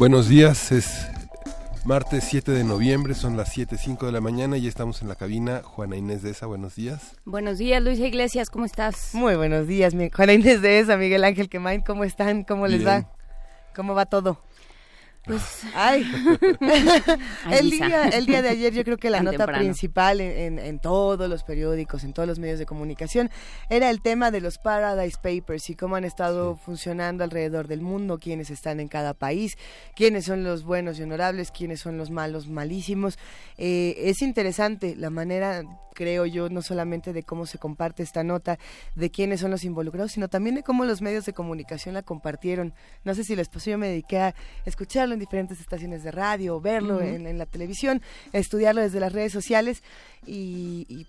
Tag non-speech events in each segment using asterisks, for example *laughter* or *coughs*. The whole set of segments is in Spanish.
Buenos días, es martes 7 de noviembre, son las 7.05 de la mañana y estamos en la cabina. Juana Inés de esa, buenos días. Buenos días, Luisa Iglesias, ¿cómo estás? Muy buenos días, Juana Inés de esa, Miguel Ángel Quemain, ¿cómo están? ¿Cómo les va? ¿Cómo va todo? Pues, ay, *laughs* el, día, el día de ayer yo creo que la nota principal en, en, todos los periódicos, en todos los medios de comunicación, era el tema de los Paradise Papers y cómo han estado funcionando alrededor del mundo, quiénes están en cada país, quiénes son los buenos y honorables, quiénes son los malos, malísimos. Eh, es interesante la manera, creo yo, no solamente de cómo se comparte esta nota, de quiénes son los involucrados, sino también de cómo los medios de comunicación la compartieron. No sé si les pasó, yo me dediqué a escucharlo en diferentes estaciones de radio, verlo en, la televisión, estudiarlo desde las redes sociales. Y,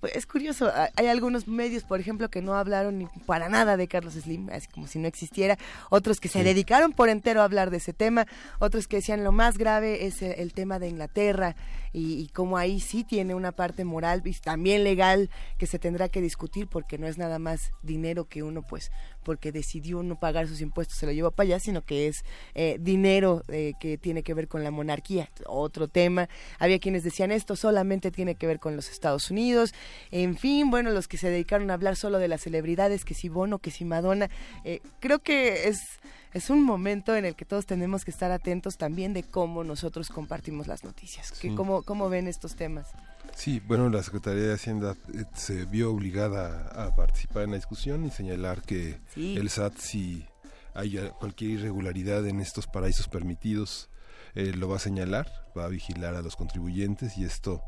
pues, es curioso, hay algunos medios, por ejemplo, que no hablaron ni para nada de Carlos Slim, así como si no existiera, otros que se dedicaron por entero a hablar de ese tema, otros que decían lo más grave es el tema de Inglaterra, y, y cómo ahí sí tiene una parte moral y también legal que se tendrá que discutir porque no es nada más dinero que uno pues porque decidió no pagar sus impuestos se lo lleva para allá, sino que es eh, dinero eh, que tiene que ver con la monarquía. Otro tema. Había quienes decían esto solamente tiene que ver con los Estados Unidos. En fin, bueno, los que se dedicaron a hablar solo de las celebridades, que si Bono, que si Madonna. Eh, creo que es es un momento en el que todos tenemos que estar atentos también de cómo nosotros compartimos las noticias, que cómo, cómo ven estos temas. Sí, bueno, la Secretaría de Hacienda eh, se vio obligada a participar en la discusión y señalar que el SAT, si hay cualquier irregularidad en estos paraísos permitidos, eh, lo va a señalar, va a vigilar a los contribuyentes y esto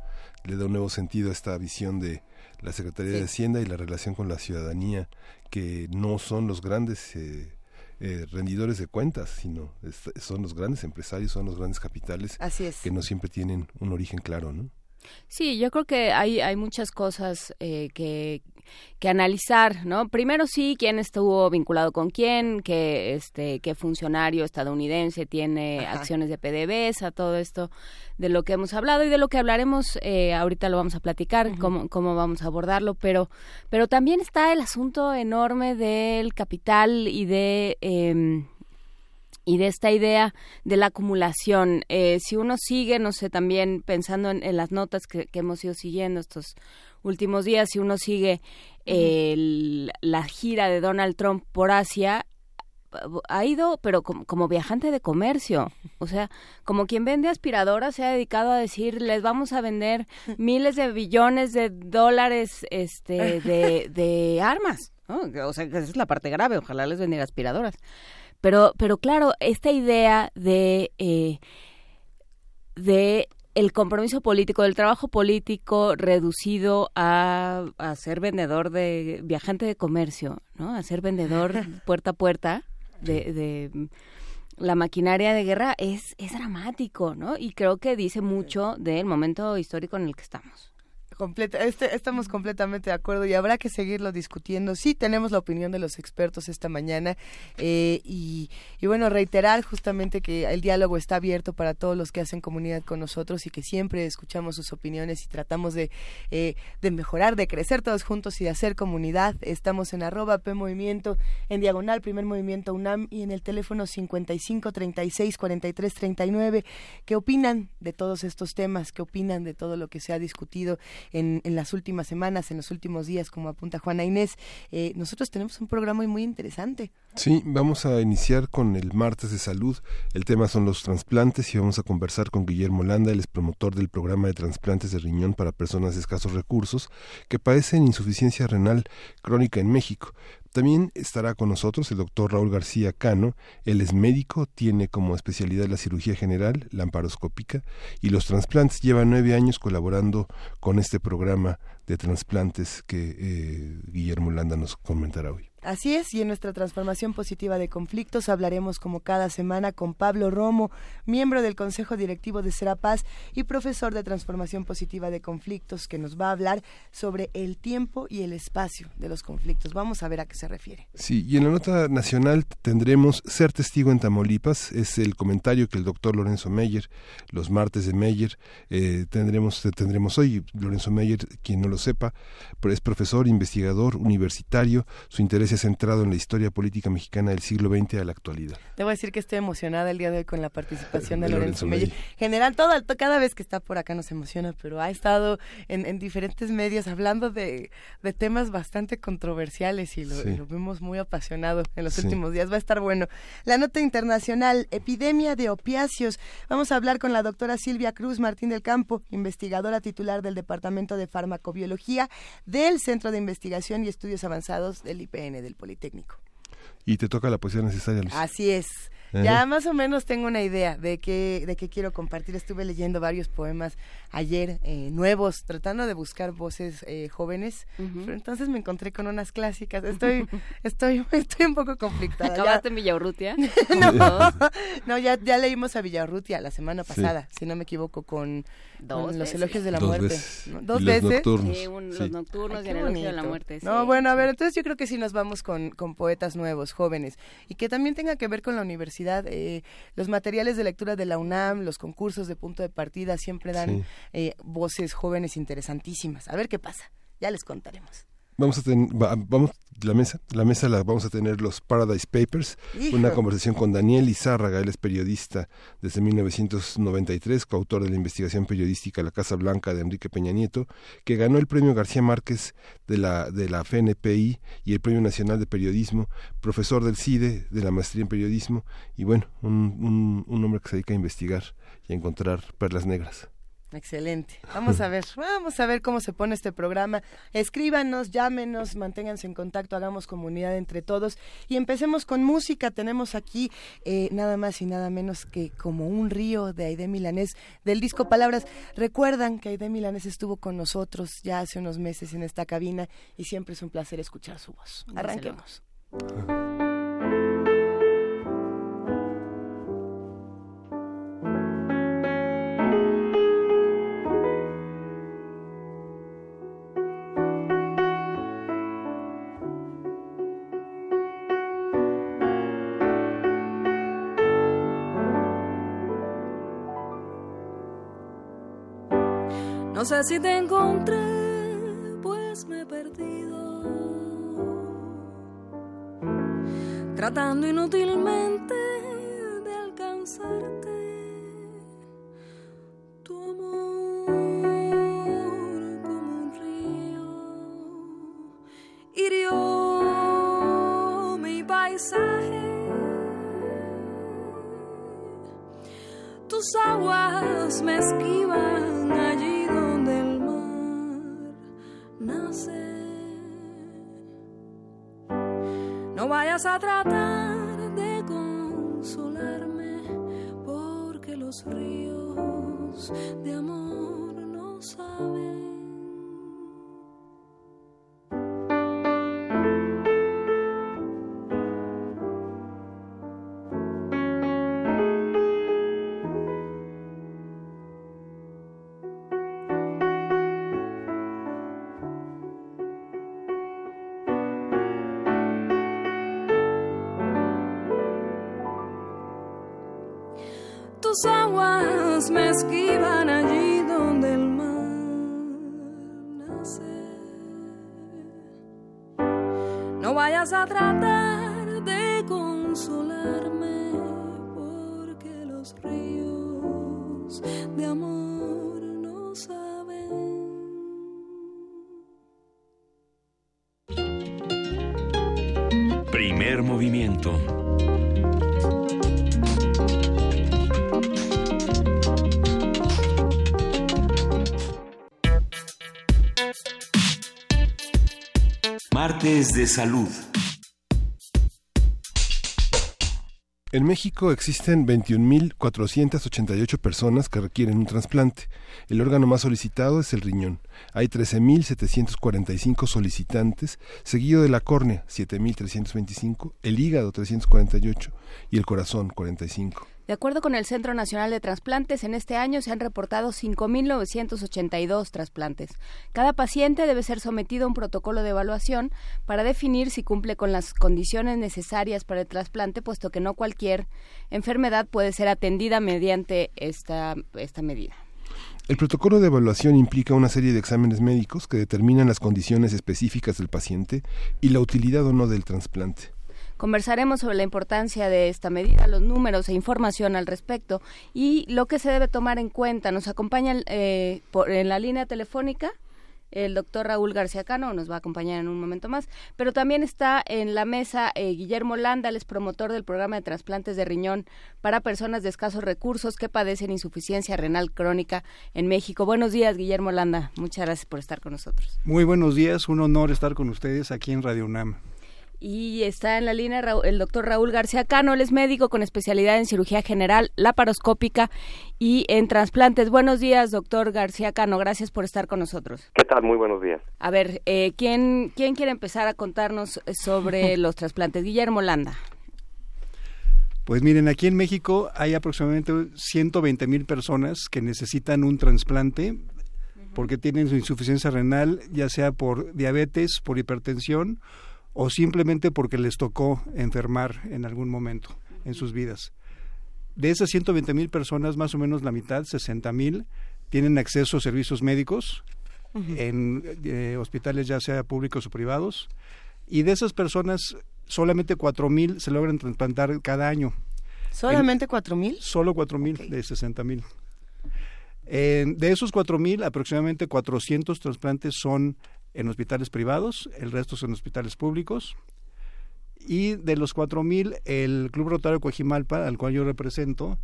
le da un nuevo sentido a esta visión de la Secretaría de Hacienda y la relación con la ciudadanía, que no son los grandes... Eh, eh, rendidores de cuentas, sino son los grandes empresarios, son los grandes capitales que no siempre tienen un origen claro, ¿no? Sí, yo creo que hay, hay muchas cosas eh, que, que analizar, ¿no? Primero sí, quién estuvo vinculado con quién, qué, este, qué funcionario estadounidense tiene acciones de PDVSA, todo esto de lo que hemos hablado y de lo que hablaremos, eh, ahorita lo vamos a platicar, cómo, cómo vamos a abordarlo, pero, pero también está el asunto enorme del capital y de... Eh, y de esta idea de la acumulación. Eh, si uno sigue, no sé, también pensando en, las notas que, hemos ido siguiendo estos últimos días, si uno sigue la gira de Donald Trump por Asia, ha ido, pero como, viajante de comercio, o sea, como quien vende aspiradoras se ha dedicado a decir, les vamos a vender *laughs* miles de billones de dólares este, de, de *laughs* armas, O sea, esa es la parte grave, ojalá les vendiera aspiradoras. Pero, pero claro, esta idea de, eh, de el compromiso político, del trabajo político reducido a, a, ser vendedor de viajante de comercio, ¿no? A ser vendedor *laughs* puerta a puerta de, de la maquinaria de guerra es, es dramático, ¿no? Y creo que dice mucho del momento histórico en el que estamos este, estamos completamente de acuerdo y habrá que seguirlo discutiendo. Sí, tenemos la opinión de los expertos esta mañana eh, y, bueno, reiterar justamente que el diálogo está abierto para todos los que hacen comunidad con nosotros y que siempre escuchamos sus opiniones y tratamos de, eh, de mejorar, de crecer todos juntos y de hacer comunidad. Estamos en arroba P Movimiento, en diagonal, primer movimiento UNAM y en el teléfono 55 36 43 39. ¿Qué opinan de todos estos temas? ¿Qué opinan de todo lo que se ha discutido? En, las últimas semanas, en los últimos días, como apunta Juana Inés. Eh, nosotros tenemos un programa muy interesante. Sí, vamos a iniciar con el martes de salud. El tema son los trasplantes y vamos a conversar con Guillermo Landa, el promotor del programa de trasplantes de riñón para personas de escasos recursos que padecen insuficiencia renal crónica en México. También estará con nosotros el doctor Raúl García Cano. Él es médico, tiene como especialidad la cirugía general, la y los trasplantes. Lleva nueve años colaborando con este programa de trasplantes que eh, Guillermo Landa nos comentará hoy. Así es, y en nuestra transformación positiva de conflictos hablaremos como cada semana con Pablo Romo, miembro del Consejo Directivo de Serapaz y profesor de transformación positiva de conflictos, que nos va a hablar sobre el tiempo y el espacio de los conflictos. Vamos a ver a qué se refiere. Sí, y en la nota nacional tendremos Ser testigo en Tamaulipas, es el comentario que el doctor Lorenzo Meyer, los martes de Meyer, eh, tendremos, tendremos hoy. Lorenzo Meyer, quien no lo sepa, es profesor, investigador, universitario, su interés se ha centrado en la historia política mexicana del siglo XX a la actualidad. Debo decir que estoy emocionada el día de hoy con la participación de, Lorenzo, Meyer. General, todo, cada vez que está por acá nos emociona, pero ha estado en, diferentes medios hablando de, temas bastante controversiales y lo, vemos muy apasionado en los últimos días. Va a estar bueno. La nota internacional, epidemia de opiáceos. Vamos a hablar con la doctora Silvia Cruz Martín del Campo, investigadora titular del Departamento de Farmacobiología del Centro de Investigación y Estudios Avanzados del IPN del Politécnico. Y te toca la poesía necesaria, Así es. Ya más o menos tengo una idea de qué, de qué quiero compartir. Estuve leyendo varios poemas ayer eh, nuevos, tratando de buscar voces eh, jóvenes, pero entonces me encontré con unas clásicas. Estoy, *laughs* estoy, *laughs* estoy un poco conflictada. ¿Acabaste en Villaurrutia? *laughs* no, no ya, ya leímos a Villaurrutia la semana pasada, si no me equivoco, con, los elogios de la muerte. Dos veces. Los nocturnos. Los nocturnos y el elogio de la muerte. No, bueno, a ver, entonces yo creo que sí nos vamos con, con poetas nuevos, jóvenes, y que también tenga que ver con la universidad eh, los materiales de lectura de la UNAM, los concursos de punto de partida siempre dan eh, voces jóvenes interesantísimas. A ver qué pasa, ya les contaremos. Vamos a tener, vamos, la mesa, la mesa la vamos a tener los Paradise Papers, una conversación con Daniel Izárraga, él es periodista desde 1993, coautor de la investigación periodística La Casa Blanca de Enrique Peña Nieto, que ganó el premio García Márquez de la, de la FNPI y el premio Nacional de Periodismo, profesor del CIDE, de la maestría en periodismo, y bueno, un, un hombre que se dedica a investigar y a encontrar perlas negras. Excelente. Vamos a ver, vamos a ver cómo se pone este programa. Escríbanos, llámenos, manténganse en contacto, hagamos comunidad entre todos y empecemos con música. Tenemos aquí eh, nada más y nada menos que como un río de Aide Milanés del disco Palabras. Recuerdan que Aide Milanés estuvo con nosotros ya hace unos meses en esta cabina y siempre es un placer escuchar su voz. Arranquemos. No sé si te encontré, pues me he perdido. Tratando inútilmente de alcanzarte. Tu amor como un río hirió mi paisaje. Tus aguas me esquivan No vayas a tratar de consolarme porque los ríos de amor no saben. Me esquivan allí donde el mar nace. No vayas a tratar de consolarme porque los ríos de amor no saben. Primer movimiento De salud. En México existen 21.488 personas que requieren un trasplante. El órgano más solicitado es el riñón. Hay 13.745 solicitantes, seguido de la córnea, 7.325, el hígado, 348 y el corazón, 45. De acuerdo con el Centro Nacional de Trasplantes, en este año se han reportado 5.982 trasplantes. Cada paciente debe ser sometido a un protocolo de evaluación para definir si cumple con las condiciones necesarias para el trasplante, puesto que no cualquier enfermedad puede ser atendida mediante esta, esta medida. El protocolo de evaluación implica una serie de exámenes médicos que determinan las condiciones específicas del paciente y la utilidad o no del trasplante. Conversaremos sobre la importancia de esta medida, los números e información al respecto y lo que se debe tomar en cuenta. Nos acompaña eh, en la línea telefónica el doctor Raúl García Cano, nos va a acompañar en un momento más, pero también está en la mesa eh, Guillermo Landa, es promotor del programa de trasplantes de riñón para personas de escasos recursos que padecen insuficiencia renal crónica en México. Buenos días, Guillermo Landa, muchas gracias por estar con nosotros. Muy buenos días, un honor estar con ustedes aquí en Radio UNAM. Y está en la línea el doctor Raúl García Cano, él es médico con especialidad en cirugía general, laparoscópica y en trasplantes. Buenos días, doctor García Cano, gracias por estar con nosotros. ¿Qué tal? Muy buenos días. A ver, eh, ¿quién, ¿quién quiere empezar a contarnos sobre *laughs* los trasplantes? Guillermo Landa. Pues miren, aquí en México hay aproximadamente 120 mil personas que necesitan un trasplante porque tienen su insuficiencia renal, ya sea por diabetes, por hipertensión o simplemente porque les tocó enfermar en algún momento en sus vidas. De esas 120 mil personas, más o menos la mitad, 60 mil, tienen acceso a servicios médicos en eh, hospitales ya sea públicos o privados. Y de esas personas, solamente 4 mil se logran trasplantar cada año. ¿Solamente 4 mil? Solo 4 mil de 60 mil. de esos 4 mil, aproximadamente 400 trasplantes son en hospitales privados, el resto son hospitales públicos. Y de los 4.000, el Club Rotario Coajimalpa, al cual yo represento,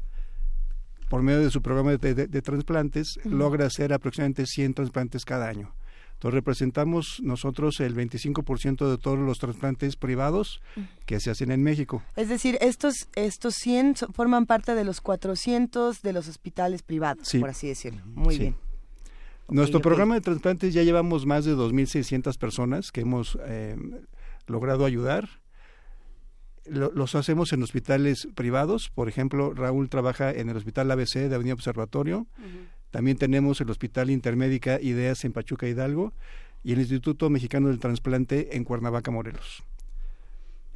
por medio de su programa de, de, trasplantes, logra hacer aproximadamente 100 trasplantes cada año. Entonces representamos nosotros el 25% de todos los trasplantes privados que se hacen en México. Es decir, estos estos 100 forman parte de los 400 de los hospitales privados, por así decirlo. Muy bien. Nuestro programa de trasplantes ya llevamos más de 2.600 personas que hemos eh, logrado ayudar. los hacemos en hospitales privados. Por ejemplo, Raúl trabaja en el Hospital ABC de Avenida Observatorio. También tenemos el Hospital Intermédica Ideas en Pachuca Hidalgo y el Instituto Mexicano del Trasplante en Cuernavaca, Morelos.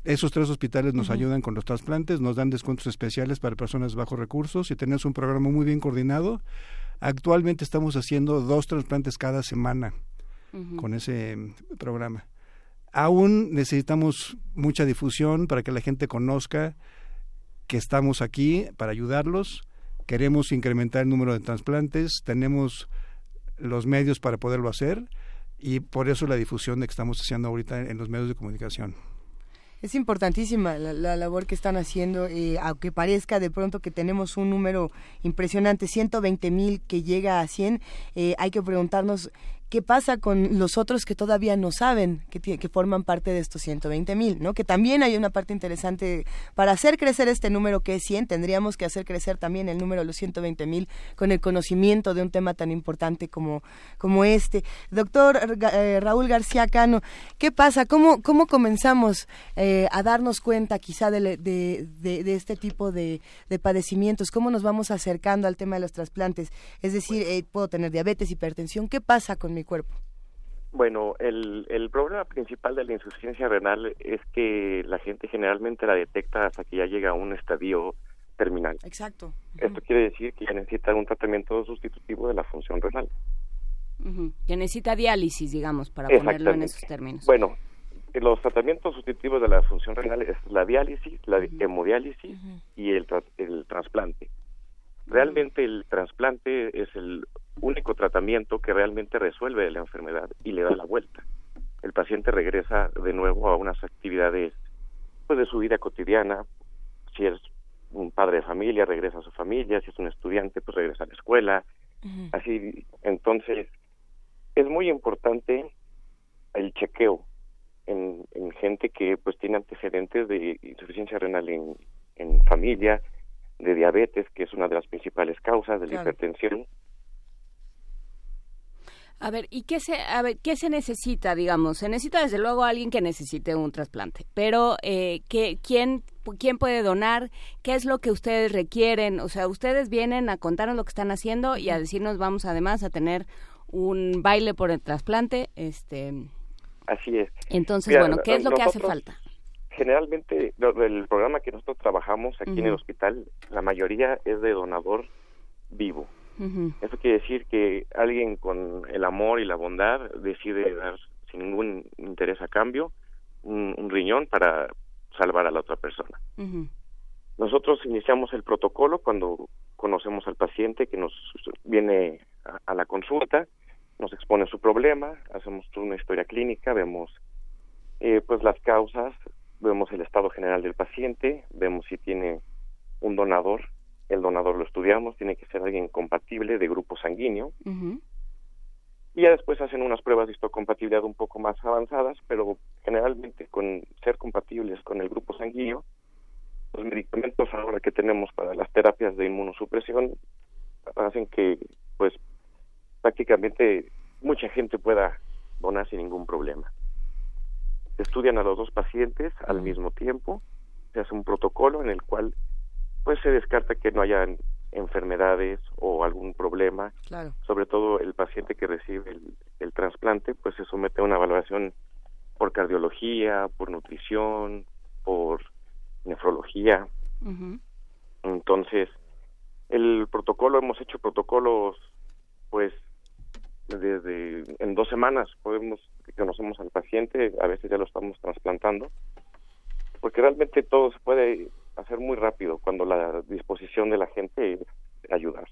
Esos tres hospitales nos ayudan con los trasplantes, nos dan descuentos especiales para personas bajos recursos y tenemos un programa muy bien coordinado Actualmente estamos haciendo dos trasplantes cada semana con ese mm, programa. Aún necesitamos mucha difusión para que la gente conozca que estamos aquí para ayudarlos. Queremos incrementar el número de trasplantes, tenemos los medios para poderlo hacer y por eso la difusión de que estamos haciendo ahorita en los medios de comunicación. Es importantísima la, labor que están haciendo, eh, aunque parezca de pronto que tenemos un número impresionante, 120 mil que llega a 100, eh, hay que preguntarnos ¿Qué pasa con los otros que todavía no saben que, forman parte de estos 120 mil? ¿no? Que también hay una parte interesante. Para hacer crecer este número que es 100, tendríamos que hacer crecer también el número de los 120 mil con el conocimiento de un tema tan importante como, como este. Doctor eh, Raúl García Cano, ¿qué pasa? ¿Cómo, cómo comenzamos eh, a darnos cuenta quizá de, de, este tipo de, padecimientos? ¿Cómo nos vamos acercando al tema de los trasplantes? Es decir, eh, puedo tener diabetes, hipertensión. ¿Qué pasa con cuerpo? Bueno, el, el problema principal de la insuficiencia renal es que la gente generalmente la detecta hasta que ya llega a un estadio terminal. Exacto. Esto quiere decir que ya necesita un tratamiento sustitutivo de la función renal. Que necesita diálisis, digamos, para ponerlo en esos términos. Bueno, los tratamientos sustitutivos de la función renal es la diálisis, la hemodiálisis y el, el trasplante. Realmente el trasplante es el único tratamiento que realmente resuelve la enfermedad y le da la vuelta. El paciente regresa de nuevo a unas actividades pues, de su vida cotidiana. Si es un padre de familia, regresa a su familia. Si es un estudiante, pues regresa a la escuela. Así, entonces, es muy importante el chequeo en, en gente que pues tiene antecedentes de insuficiencia renal en, en familia, de diabetes, que es una de las principales causas de la hipertensión. A ver, ¿y qué se, a ver, qué se necesita, digamos? Se necesita desde luego alguien que necesite un trasplante, pero eh, ¿qué, quién, ¿quién puede donar? ¿Qué es lo que ustedes requieren? O sea, ustedes vienen a contarnos lo que están haciendo y a decirnos vamos además a tener un baile por el trasplante. este Así es. Entonces, bueno, ¿qué es lo que hace falta? Generalmente, el programa que nosotros trabajamos aquí en el hospital, la mayoría es de donador vivo. Eso quiere decir que alguien con el amor y la bondad decide dar sin ningún interés a cambio un, riñón para salvar a la otra persona. Nosotros iniciamos el protocolo cuando conocemos al paciente que nos viene a, la consulta, nos expone su problema, hacemos una historia clínica, vemos eh, pues las causas, vemos el estado general del paciente, vemos si tiene un donador el donador lo estudiamos, tiene que ser alguien compatible de grupo sanguíneo. Y ya después hacen unas pruebas de histocompatibilidad un poco más avanzadas, pero generalmente con ser compatibles con el grupo sanguíneo, los medicamentos ahora que tenemos para las terapias de inmunosupresión hacen que pues prácticamente mucha gente pueda donar sin ningún problema. Se estudian a los dos pacientes al mismo tiempo, se hace un protocolo en el cual pues se descarta que no haya enfermedades o algún problema. Sobre todo el paciente que recibe el, trasplante, pues se somete a una evaluación por cardiología, por nutrición, por nefrología. Entonces, el protocolo, hemos hecho protocolos, pues, desde en dos semanas podemos, conocemos al paciente, a veces ya lo estamos trasplantando, porque realmente todo se puede hacer muy rápido cuando la disposición de la gente ayudar.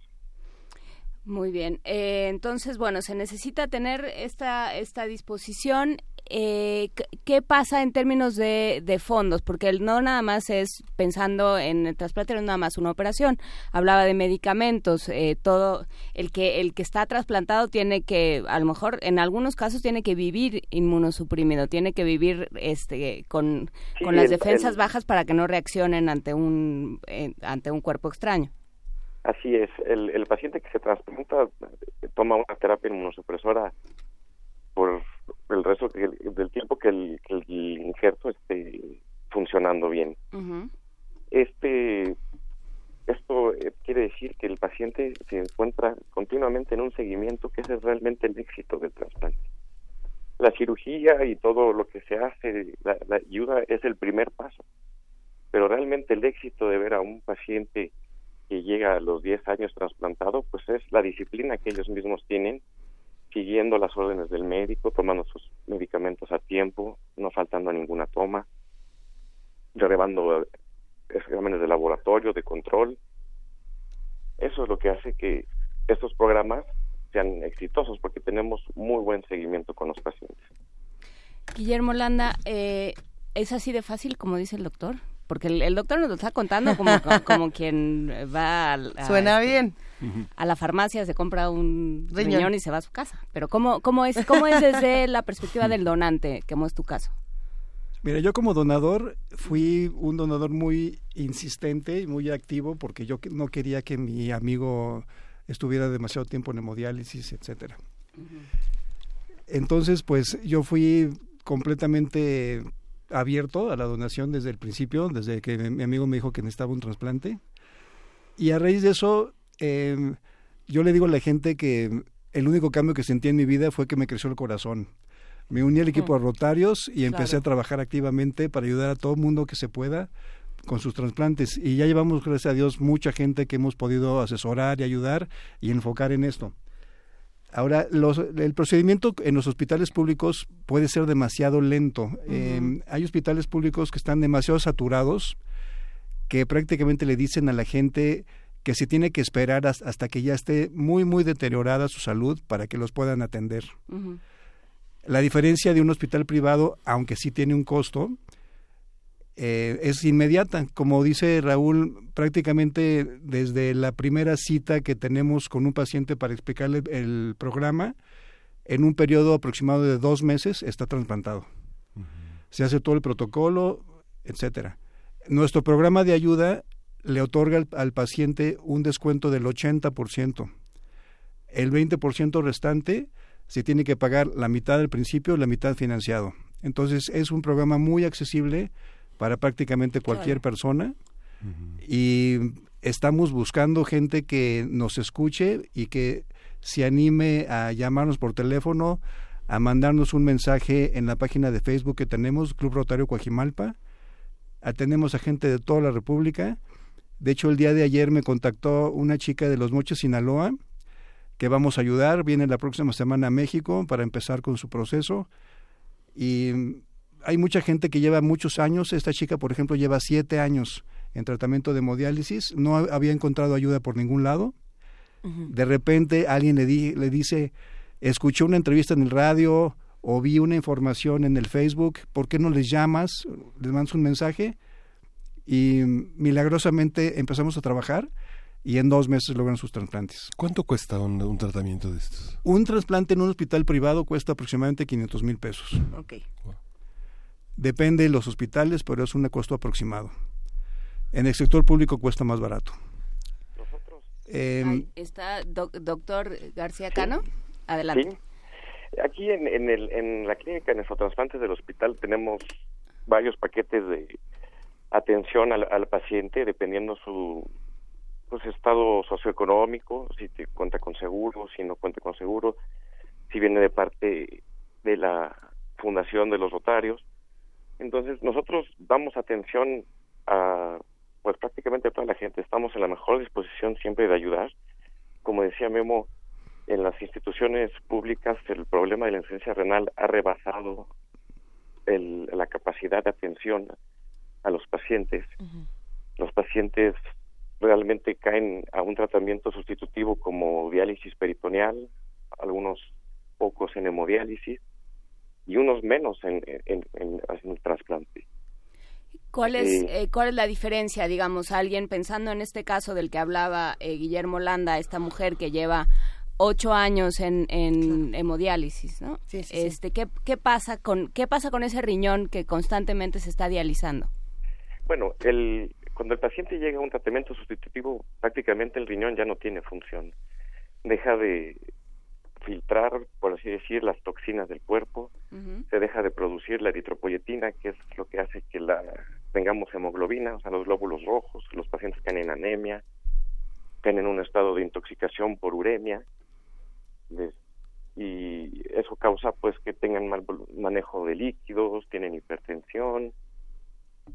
Muy bien. Eh, entonces, bueno, se necesita tener esta, esta disposición. Eh, ¿Qué pasa en términos de, de, fondos? Porque no nada más es pensando en el trasplante, no nada más una operación. Hablaba de medicamentos. Eh, todo el que el que está trasplantado tiene que, a lo mejor, en algunos casos tiene que vivir inmunosuprimido, tiene que vivir este con, con las defensas bajas para que no reaccionen ante un ante un cuerpo extraño. Así es, el, el paciente que se trasplanta toma una terapia inmunosupresora por el resto del tiempo que el, que el injerto esté funcionando bien. Este esto eh, quiere decir que el paciente se encuentra continuamente en un seguimiento que ese es realmente el éxito del trasplante. La cirugía y todo lo que se hace, la, la ayuda es el primer paso, pero realmente el éxito de ver a un paciente que llega a los 10 años trasplantado, pues es la disciplina que ellos mismos tienen, siguiendo las órdenes del médico, tomando sus medicamentos a tiempo, no faltando a ninguna toma, relevando exámenes de laboratorio, de control. Eso es lo que hace que estos programas sean exitosos porque tenemos muy buen seguimiento con los pacientes. Guillermo Landa, eh, ¿es así de fácil como dice el doctor? Porque el, doctor nos lo está contando como, *laughs* como, quien va a, Suena bien. a la farmacia, se compra un riñón. y se va a su casa. Pero ¿cómo, cómo, es, ¿cómo es desde *laughs* la perspectiva del donante, como es tu caso? Mira, yo como donador fui un donador muy insistente y muy activo porque yo no quería que mi amigo estuviera demasiado tiempo en hemodiálisis, etcétera. Entonces, pues yo fui completamente abierto a la donación desde el principio, desde que mi amigo me dijo que necesitaba un trasplante. Y a raíz de eso, em, yo le digo a la gente que el único cambio que sentí en mi vida fue que me creció el corazón. Me uní al equipo de Rotarios y empecé a trabajar activamente para ayudar a todo el mundo que se pueda con sus trasplantes. Y ya llevamos, gracias a Dios, mucha gente que hemos podido asesorar y ayudar y enfocar en esto. Ahora, el procedimiento en los hospitales públicos puede ser demasiado lento. Em, hay hospitales públicos que están demasiado saturados, que prácticamente le dicen a la gente que se tiene que esperar hasta que ya esté muy, muy deteriorada su salud para que los puedan atender. La diferencia de un hospital privado, aunque sí tiene un costo, eh, es inmediata. Como dice Raúl, prácticamente desde la primera cita que tenemos con un paciente para explicarle el programa, en un periodo aproximado de dos meses está trasplantado. Se hace todo el protocolo, etcétera. Nuestro programa de ayuda le otorga al, paciente un descuento del 80%. El 20% restante se tiene que pagar la mitad al principio y la mitad financiado. Entonces es un programa muy accesible para prácticamente cualquier persona y estamos buscando gente que nos escuche y que se anime a llamarnos por teléfono, a mandarnos un mensaje en la página de Facebook que tenemos, Club Rotario Coajimalpa. Atendemos a gente de toda la República. De hecho, el día de ayer me contactó una chica de Los Moches, Sinaloa, que vamos a ayudar. Viene la próxima semana a México para empezar con su proceso. Y hay mucha gente que lleva muchos años. Esta chica, por ejemplo, lleva siete años en tratamiento de hemodiálisis. No había encontrado ayuda por ningún lado. De repente alguien le, le dice, escuché una entrevista en el radio o vi una información en el Facebook, ¿por qué no les llamas? Les mandas un mensaje y milagrosamente empezamos a trabajar y en dos meses logran sus trasplantes. ¿Cuánto cuesta un, tratamiento de estos? Un trasplante en un hospital privado cuesta aproximadamente 500 mil pesos. Depende de los hospitales, pero es un costo aproximado. En el sector público cuesta más barato. Eh, está doctor García Cano. Adelante. Aquí en, en, el, en la clínica de nefrotransplantes del hospital tenemos varios paquetes de atención al, al paciente dependiendo su pues estado socioeconómico, si te cuenta con seguro, si no cuenta con seguro, si viene de parte de la fundación de los rotarios. Entonces, nosotros damos atención a pues prácticamente a toda la gente. Estamos en la mejor disposición siempre de ayudar. Como decía Memo, en las instituciones públicas el problema de la insuficiencia renal ha rebasado el, la capacidad de atención a los pacientes. Los pacientes realmente caen a un tratamiento sustitutivo como diálisis peritoneal, algunos pocos en hemodiálisis y unos menos en, en, en, el trasplante. ¿Cuál es, eh, ¿Cuál es la diferencia, digamos, alguien pensando en este caso del que hablaba eh, Guillermo Landa, esta mujer que lleva ocho años en, en hemodiálisis, ¿no? Sí, sí, este, ¿qué, ¿qué, pasa con, ¿Qué pasa con ese riñón que constantemente se está dializando? Bueno, el, cuando el paciente llega a un tratamiento sustitutivo, prácticamente el riñón ya no tiene función. Deja de filtrar, por así decir, las toxinas del cuerpo, se deja de producir la eritropoyetina, que es lo que hace que la tengamos hemoglobina, o sea, los glóbulos rojos, los pacientes caen en anemia, caen en un estado de intoxicación por uremia, y eso causa pues que tengan mal manejo de líquidos, tienen hipertensión.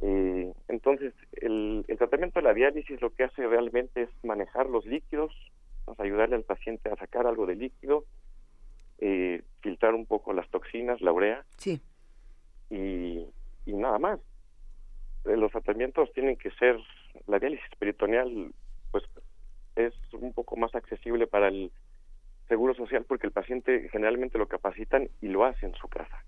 Eh, entonces, el, tratamiento de la diálisis lo que hace realmente es manejar los líquidos, ayudarle al paciente a sacar algo de líquido, eh, filtrar un poco las toxinas, la urea. Sí. Y, y nada más. Eh, los tratamientos tienen que ser, la diálisis peritoneal, pues es un poco más accesible para el seguro social porque el paciente generalmente lo capacitan y lo hace en su casa.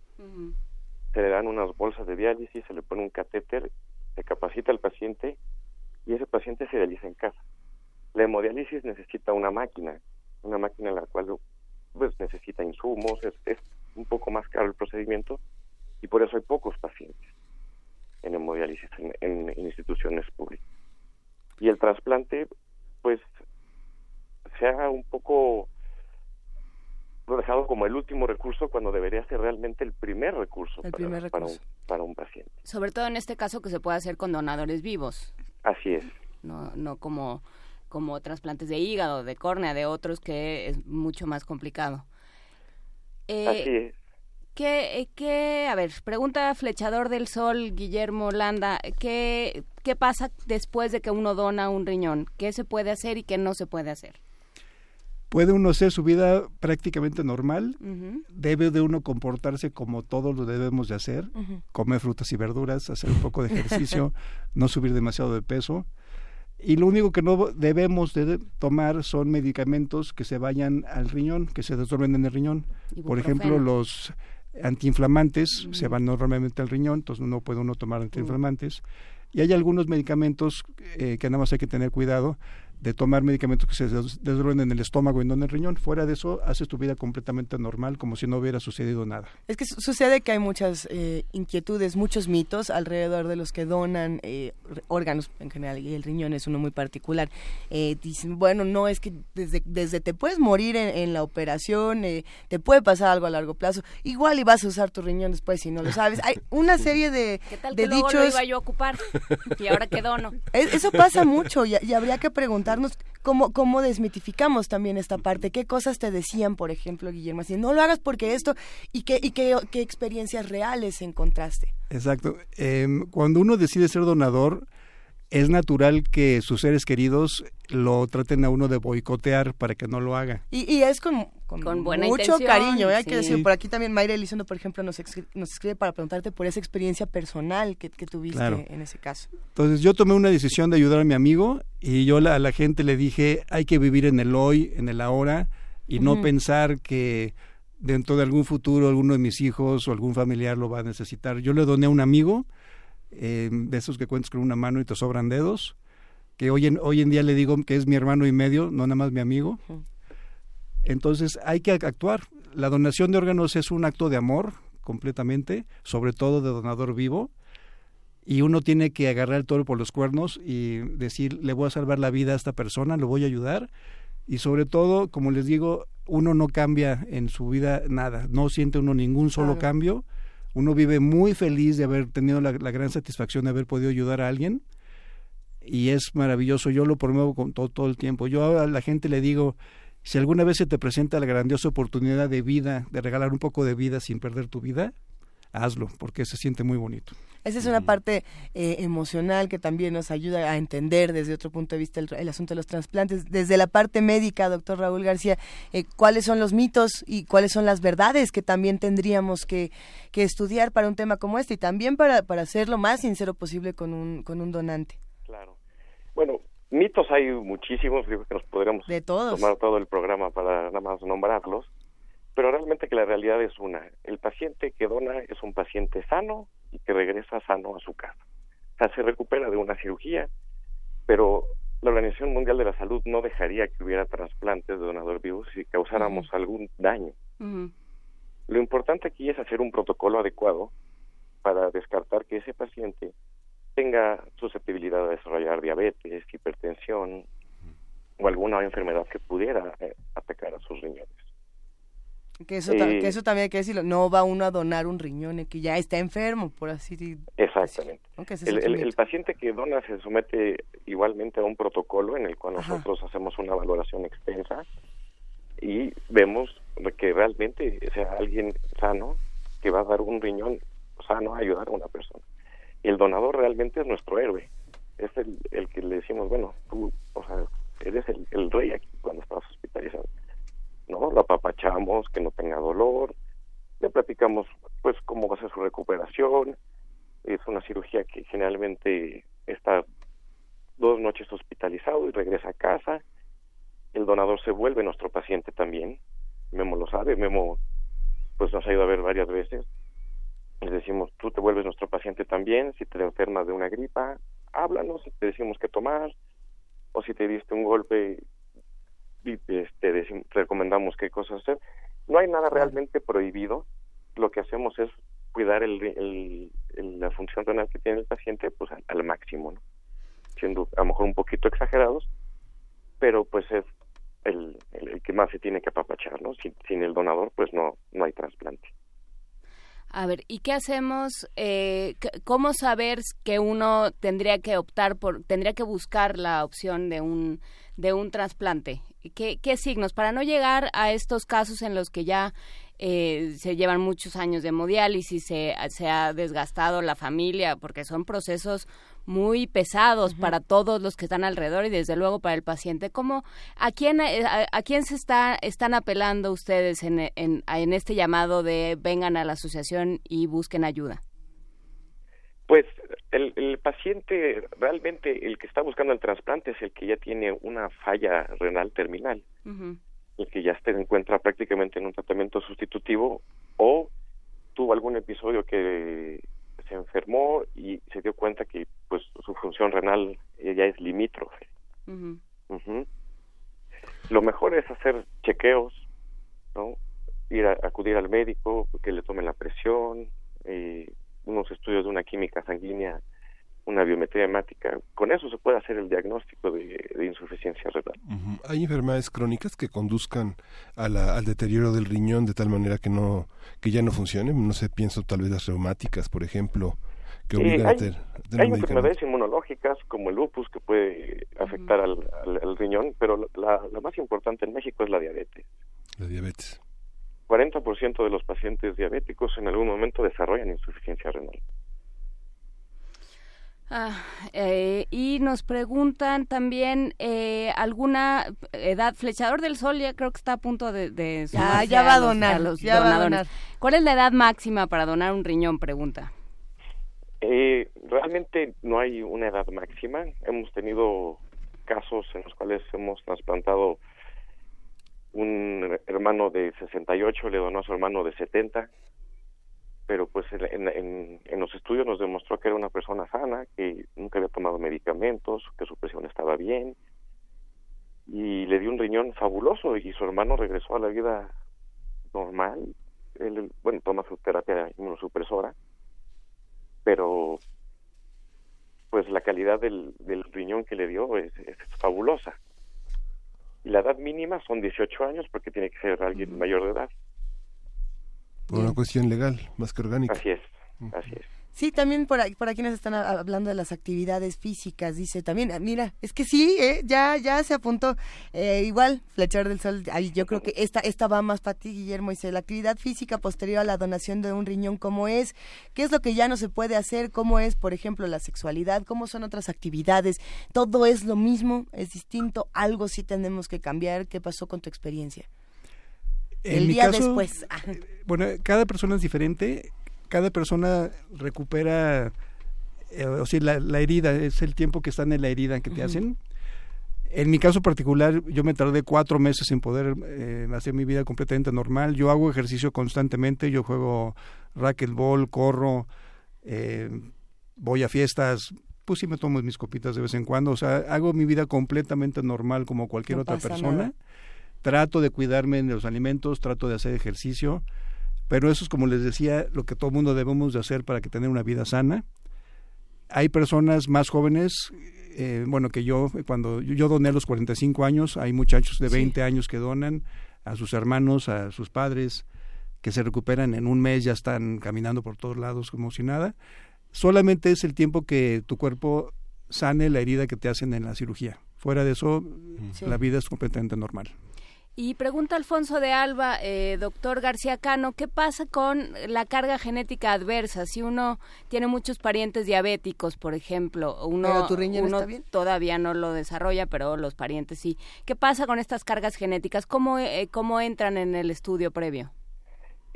Se le dan unas bolsas de diálisis, se le pone un catéter, se capacita al paciente y ese paciente se dializa en casa. La hemodiálisis necesita una máquina, una máquina en la cual pues necesita insumos, es, un poco más caro el procedimiento y por eso hay pocos pacientes en hemodiálisis en, en instituciones públicas. Y el trasplante, pues, se haga un poco dejado como el último recurso cuando debería ser realmente el primer recurso, para, un, para un paciente. Sobre todo en este caso que se puede hacer con donadores vivos. Así es. No, no como, como trasplantes de hígado, de córnea, de otros que es mucho más complicado. Eh, Así es. ¿qué, ¿Qué, a ver, pregunta Flechador del Sol, Guillermo Landa, ¿qué, ¿qué pasa después de que uno dona un riñón? ¿Qué se puede hacer y qué no se puede hacer? puede uno hacer su vida prácticamente normal, debe de uno comportarse como todos lo debemos de hacer, comer frutas y verduras, hacer un poco de ejercicio, *laughs* no subir demasiado de peso. Y lo único que no debemos de tomar son medicamentos que se vayan al riñón, que se disuelven en el riñón. Por ejemplo, los antiinflamantes se van normalmente al riñón, entonces no puede uno tomar antiinflamantes. Y hay algunos medicamentos eh, que nada más hay que tener cuidado de tomar medicamentos que se desorden en el estómago y no en el riñón. Fuera de eso, haces tu vida completamente normal, como si no hubiera sucedido nada. Es que sucede que hay muchas eh, inquietudes, muchos mitos alrededor de los que donan eh, órganos en general, y el riñón es uno muy particular. Eh, dicen, bueno, no, es que desde, desde te puedes morir en, la operación, te puede pasar algo a largo plazo, igual y vas a usar tu riñón después si no lo sabes. Hay una *laughs* serie de, ¿Qué tal de que dichos... Luego lo iba yo a ocupar y ahora qué dono. *laughs* Eso pasa mucho y habría que preguntar cómo, cómo desmitificamos también esta parte. ¿Qué cosas te decían, por ejemplo, Guillermo? Así, no lo hagas porque esto, y qué, y qué, qué experiencias reales encontraste. Exacto. Em, cuando uno decide ser donador, es natural que sus seres queridos lo traten a uno de boicotear para que no lo haga. Y, es con, con, mucho cariño, ¿eh? hay que decir. Por aquí también Mayra Elizondo, por ejemplo, nos, nos escribe para preguntarte por esa experiencia personal que, tuviste en ese caso. Entonces yo tomé una decisión de ayudar a mi amigo y yo a la gente le dije, hay que vivir en el hoy, en el ahora, y no pensar que dentro de algún futuro alguno de mis hijos o algún familiar lo va a necesitar. Yo le doné a un amigo, eh, de esos que cuentas con una mano y te sobran dedos, que hoy en, hoy en día le digo que es mi hermano y medio, no nada más mi amigo. Entonces hay que actuar. La donación de órganos es un acto de amor completamente, sobre todo de donador vivo, y uno tiene que agarrar el toro por los cuernos y decir, le voy a salvar la vida a esta persona, lo voy a ayudar, y sobre todo, como les digo, uno no cambia en su vida nada, no siente uno ningún solo cambio, uno vive muy feliz de haber tenido la, gran satisfacción de haber podido ayudar a alguien, y es maravilloso. Yo lo promuevo con todo, todo el tiempo. Yo a la gente le digo, si alguna vez se te presenta la grandiosa oportunidad de vida, de regalar un poco de vida sin perder tu vida, hazlo, porque se siente muy bonito. Esa es una parte eh, emocional que también nos ayuda a entender desde otro punto de vista el, asunto de los trasplantes. Desde la parte médica, doctor Raúl García, eh, ¿cuáles son los mitos y cuáles son las verdades que también tendríamos que, que estudiar para un tema como este y también para, para ser lo más sincero posible con un, con un donante? Bueno, mitos hay muchísimos, digo que nos podríamos tomar todo el programa para nada más nombrarlos, pero realmente que la realidad es una. El paciente que dona es un paciente sano y que regresa sano a su casa. O sea, se recupera de una cirugía, pero la Organización Mundial de la Salud no dejaría que hubiera trasplantes de donador vivo si causáramos algún daño. Lo importante aquí es hacer un protocolo adecuado para descartar que ese paciente tenga susceptibilidad a desarrollar diabetes, hipertensión o alguna enfermedad que pudiera eh, atacar a sus riñones. Que eso, que eh, eso también hay que decirlo, no va uno a donar un riñón que ya está enfermo, por así decirlo. Exactamente. el, paciente que dona se somete igualmente a un protocolo en el cual nosotros hacemos una valoración extensa y vemos que realmente sea alguien sano que va a dar un riñón sano a ayudar a una persona el donador realmente es nuestro héroe. Es el, el que le decimos, bueno, tú, o sea, eres el, el rey aquí cuando estás hospitalizado. ¿No? Lo apapachamos, que no tenga dolor, le platicamos, pues, cómo va a ser su recuperación. Es una cirugía que generalmente está dos noches hospitalizado y regresa a casa. El donador se vuelve nuestro paciente también. Memo lo sabe, Memo pues nos ha ido a ver varias veces les decimos, tú te vuelves nuestro paciente también, si te enfermas de una gripa, háblanos, te decimos qué tomar, o si te diste un golpe, este, te recomendamos qué cosas hacer. No hay nada realmente prohibido, lo que hacemos es cuidar el, la función renal que tiene el paciente pues al, máximo, ¿no? siendo a lo mejor un poquito exagerados, pero pues es el, el, que más se tiene que apapachar, ¿no? Sin, sin el donador pues no, no hay trasplante. A ver, ¿y qué hacemos? Eh, ¿Cómo saber que uno tendría que optar por, tendría que buscar la opción de un, de un trasplante? ¿Qué, ¿Qué signos? Para no llegar a estos casos en los que ya eh, se llevan muchos años de hemodiálisis, se, se ha desgastado la familia, porque son procesos muy pesados para todos los que están alrededor y desde luego para el paciente. ¿Cómo, a quién, eh, a, quién se está, están apelando ustedes en, en, en, este llamado de vengan a la asociación y busquen ayuda? Pues el, el, paciente realmente el que está buscando el trasplante es el que ya tiene una falla renal terminal, el que ya se encuentra prácticamente en un tratamiento sustitutivo o tuvo algún episodio que se enfermó y se dio cuenta que pues su función renal eh, ya es limítrofe. Lo mejor es hacer chequeos, ¿no? Ir a acudir al médico, que le tomen la presión, eh, una química sanguínea, una biometría hemática. Con eso se puede hacer el diagnóstico de, insuficiencia renal. ¿Hay enfermedades crónicas que conduzcan al deterioro del riñón de tal manera que no que ya no funcione? No sé, pienso tal vez las reumáticas, por ejemplo, que obligan a tener, Hay enfermedades inmunológicas como el lupus que puede afectar al, riñón, pero la, la más importante en México es la diabetes. La diabetes. 40% de los pacientes diabéticos en algún momento desarrollan insuficiencia renal. Ah, eh, y nos preguntan también eh, alguna edad, Flechador del Sol ya creo que está a punto de... ya, va a donar, ya va a donar. ¿Cuál es la edad máxima para donar un riñón? Pregunta. Eh, realmente no hay una edad máxima. Hemos tenido casos en los cuales hemos trasplantado un hermano de 68 le donó a su hermano de 70, pero pues en, en, los estudios nos demostró que era una persona sana, que nunca había tomado medicamentos, que su presión estaba bien, y le dio un riñón fabuloso y su hermano regresó a la vida normal. Él, bueno, toma su terapia inmunosupresora, pero pues la calidad del, del riñón que le dio es fabulosa y la edad mínima son 18 años porque tiene que ser alguien mayor de edad. Por una cuestión legal, más que orgánica. Así es, así es. Sí, también por, por aquí nos están hablando de las actividades físicas, dice también, ah, mira, es que sí, ¿eh? ya ya se apuntó, eh, igual, Flechar del Sol, yo creo que esta, esta va más para ti, Guillermo, dice, la actividad física posterior a la donación de un riñón, ¿cómo es? ¿Qué es lo que ya no se puede hacer? ¿Cómo es, por ejemplo, la sexualidad? ¿Cómo son otras actividades? ¿Todo es lo mismo? ¿Es distinto? ¿Algo sí tenemos que cambiar? ¿Qué pasó con tu experiencia? El día después. Bueno, cada persona es diferente cada persona recupera, eh, o sea, la, herida, es el tiempo que están en la herida que te hacen. En mi caso particular, yo me tardé cuatro meses en poder eh, hacer mi vida completamente normal. Yo hago ejercicio constantemente, yo juego racquetball, corro, eh, voy a fiestas, pues sí me tomo mis copitas de vez en cuando. O sea, hago mi vida completamente normal como cualquier otra persona. Trato de cuidarme en los alimentos, trato de hacer ejercicio. Pero eso es, como les decía, lo que todo mundo debemos de hacer para que tener una vida sana. Hay personas más jóvenes, eh, bueno, que yo, cuando yo doné a los 45 años, hay muchachos de 20 años que donan a sus hermanos, a sus padres, que se recuperan en un mes, ya están caminando por todos lados como si nada. Solamente es el tiempo que tu cuerpo sane la herida que te hacen en la cirugía. Fuera de eso, la vida es completamente normal. Y pregunta Alfonso de Alba, eh, doctor García Cano, ¿qué pasa con la carga genética adversa? Si uno tiene muchos parientes diabéticos, por ejemplo, uno, todavía no lo desarrolla, pero los parientes sí. ¿Qué pasa con estas cargas genéticas? ¿Cómo, eh, cómo entran en el estudio previo?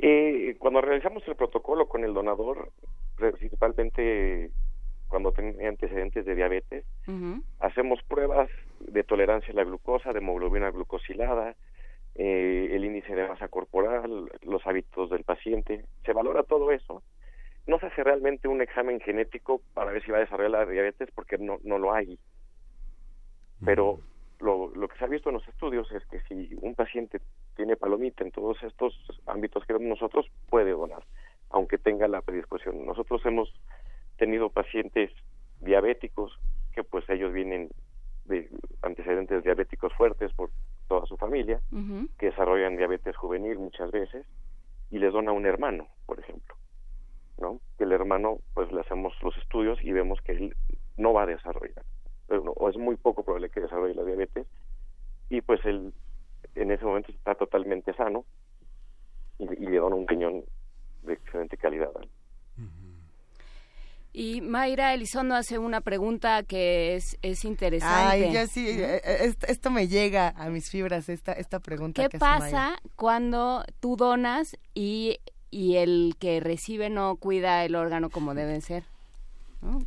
Eh, cuando realizamos el protocolo con el donador, principalmente cuando tiene antecedentes de diabetes, hacemos pruebas de tolerancia a la glucosa, de hemoglobina glucosilada, eh, el índice de masa corporal, los hábitos del paciente, se valora todo eso. No se hace realmente un examen genético para ver si va a desarrollar la diabetes porque no, no lo hay. Pero lo, lo que se ha visto en los estudios es que si un paciente tiene palomita en todos estos ámbitos que nosotros, puede donar, aunque tenga la predisposición. Nosotros hemos tenido pacientes diabéticos que pues ellos vienen de antecedentes diabéticos fuertes por toda su familia, que desarrollan diabetes juvenil muchas veces, y les dona un hermano, por ejemplo, ¿no? Que el hermano, pues le hacemos los estudios y vemos que él no va a desarrollar, o es muy poco probable que desarrolle la diabetes, y pues él en ese momento está totalmente sano y, le dona un riñón de excelente calidad. Y Mayra Elizondo hace una pregunta que es, es interesante. Ay, ya sí, eh, eh, esto, me llega a mis fibras, esta, esta pregunta. ¿Qué pasa cuando tú donas y, y el que recibe no cuida el órgano como debe ser?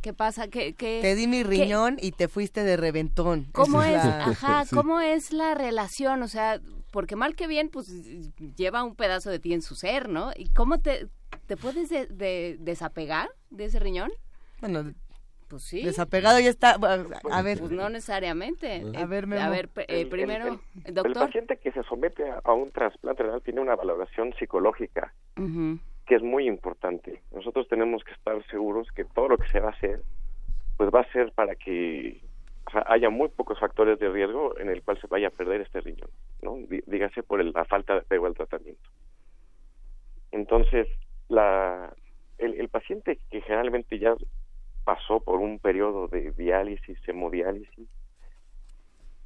¿Qué pasa? ¿Qué, te di mi riñón y te fuiste de reventón. ¿Cómo es, ajá, *laughs* cómo es la relación? O sea, porque mal que bien, pues lleva un pedazo de ti en su ser, ¿no? ¿Y cómo te, te puedes de, desapegar de ese riñón? Bueno, pues sí. Desapegado ya está. A ver. Pues no necesariamente. A ver, a ver eh, primero, doctor. El paciente que se somete a, un trasplante renal tiene una valoración psicológica que es muy importante. Nosotros tenemos que estar seguros que todo lo que se va a hacer, pues va a ser para que haya muy pocos factores de riesgo en el cual se vaya a perder este riñón, ¿no? Dígase por la falta de apego al tratamiento. Entonces, la, el, el paciente que generalmente ya pasó por un periodo de diálisis, hemodiálisis,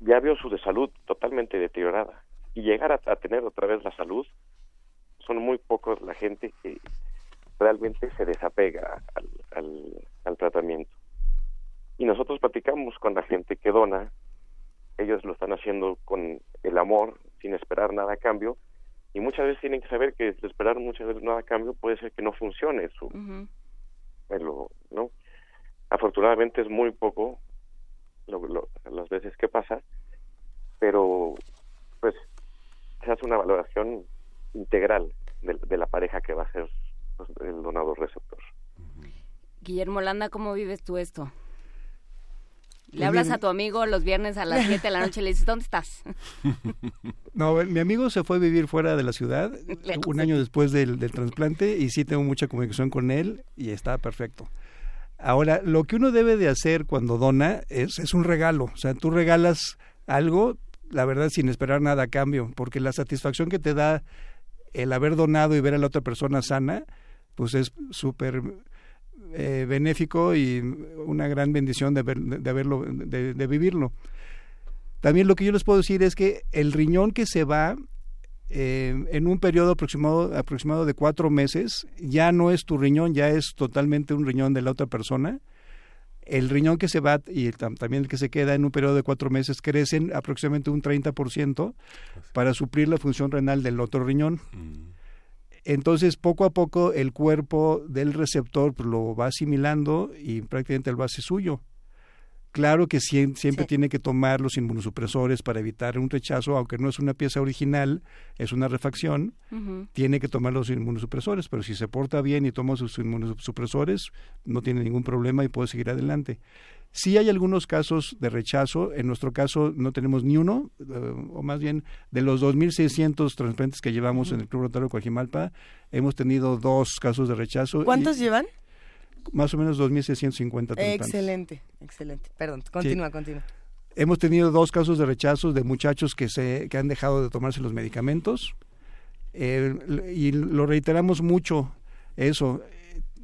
ya vio su de salud totalmente deteriorada y llegar a, tener otra vez la salud son muy pocos la gente que realmente se desapega al, al, tratamiento. Y nosotros platicamos con la gente que dona, ellos lo están haciendo con el amor, sin esperar nada a cambio, y muchas veces tienen que saber que esperar muchas veces nada a cambio puede ser que no funcione su, ¿no? Afortunadamente es muy poco las veces que pasa, pero pues se hace una valoración integral de, la pareja que va a ser pues, el donador receptor. Guillermo Landa, ¿cómo vives tú esto? Le pues hablas a tu amigo los viernes a las 7 de la noche y le dices, ¿dónde estás? *laughs* No, mi amigo se fue a vivir fuera de la ciudad un año después del, del trasplante y sí tengo mucha comunicación con él y está perfecto. Ahora, lo que uno debe de hacer cuando dona es, es un regalo. O sea, tú regalas algo, la verdad, sin esperar nada a cambio, porque la satisfacción que te da el haber donado y ver a la otra persona sana, pues es súper eh, benéfico y una gran bendición de, de, haberlo, de, de vivirlo. También lo que yo les puedo decir es que el riñón que se va eh, en un periodo aproximado, aproximado de cuatro meses, ya no es tu riñón, ya es totalmente un riñón de la otra persona. El riñón que se va y también el que se queda en un periodo de cuatro meses crecen aproximadamente un 30% para suplir la función renal del otro riñón. Mm. Entonces, poco a poco, el cuerpo del receptor pues, lo va asimilando y prácticamente lo hace suyo. Claro que siempre, tiene que tomar los inmunosupresores para evitar un rechazo, aunque no es una pieza original, es una refacción, tiene que tomar los inmunosupresores, pero si se porta bien y toma sus inmunosupresores, no tiene ningún problema y puede seguir adelante. Sí hay algunos casos de rechazo, en nuestro caso no tenemos ni uno, eh, o más bien de los 2.600 trasplantes que llevamos en el Club Rotario Coajimalpa, hemos tenido dos casos de rechazo. ¿Cuántos llevan? más o menos 2.650 Excelente, excelente. Perdón, continúa, continúa. Hemos tenido dos casos de rechazos de muchachos que, se, que han dejado de tomarse los medicamentos eh, y lo reiteramos mucho eso.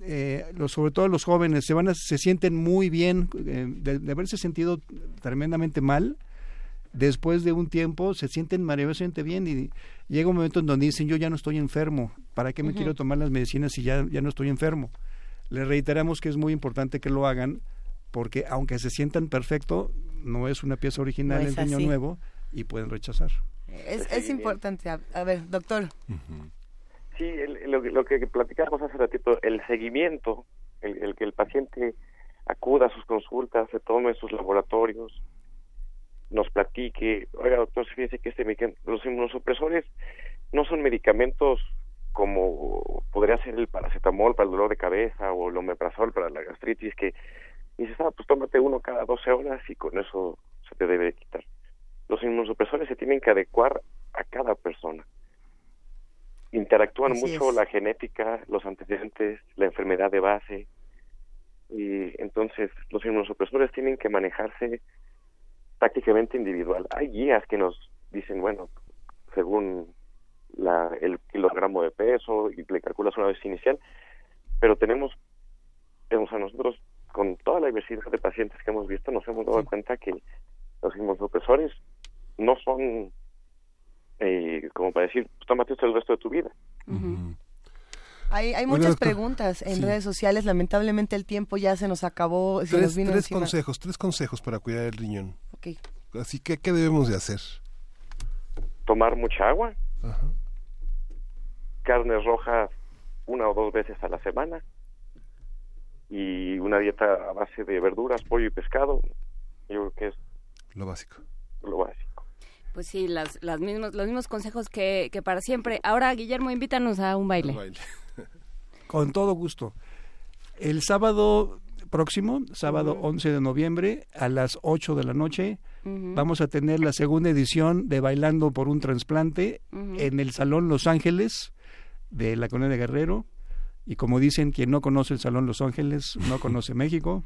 Eh, sobre todo los jóvenes se van se sienten muy bien eh, de, haberse sentido tremendamente mal después de un tiempo se sienten maravillosamente bien y llega un momento en donde dicen yo ya no estoy enfermo para qué me quiero tomar las medicinas si ya ya no estoy enfermo le reiteramos que es muy importante que lo hagan porque aunque se sientan perfecto, no es una pieza original en el riñón nuevo y pueden rechazar. Es, es importante. A, ver, doctor. Sí, lo, que platicamos hace ratito, el seguimiento, el, que el paciente acuda a sus consultas, se tome sus laboratorios, nos platique, oiga doctor, fíjese que este los inmunosupresores no son medicamentos como podría ser el paracetamol para el dolor de cabeza o el omeprazol para la gastritis, que dices, ah, pues tómate uno cada 12 horas y con eso se te debe quitar. Los inmunosupresores se tienen que adecuar a cada persona. Interactúan mucho la genética, los antecedentes, la enfermedad de base, y entonces los inmunosupresores tienen que manejarse prácticamente individual. Hay guías que nos dicen, bueno, según la, el kilogramo de peso y le calculas una vez inicial, pero tenemos, tenemos a nosotros con toda la diversidad de pacientes que hemos visto, nos hemos dado cuenta que los inmunosupresores no son eh, como para decir, pues, tómate esto el resto de tu vida. Hay, hay muchas preguntas en redes sociales. Lamentablemente el tiempo ya se nos acabó. tres, tres consejos, tres consejos para cuidar el riñón. Así que, ¿qué debemos de hacer? Tomar mucha agua. Ajá carnes rojas una o dos veces a la semana y una dieta a base de verduras, pollo y pescado. Yo creo que es lo básico. Lo básico. Pues sí, las, las mismos, los mismos consejos que, que para siempre. Ahora, Guillermo, invítanos a un baile. *laughs* Con todo gusto. El sábado próximo, sábado 11 de noviembre, a las 8 de la noche, vamos a tener la segunda edición de Bailando por un trasplante en el Salón Los Ángeles, de la colonia de Guerrero. Y como dicen, quien no conoce el Salón Los Ángeles no conoce *laughs* México.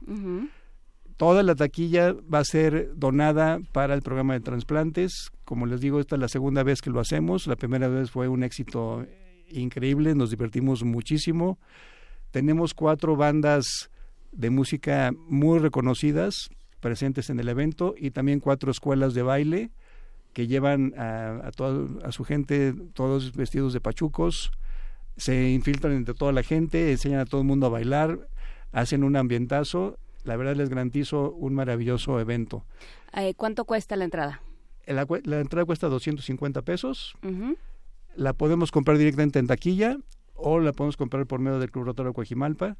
Toda la taquilla va a ser donada para el programa de trasplantes. Como les digo, esta es la segunda vez que lo hacemos. La primera vez fue un éxito increíble, nos divertimos muchísimo. Tenemos cuatro bandas de música muy reconocidas presentes en el evento y también cuatro escuelas de baile que llevan a, a su gente todos vestidos de pachucos, se infiltran entre toda la gente, enseñan a todo el mundo a bailar, hacen un ambientazo. La verdad les garantizo un maravilloso evento. Eh, ¿Cuánto cuesta la entrada? La, entrada cuesta 250 pesos. La podemos comprar directamente en taquilla o la podemos comprar por medio del Club Rotario Coajimalpa.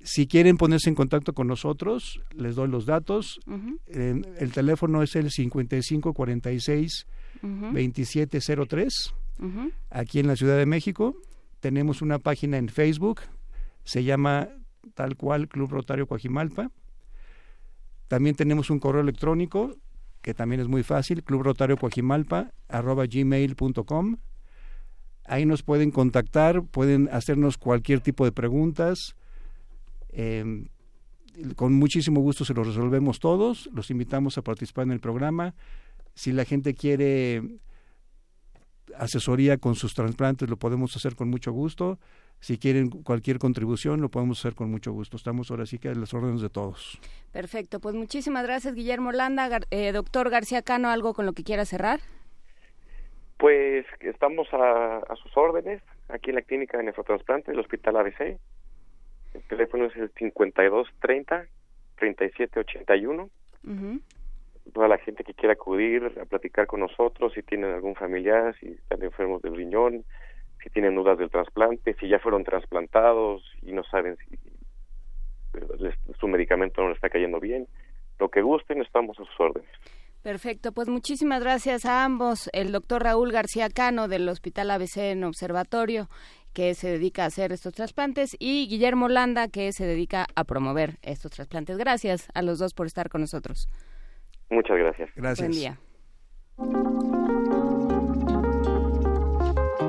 Si quieren ponerse en contacto con nosotros, les doy los datos. el teléfono es el 5546 2703 aquí en la Ciudad de México tenemos una página en Facebook, se llama tal cual Club Rotario Coajimalpa. También tenemos un correo electrónico que también es muy fácil, gmail.com Ahí nos pueden contactar, pueden hacernos cualquier tipo de preguntas. Em, con muchísimo gusto se los resolvemos todos. Los invitamos a participar en el programa. Si la gente quiere asesoría con sus trasplantes lo podemos hacer con mucho gusto. Si quieren cualquier contribución, lo podemos hacer con mucho gusto. Estamos ahora sí que a las órdenes de todos. Perfecto, pues muchísimas gracias, Guillermo Landa. Eh, doctor García Cano, ¿algo con lo que quiera cerrar? Pues estamos a, sus órdenes aquí en la clínica de nefrotrasplante del Hospital ABC. El teléfono es el 5230 3781. Uh toda la gente que quiera acudir a platicar con nosotros, si tienen algún familiar, si están enfermos del riñón, si tienen dudas del trasplante, si ya fueron trasplantados y no saben si su medicamento no le está cayendo bien, lo que gusten, estamos a sus órdenes. Perfecto, pues muchísimas gracias a ambos, el doctor Raúl García Cano del Hospital ABC en Observatorio, que se dedica a hacer estos trasplantes, y Guillermo Landa, que se dedica a promover estos trasplantes. Gracias a los dos por estar con nosotros. Muchas gracias. Gracias. Buen día.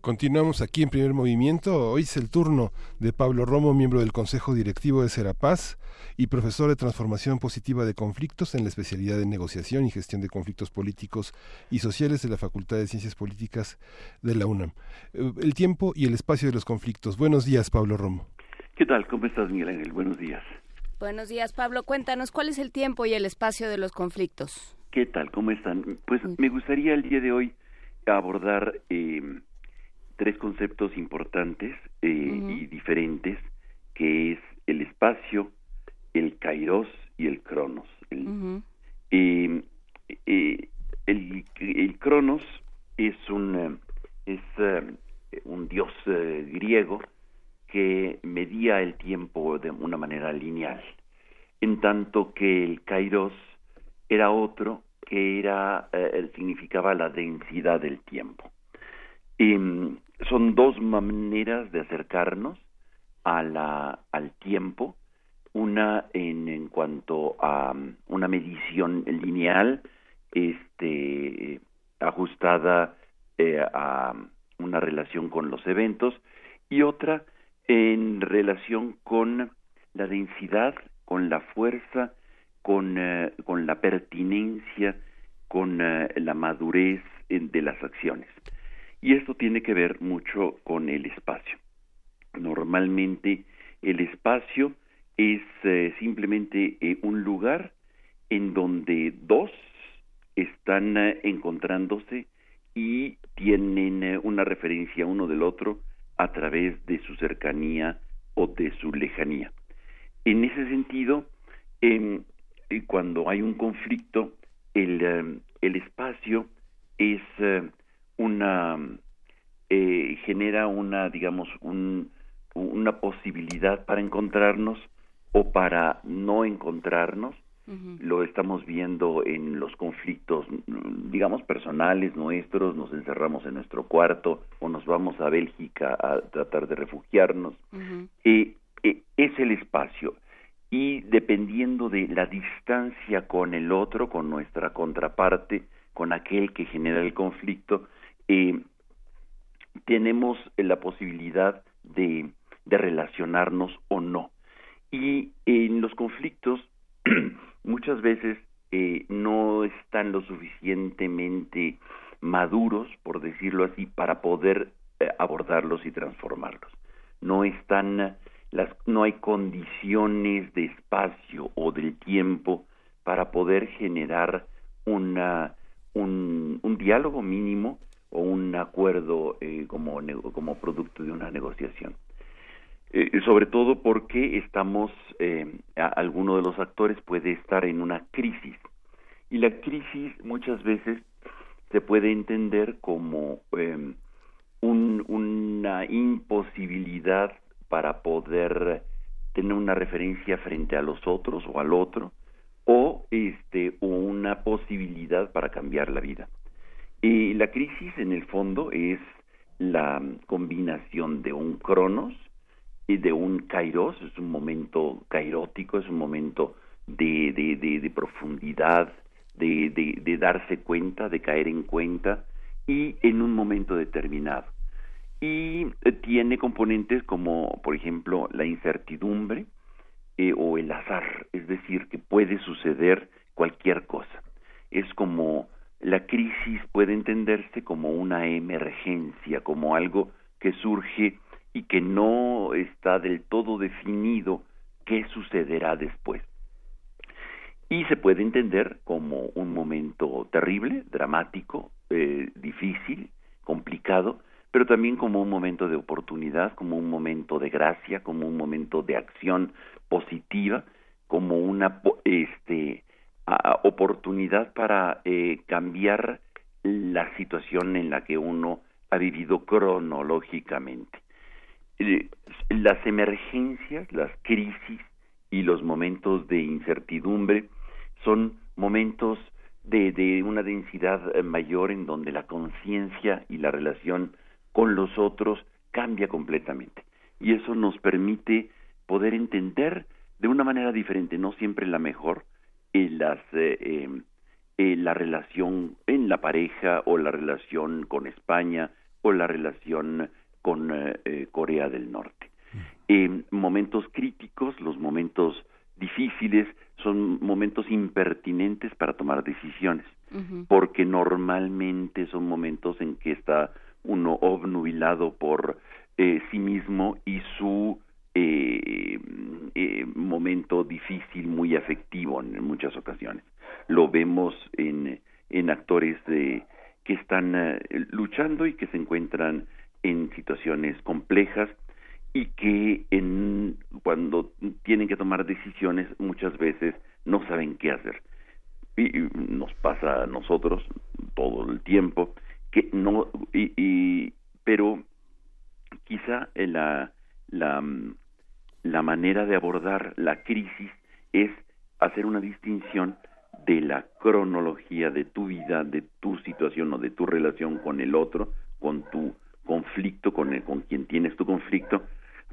Continuamos aquí en primer movimiento. Hoy es el turno de Pablo Romo, miembro del Consejo Directivo de Serapaz y profesor de Transformación Positiva de Conflictos en la especialidad de Negociación y Gestión de Conflictos Políticos y Sociales de la Facultad de Ciencias Políticas de la UNAM. Eh, el tiempo y el espacio de los conflictos. Buenos días, Pablo Romo. ¿Qué tal? ¿Cómo estás, Miguel Ángel? Buenos días. Buenos días, Pablo. Cuéntanos, ¿cuál es el tiempo y el espacio de los conflictos? ¿Qué tal? ¿Cómo están? Pues me gustaría el día de hoy abordar... Eh, tres conceptos importantes eh, y diferentes, que es el espacio, el kairos y el cronos. El, eh, eh, el, cronos es un, es, un dios griego que medía el tiempo de una manera lineal, en tanto que el kairos era otro que era significaba la densidad del tiempo. Son dos maneras de acercarnos a la, al tiempo, una en, cuanto a um, una medición lineal, este, ajustada eh, a una relación con los eventos, y otra en relación con la densidad, con la fuerza, con, eh, la pertinencia, con eh, la madurez de las acciones. Y esto tiene que ver mucho con el espacio. Normalmente el espacio es eh, simplemente eh, un lugar en donde dos están eh, encontrándose y tienen una referencia uno del otro a través de su cercanía o de su lejanía. En ese sentido, em, cuando hay un conflicto, el, el espacio es una eh, genera una digamos un, una posibilidad para encontrarnos o para no encontrarnos. Lo estamos viendo en los conflictos, digamos, personales nuestros, nos encerramos en nuestro cuarto o nos vamos a Bélgica a tratar de refugiarnos. Eh, eh, es el espacio. Y dependiendo de la distancia con el otro, con nuestra contraparte, con aquel que genera el conflicto, eh, tenemos la posibilidad de, de relacionarnos o no. Y en los conflictos *clears throat* muchas veces eh, no están lo suficientemente maduros, por decirlo así, para poder eh, abordarlos y transformarlos. No están las, no hay condiciones de espacio o del tiempo para poder generar una, un, un diálogo mínimo o un acuerdo eh, como, como producto de una negociación. Eh, sobre todo porque estamos, eh, alguno de los actores puede estar en una crisis. Y la crisis muchas veces se puede entender como eh, un, una imposibilidad para poder tener una referencia frente a los otros o al otro, o este, una posibilidad para cambiar la vida. Y la crisis en el fondo es la combinación de un cronos, de un kairos, es un momento kairótico, es un momento de, de, de, profundidad, de, de, darse cuenta, de caer en cuenta, y en un momento determinado. Y eh, tiene componentes como, por ejemplo, la incertidumbre eh, o el azar, es decir, que puede suceder cualquier cosa. Es como la crisis puede entenderse como una emergencia, como algo que surge y que no está del todo definido qué sucederá después. Y se puede entender como un momento terrible, dramático, eh, difícil, complicado, pero también como un momento de oportunidad, como un momento de gracia, como un momento de acción positiva, como una este, oportunidad para eh, cambiar la situación en la que uno ha vivido cronológicamente. Eh, las emergencias, las crisis y los momentos de incertidumbre son momentos de, una densidad eh, mayor en donde la conciencia y la relación con los otros cambia completamente. Y eso nos permite poder entender de una manera diferente, no siempre la mejor, eh, las, em, la relación en la pareja o la relación con España o la relación con eh, eh, Corea del Norte. En momentos críticos, los momentos difíciles, son momentos impertinentes para tomar decisiones, porque normalmente son momentos en que está uno obnubilado por eh, sí mismo y su momento difícil, muy afectivo en, muchas ocasiones. Lo vemos en, en actores de, que están luchando y que se encuentran en situaciones complejas y que en, cuando tienen que tomar decisiones muchas veces no saben qué hacer. Y, nos pasa a nosotros todo el tiempo que no y, pero quizá la, la la manera de abordar la crisis es hacer una distinción de la cronología de tu vida, de tu situación o de tu relación con el otro, con tu conflicto con, el, con quien tienes tu conflicto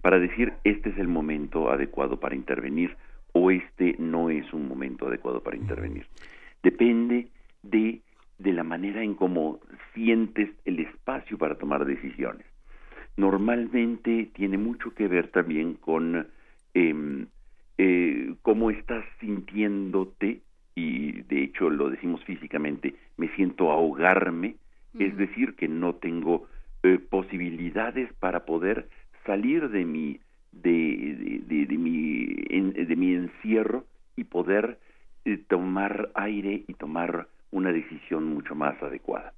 para decir este es el momento adecuado para intervenir o este no es un momento adecuado para intervenir. Depende de, de la manera en cómo sientes el espacio para tomar decisiones. Normalmente tiene mucho que ver también con em, eh, cómo estás sintiéndote y de hecho lo decimos físicamente, me siento ahogarme, es decir, que no tengo eh, posibilidades para poder salir de mi de, de, mi de mi encierro y poder eh, tomar aire y tomar una decisión mucho más adecuada.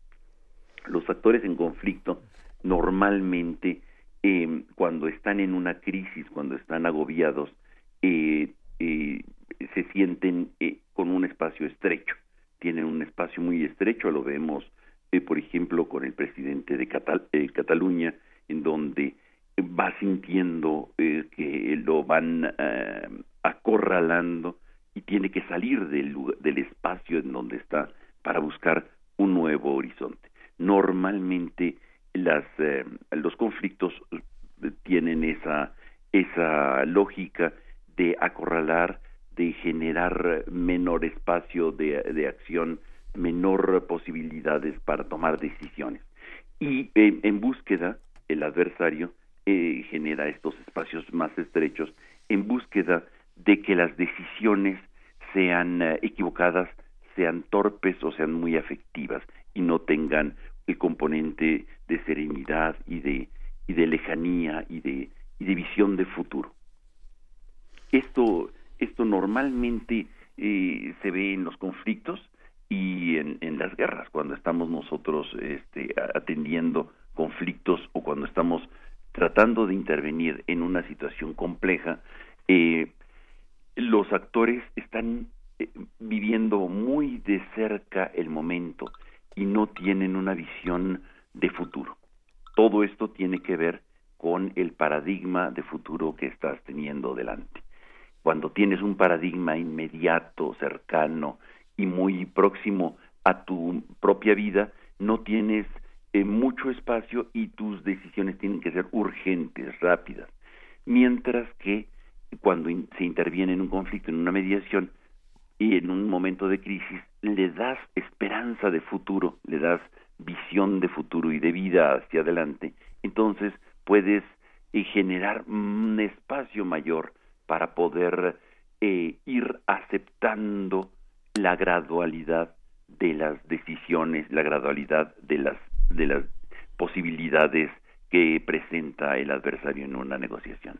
Los actores en conflicto normalmente em, cuando están en una crisis, cuando están agobiados, eh, se sienten con un espacio estrecho, tienen un espacio muy estrecho, lo vemos eh, por ejemplo, con el presidente de eh, Cataluña, en donde va sintiendo eh, que lo van acorralando y tiene que salir del, del espacio en donde está para buscar un nuevo horizonte. Normalmente las, eh, los conflictos eh, tienen esa, esa lógica de acorralar, de generar menor espacio de, de acción, menor posibilidades para tomar decisiones. Y eh, en búsqueda, el adversario genera estos espacios más estrechos en búsqueda de que las decisiones sean equivocadas, sean torpes o sean muy afectivas y no tengan el componente de serenidad y de, y de lejanía y de, y de visión de futuro. Esto, esto normalmente eh, se ve en los conflictos y en, en, las guerras, cuando estamos nosotros este, atendiendo conflictos o cuando estamos tratando de intervenir en una situación compleja, eh, los actores están eh, viviendo muy de cerca el momento y no tienen una visión de futuro. Todo esto tiene que ver con el paradigma de futuro que estás teniendo delante. Cuando tienes un paradigma inmediato, cercano y muy próximo a tu propia vida, no tienes eh, mucho espacio y tus decisiones tienen que ser urgentes, rápidas. Mientras que cuando se interviene en un conflicto, en una mediación, y en un momento de crisis le das esperanza de futuro, le das visión de futuro y de vida hacia adelante, entonces puedes eh, generar un espacio mayor para poder eh, ir aceptando la gradualidad de las decisiones, la gradualidad de las de las posibilidades que presenta el adversario en una negociación.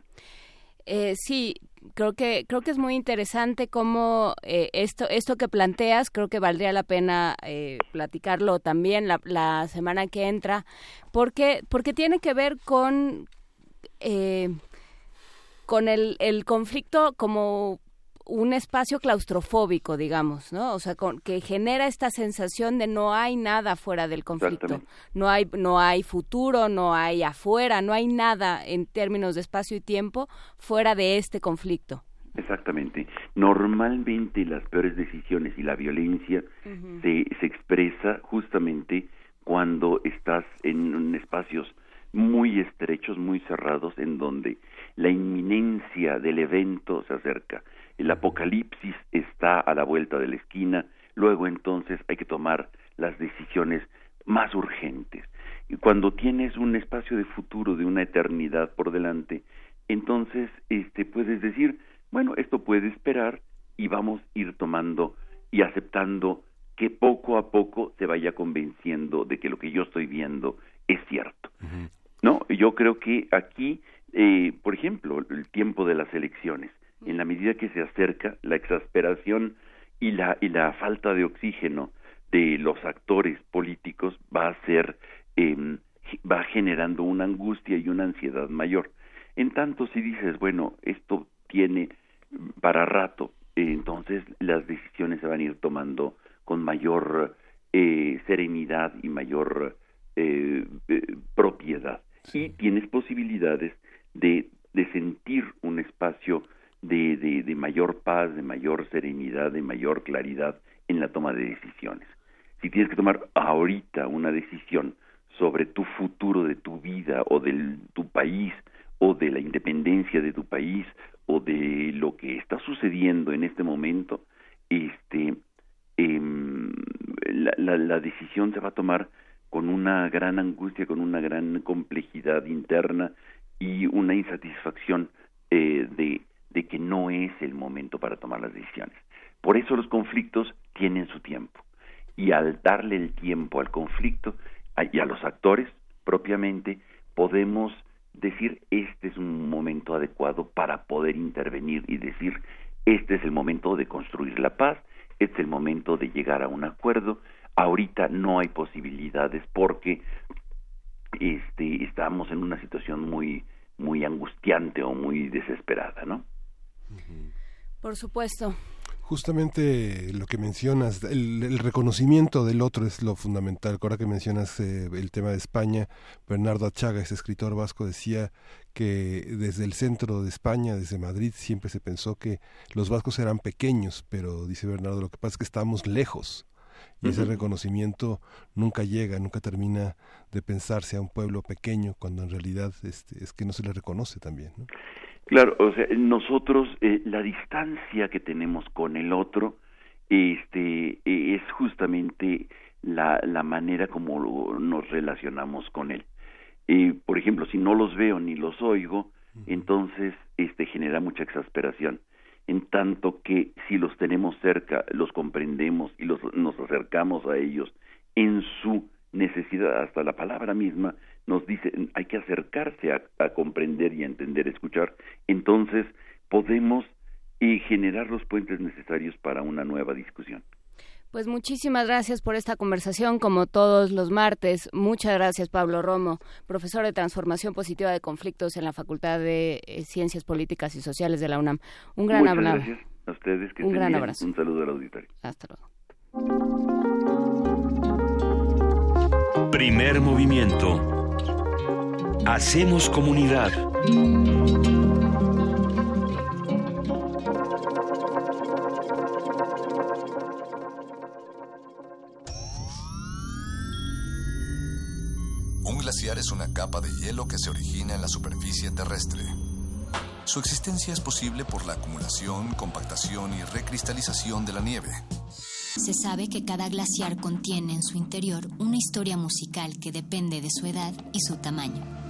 Eh, sí, creo que creo que es muy interesante cómo eh, esto esto que planteas creo que valdría la pena eh, platicarlo también la, la, semana que entra porque porque tiene que ver con eh, con el, el conflicto como un espacio claustrofóbico, digamos, ¿no? O sea, que genera esta sensación de no hay nada fuera del conflicto, no hay no hay futuro, no hay afuera, no hay nada en términos de espacio y tiempo fuera de este conflicto. Exactamente. Normalmente las peores decisiones y la violencia se, se expresa justamente cuando estás en espacios muy estrechos, muy cerrados, en donde la inminencia del evento se acerca el apocalipsis está a la vuelta de la esquina, luego entonces hay que tomar las decisiones más urgentes. Y cuando tienes un espacio de futuro, de una eternidad por delante, entonces este puedes decir, bueno, esto puede esperar y vamos a ir tomando y aceptando que poco a poco se vaya convenciendo de que lo que yo estoy viendo es cierto. No, yo creo que aquí, eh, por ejemplo, el tiempo de las elecciones en la medida que se acerca la exasperación y la y la falta de oxígeno de los actores políticos va a ser eh, va generando una angustia y una ansiedad mayor. En tanto, si dices, bueno, esto tiene para rato, eh, entonces las decisiones se van a ir tomando con mayor eh, serenidad y mayor eh, eh propiedad. Y tienes posibilidades de, de sentir un espacio de, de, de mayor paz, de mayor serenidad, de mayor claridad en la toma de decisiones. Si tienes que tomar ahorita una decisión sobre tu futuro de tu vida o de tu país o de la independencia de tu país o de lo que está sucediendo en este momento, este, eh, la, la, la, decisión se va a tomar con una gran angustia, con una gran complejidad interna y una insatisfacción eh, de de que no es el momento para tomar las decisiones. Por eso los conflictos tienen su tiempo. Y al darle el tiempo al conflicto y a los actores propiamente, podemos decir este es un momento adecuado para poder intervenir y decir este es el momento de construir la paz, este es el momento de llegar a un acuerdo. Ahorita no hay posibilidades porque este estamos en una situación muy muy angustiante o muy desesperada, ¿no? Por supuesto. Justamente lo que mencionas, el, reconocimiento del otro es lo fundamental. Ahora que mencionas eh, el tema de España, Bernardo Achaga, ese escritor vasco, decía que desde el centro de España, desde Madrid, siempre se pensó que los vascos eran pequeños, pero dice Bernardo, lo que pasa es que estamos lejos. Y ese reconocimiento nunca llega, nunca termina de pensarse a un pueblo pequeño, cuando en realidad este, es que no se le reconoce también. ¿no? Claro, o sea, nosotros eh, la distancia que tenemos con el otro este eh, es justamente la, la manera como nos relacionamos con él. Eh, por ejemplo, si no los veo ni los oigo, entonces este genera mucha exasperación. En tanto que si los tenemos cerca, los comprendemos y los, nos acercamos a ellos en su necesidad, hasta la palabra misma nos dice hay que acercarse a, comprender y a entender, escuchar, entonces podemos y eh, generar los puentes necesarios para una nueva discusión. Pues muchísimas gracias por esta conversación, como todos los martes. Muchas gracias, Pablo Romo, profesor de Transformación Positiva de Conflictos en la Facultad de eh, Ciencias Políticas y Sociales de la UNAM. Un gran abrazo. Gracias a ustedes. Un gran abrazo. Un saludo al auditorio. Hasta luego. Primer movimiento Hacemos comunidad. Un glaciar es una capa de hielo que se origina en la superficie terrestre. Su existencia es posible por la acumulación, compactación y recristalización de la nieve. Se sabe que cada glaciar contiene en su interior una historia musical que depende de su edad y su tamaño.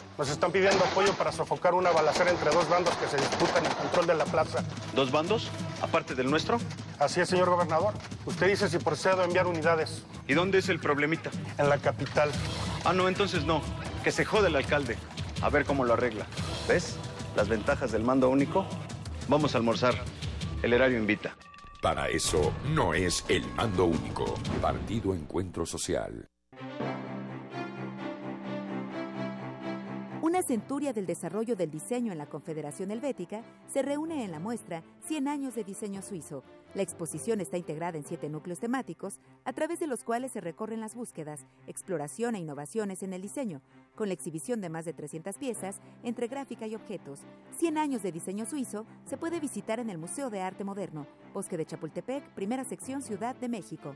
nos están pidiendo apoyo para sofocar una balacera entre dos bandos que se disputan el control de la plaza. ¿Dos bandos? ¿Aparte del nuestro? Así es, señor gobernador. Usted dice si procedo a enviar unidades. ¿Y dónde es el problemita? En la capital. Ah, no, entonces no. Que se jode el alcalde. A ver cómo lo arregla. ¿Ves? Las ventajas del mando único. Vamos a almorzar. El erario invita. Para eso no es el mando único. Partido Encuentro Social. Una centuria del desarrollo del diseño en la Confederación Helvética se reúne en la muestra 100 años de diseño suizo. La exposición está integrada en siete núcleos temáticos, a través de los cuales se recorren las búsquedas, exploración e innovaciones en el diseño, con la exhibición de más de 300 piezas entre gráfica y objetos. 100 años de diseño suizo se puede visitar en el Museo de Arte Moderno, Bosque de Chapultepec, primera sección Ciudad de México.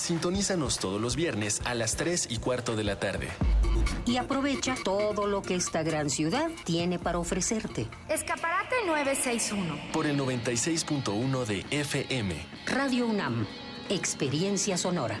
Sintonízanos todos los viernes a las 3 y cuarto de la tarde y aprovecha todo lo que esta gran ciudad tiene para ofrecerte. Escaparate 961. Por el 96.1 de FM. Radio UNAM. Experiencia sonora.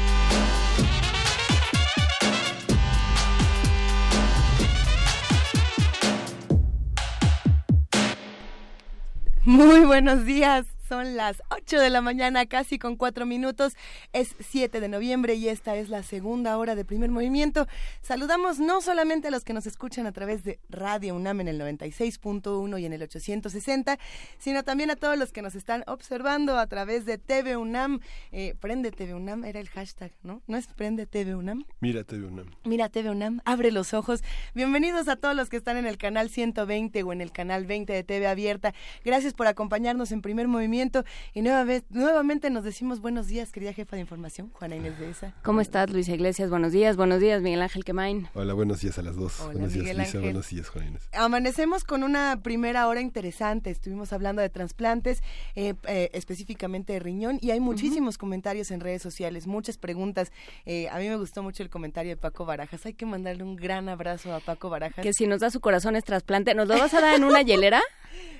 Muy buenos días. Son las 8 de la mañana, casi con cuatro minutos. Es 7 de noviembre y esta es la segunda hora de primer movimiento. Saludamos no solamente a los que nos escuchan a través de Radio UNAM en el 96.1 y en el 860, sino también a todos los que nos están observando a través de TV UNAM. Eh, Prende TV UNAM era el hashtag, ¿no? ¿No es Prende TV UNAM? Mira TV UNAM. Mira TV UNAM, abre los ojos. Bienvenidos a todos los que están en el canal 120 o en el canal 20 de TV Abierta. Gracias por acompañarnos en primer movimiento y nueva vez, nuevamente nos decimos buenos días, querida jefa de información, Juana Inés de esa. ¿Cómo estás, Luisa Iglesias? Buenos días, buenos días, Miguel Ángel Quemain. Hola, buenos días a las dos. buenos días, Luisa, buenos días, Juana Inés. Amanecemos con una primera hora interesante. Estuvimos hablando de trasplantes, eh, eh, específicamente de riñón, y hay muchísimos comentarios en redes sociales, muchas preguntas. Eh, a mí me gustó mucho el comentario de Paco Barajas. Hay que mandarle un gran abrazo a Paco Barajas. Que si nos da su corazón es trasplante, ¿nos lo vas a dar en una hielera? *laughs*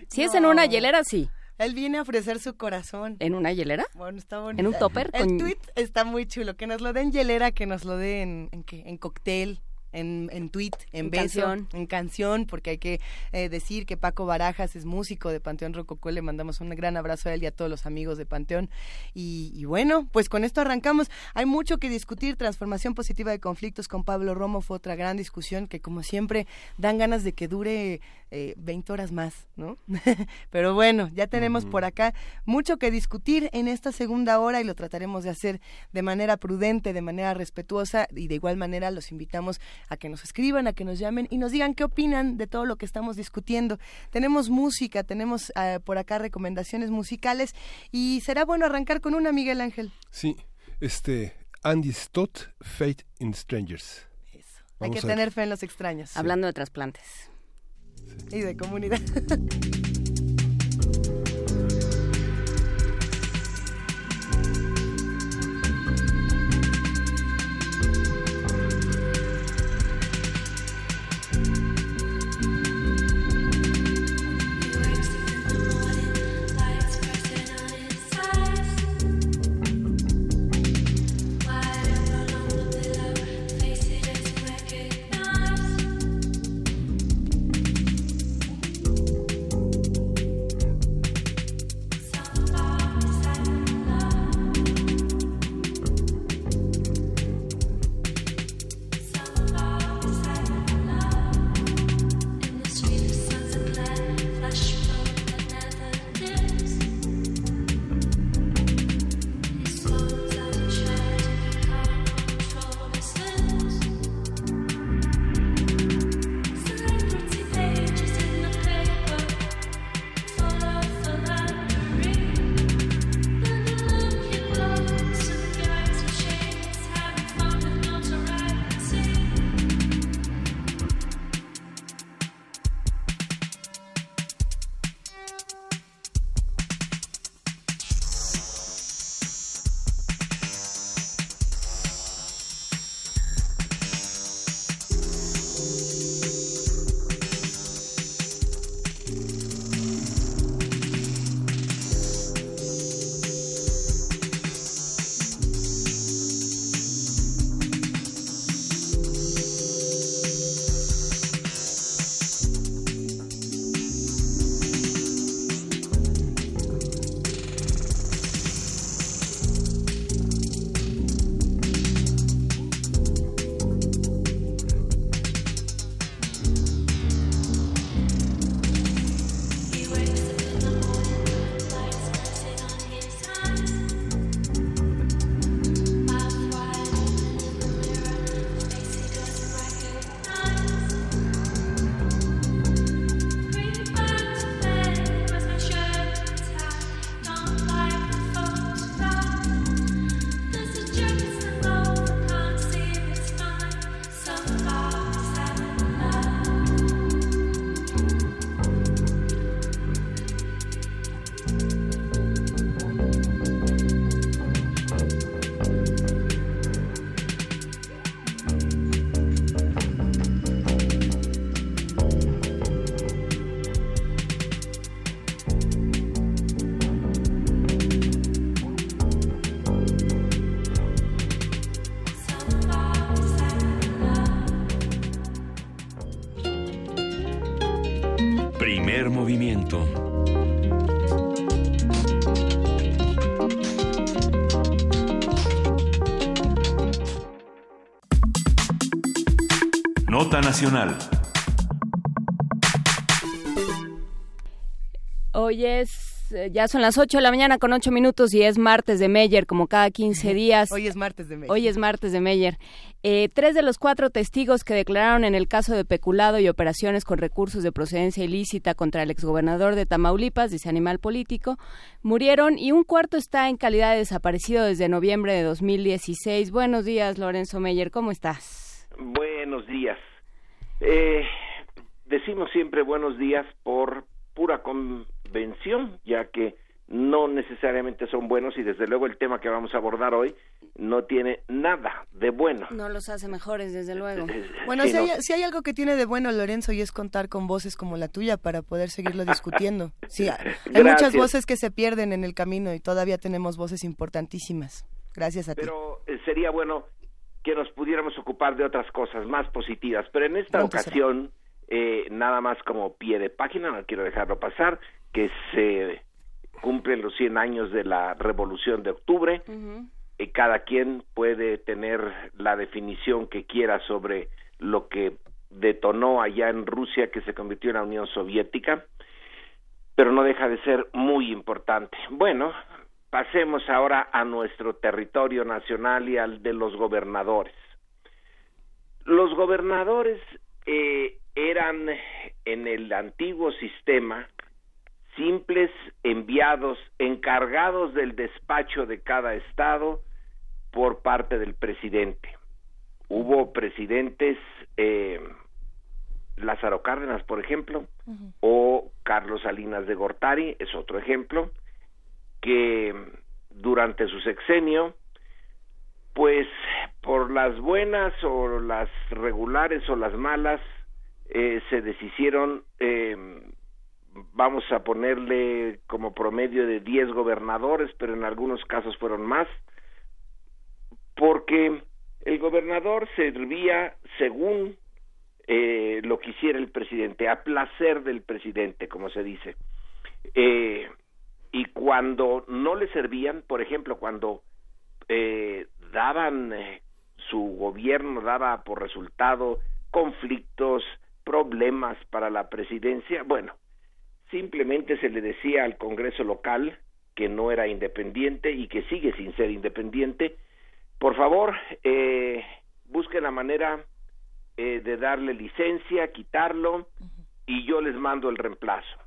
Si es en una hielera, sí. Él viene a ofrecer su corazón. ¿En una hielera? Bueno, está bonito. ¿En un topper? El tweet está muy chulo. Que nos lo den hielera, que nos lo den en, en, en cóctel en, en tweet, en, beso, canción. en canción, porque hay que eh, decir que Paco Barajas es músico de Panteón Rococó, le mandamos un gran abrazo a él y a todos los amigos de Panteón. Y, y, bueno, pues con esto arrancamos. Hay mucho que discutir, transformación positiva de conflictos con Pablo Romo fue otra gran discusión que como siempre dan ganas de que dure eh, 20 horas más, ¿no? *laughs* Pero bueno, ya tenemos uh -huh. por acá mucho que discutir en esta segunda hora y lo trataremos de hacer de manera prudente, de manera respetuosa y de igual manera los invitamos a que nos escriban, a que nos llamen y nos digan qué opinan de todo lo que estamos discutiendo. Tenemos música, tenemos uh, por acá recomendaciones musicales y será bueno arrancar con una, Miguel Ángel. Sí, este Andy Stott, Fate in Strangers. Eso. Hay que tener fe en los extraños. Sí. Hablando de trasplantes. Sí. Y de comunidad. *laughs* Nacional. Hoy es, eh, ya son las 8 de la mañana con 8 minutos y es martes de Meyer, como cada 15 días. Hoy es martes de Meyer. Hoy es martes de Meyer. Eh, tres de los cuatro testigos que declararon en el caso de peculado y operaciones con recursos de procedencia ilícita contra el exgobernador de Tamaulipas, dice Animal Político, murieron y un cuarto está en calidad de desaparecido desde noviembre de 2016. Buenos días, Lorenzo Meyer, ¿cómo estás? Buenos días. Eh, decimos siempre buenos días por pura convención, ya que no necesariamente son buenos y desde luego el tema que vamos a abordar hoy no tiene nada de bueno. No los hace mejores, desde luego. Bueno, si, hay, si hay algo que tiene de bueno, Lorenzo, y es contar con voces como la tuya para poder seguirlo discutiendo. Sí, hay *laughs* muchas voces que se pierden en el camino y todavía tenemos voces importantísimas. Gracias a ti. Pero eh, sería bueno que nos pudiéramos ocupar de otras cosas más positivas. Pero en esta ocasión, eh, nada más como pie de página, no quiero dejarlo pasar, que se cumplen los 100 años de la Revolución de Octubre. y cada quien puede tener la definición que quiera sobre lo que detonó allá en Rusia, que se convirtió en la Unión Soviética, pero no deja de ser muy importante. Bueno, pasemos ahora a nuestro territorio nacional y al de los gobernadores. Los gobernadores eh, eran en el antiguo sistema simples enviados encargados del despacho de cada estado por parte del presidente. Hubo presidentes, eh, Lázaro Cárdenas, por ejemplo, o Carlos Salinas de Gortari, es otro ejemplo, que durante su sexenio, pues por las buenas o las regulares o las malas, eh, se deshicieron eh, vamos a ponerle como promedio de 10 gobernadores, pero en algunos casos fueron más, porque el gobernador servía según eh, lo que hiciera el presidente, a placer del presidente, como se dice. Eh, y cuando no le servían, por ejemplo, cuando eh, daban eh, su gobierno, daba por resultado conflictos, problemas para la presidencia, bueno, simplemente se le decía al Congreso local que no era independiente y que sigue sin ser independiente, por favor, eh, busquen la manera eh, de darle licencia, quitarlo, y yo les mando el reemplazo.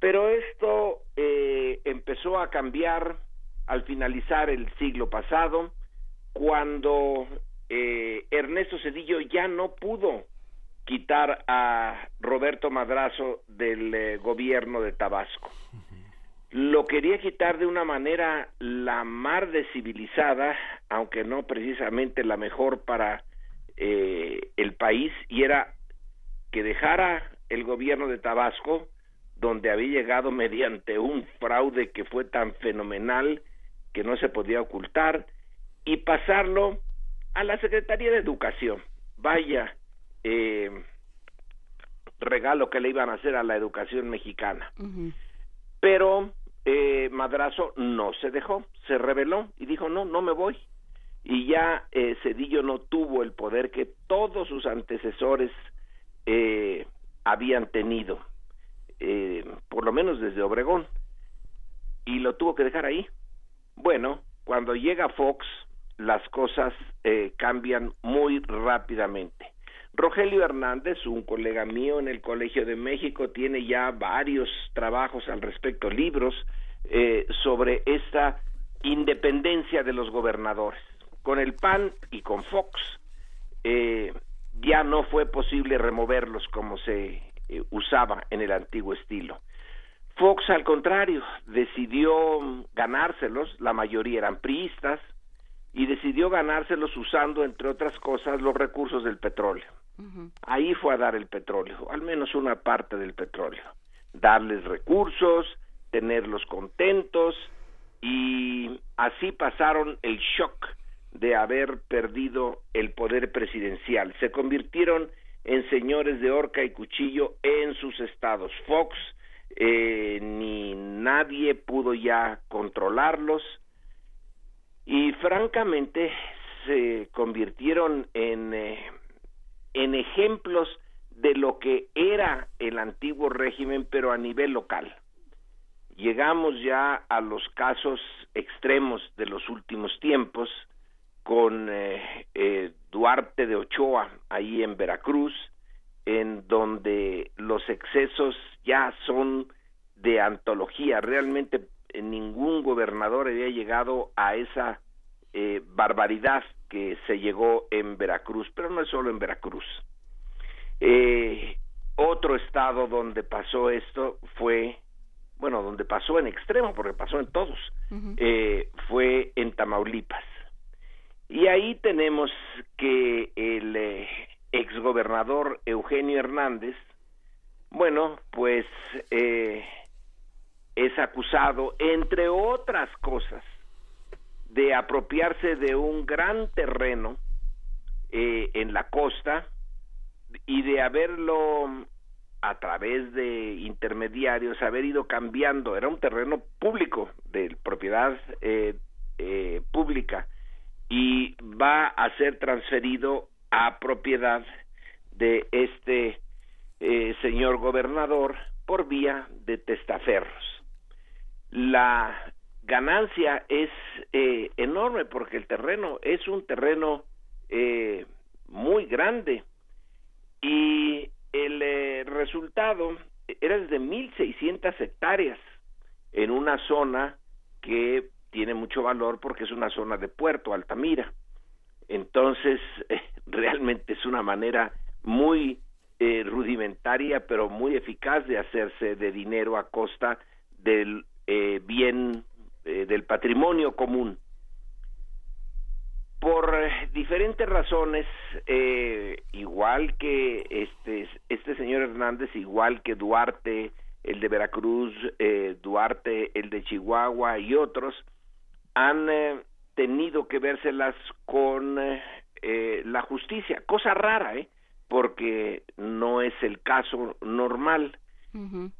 Pero esto eh, empezó a cambiar al finalizar el siglo pasado, cuando eh, Ernesto Cedillo ya no pudo quitar a Roberto Madrazo del eh, gobierno de Tabasco. Lo quería quitar de una manera la más de civilizada, aunque no precisamente la mejor para eh, el país, y era que dejara el gobierno de Tabasco, donde había llegado mediante un fraude que fue tan fenomenal que no se podía ocultar, y pasarlo a la Secretaría de Educación. Vaya, eh, regalo que le iban a hacer a la educación mexicana. Pero eh, Madrazo no se dejó, se rebeló y dijo, no, no me voy. Y ya eh, Cedillo no tuvo el poder que todos sus antecesores eh, habían tenido, eh, por lo menos desde Obregón, y lo tuvo que dejar ahí. Bueno, cuando llega Fox, las cosas eh, cambian muy rápidamente. Rogelio Hernández, un colega mío en el Colegio de México, tiene ya varios trabajos al respecto, libros eh, sobre esta independencia de los gobernadores. Con el PAN y con Fox eh, ya no fue posible removerlos como se eh, usaba en el antiguo estilo. Fox, al contrario, decidió ganárselos, la mayoría eran priistas, y decidió ganárselos usando, entre otras cosas, los recursos del petróleo. Ahí fue a dar el petróleo, al menos una parte del petróleo. Darles recursos, tenerlos contentos y así pasaron el shock de haber perdido el poder presidencial. Se convirtieron en señores de horca y cuchillo en sus estados. Fox eh, ni nadie pudo ya controlarlos y francamente se convirtieron en eh, en ejemplos de lo que era el antiguo régimen, pero a nivel local. Llegamos ya a los casos extremos de los últimos tiempos, con eh, eh, Duarte de Ochoa, ahí en Veracruz, en donde los excesos ya son de antología. Realmente eh, ningún gobernador había llegado a esa barbaridad que se llegó en Veracruz, pero no es solo en Veracruz. otro estado donde pasó esto fue, bueno, donde pasó en extremo, porque pasó en todos, fue en Tamaulipas. Y ahí tenemos que el eh, exgobernador Eugenio Hernández, bueno, pues eh, es acusado, entre otras cosas, de apropiarse de un gran terreno eh, en la costa y de haberlo a través de intermediarios haber ido cambiando. Era un terreno público de propiedad pública y va a ser transferido a propiedad de este eh, señor gobernador por vía de testaferros. La ganancia es eh, enorme porque el terreno es un terreno eh, muy grande y el resultado era de 1.600 hectáreas en una zona que tiene mucho valor porque es una zona de puerto, Altamira. Entonces, *laughs* realmente es una manera muy eh, rudimentaria, pero muy eficaz de hacerse de dinero a costa del eh, bien, eh, del patrimonio común. Por diferentes razones, igual que este, este señor Hernández, igual que Duarte, el de Veracruz, Duarte, el de Chihuahua y otros, han eh, tenido que vérselas con eh, eh, la justicia, cosa rara, ¿eh? porque no es el caso normal.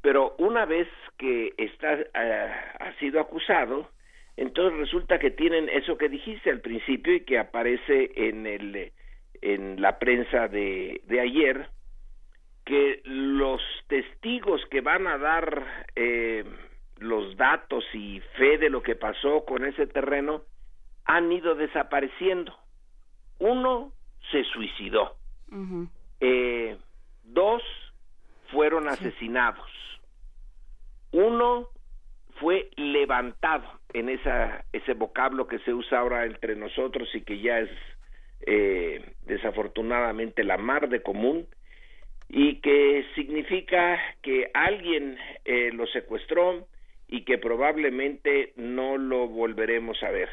Pero una vez que está ha sido acusado, entonces resulta que tienen eso que dijiste al principio y que aparece en el en la prensa de, de ayer que los testigos que van a dar eh, los datos y fe de lo que pasó con ese terreno han ido desapareciendo. Uno se suicidó. Eh, dos fueron asesinados. Uno fue levantado en esa, ese vocablo que se usa ahora entre nosotros y que ya es eh, desafortunadamente la mar de común y que significa que alguien eh, lo secuestró, y que probablemente no lo volveremos a ver.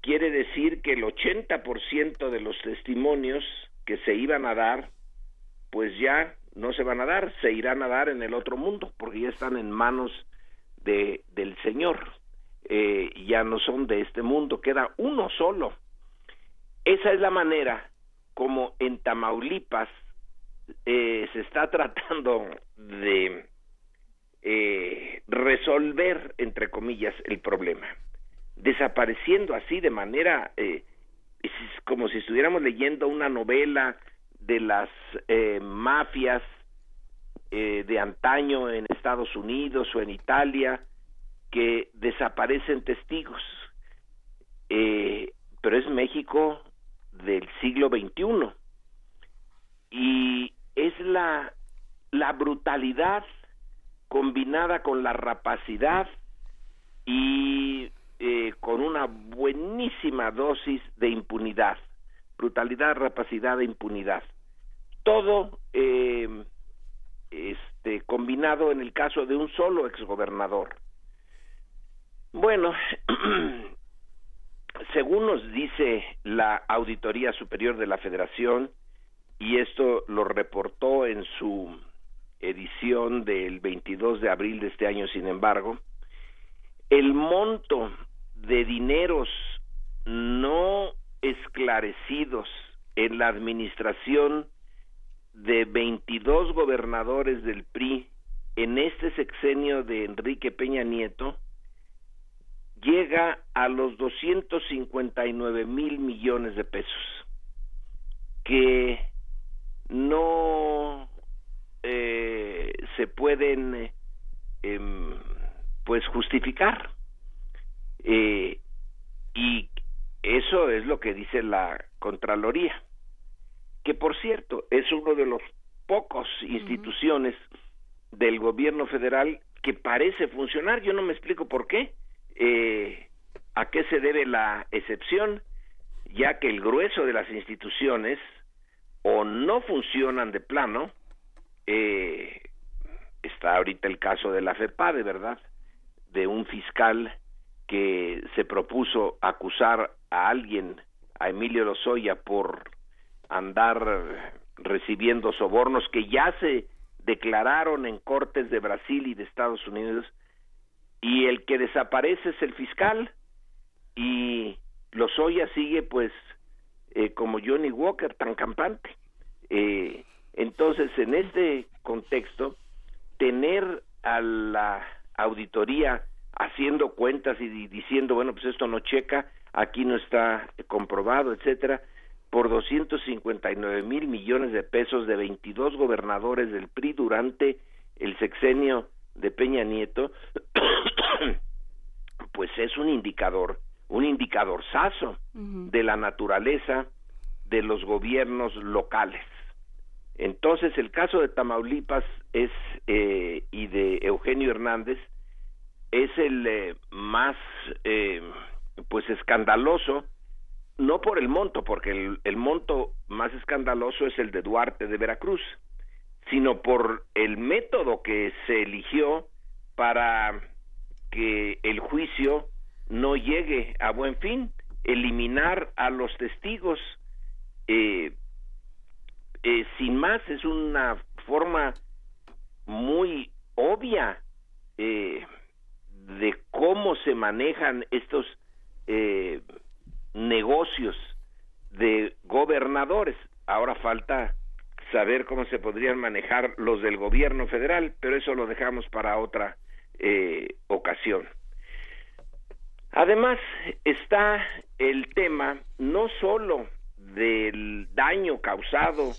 Quiere decir que el 80% de los testimonios que se iban a dar, pues ya no se van a dar, se irán a dar en el otro mundo, porque ya están en manos de, del Señor, eh, ya no son de este mundo, queda uno solo. Esa es la manera como en Tamaulipas eh, se está *laughs* tratando de eh, resolver, entre comillas, el problema, desapareciendo así de manera, eh, es como si estuviéramos leyendo una novela de las eh, mafias eh, de antaño en Estados Unidos o en Italia, que desaparecen testigos. pero es México del siglo XXI. Y es la, la brutalidad combinada con la rapacidad y eh, con una buenísima dosis de impunidad, brutalidad, rapacidad e impunidad. Todo eh, este, combinado en el caso de un solo exgobernador. Bueno, *clears throat* según nos dice la Auditoría Superior de la Federación, y esto lo reportó en su edición del 22 de abril de este año, sin embargo, el monto de dineros no esclarecidos en la administración de 22 gobernadores del PRI en este sexenio de Enrique Peña Nieto llega a los 259 mil millones de pesos, que no eh, se pueden em, pues justificar. Eh, y eso es lo que dice la Contraloría que por cierto es uno de los pocos instituciones del gobierno federal que parece funcionar. Yo no me explico por qué. Eh, a qué se debe la excepción ya que el grueso de las instituciones o no funcionan de plano, eh, está ahorita el caso de la FEPADE, ¿verdad? De un fiscal que se propuso acusar a alguien, a Emilio Lozoya, por andar recibiendo sobornos que ya se declararon en cortes de Brasil y de Estados Unidos, y el que desaparece es el fiscal, y Lozoya sigue pues eh, como Johnny Walker, tan campante. Eh, entonces, en este contexto, tener a la auditoría haciendo cuentas y diciendo, bueno, pues esto no checa, aquí no está comprobado, etcétera, por 259 mil millones de pesos de 22 gobernadores del PRI durante el sexenio de Peña Nieto, *coughs* pues es un indicador un indicador saso de la naturaleza de los gobiernos locales. Entonces, el caso de Tamaulipas es eh, y de Eugenio Hernández es el eh, más eh, pues escandaloso, no por el monto, porque el, el monto más escandaloso es el de Duarte de Veracruz, sino por el método que se eligió para que el juicio no llegue a buen fin, eliminar a los testigos. Eh, eh, sin más, es una forma muy obvia eh, de cómo se manejan estos negocios de gobernadores. Ahora falta saber cómo se podrían manejar los del gobierno federal, pero eso lo dejamos para otra ocasión. Además está el tema no solo del daño causado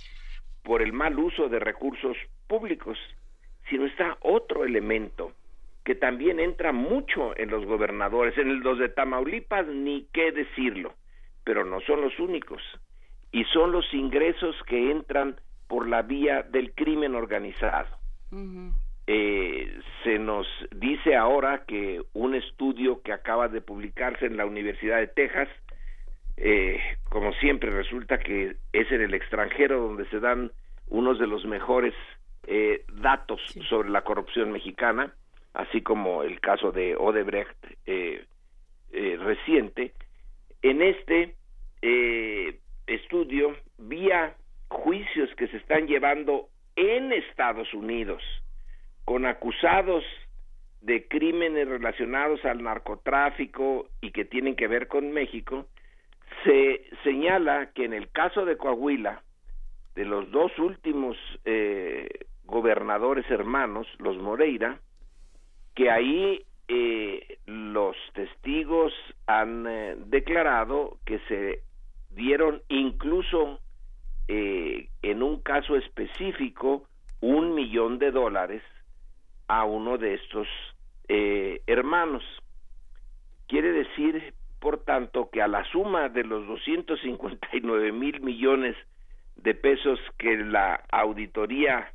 por el mal uso de recursos públicos, sino está otro elemento que también entra mucho en los gobernadores, en los de Tamaulipas ni qué decirlo, pero no son los únicos, y son los ingresos que entran por la vía del crimen organizado. Eh, se nos dice ahora que un estudio que acaba de publicarse en la Universidad de Texas, eh, como siempre resulta que es en el extranjero donde se dan unos de los mejores eh, datos sobre la corrupción mexicana, así como el caso de Odebrecht reciente. En este estudio, vía juicios que se están llevando en Estados Unidos, con acusados de crímenes relacionados al narcotráfico y que tienen que ver con México, se señala que en el caso de Coahuila, de los dos últimos eh, gobernadores hermanos, los Moreira, que ahí eh, los testigos han eh, declarado que se dieron incluso en un caso específico un millón de dólares a uno de estos hermanos. Quiere decir, por tanto, que a la suma de los 259 mil millones de pesos que la auditoría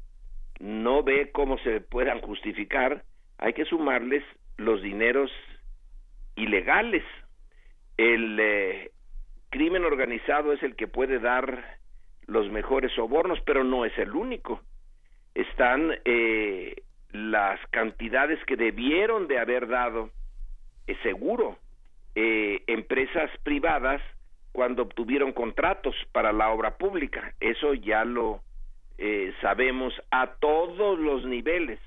no ve cómo se puedan justificar, hay que sumarles los dineros ilegales. El eh, crimen organizado es el que puede dar los mejores sobornos, pero no es el único. Están eh, las cantidades que debieron de haber dado, es seguro, eh, empresas privadas cuando obtuvieron contratos para la obra pública. Eso ya lo eh, sabemos a todos los niveles,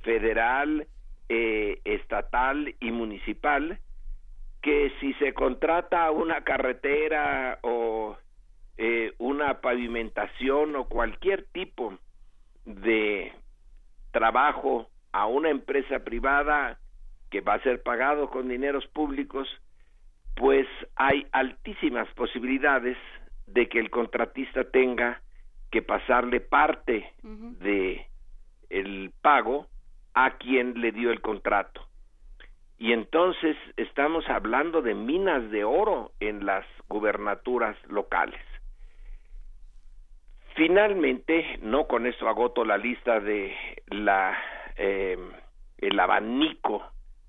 federal, eh, estatal y municipal, que si se contrata una carretera o una pavimentación o cualquier tipo de trabajo a una empresa privada que va a ser pagado con dineros públicos, pues hay altísimas posibilidades de que el contratista tenga que pasarle parte de el pago a quien le dio el contrato. Y entonces estamos hablando de minas de oro en las gubernaturas locales. Finalmente, no con esto agoto la lista de la eh, el abanico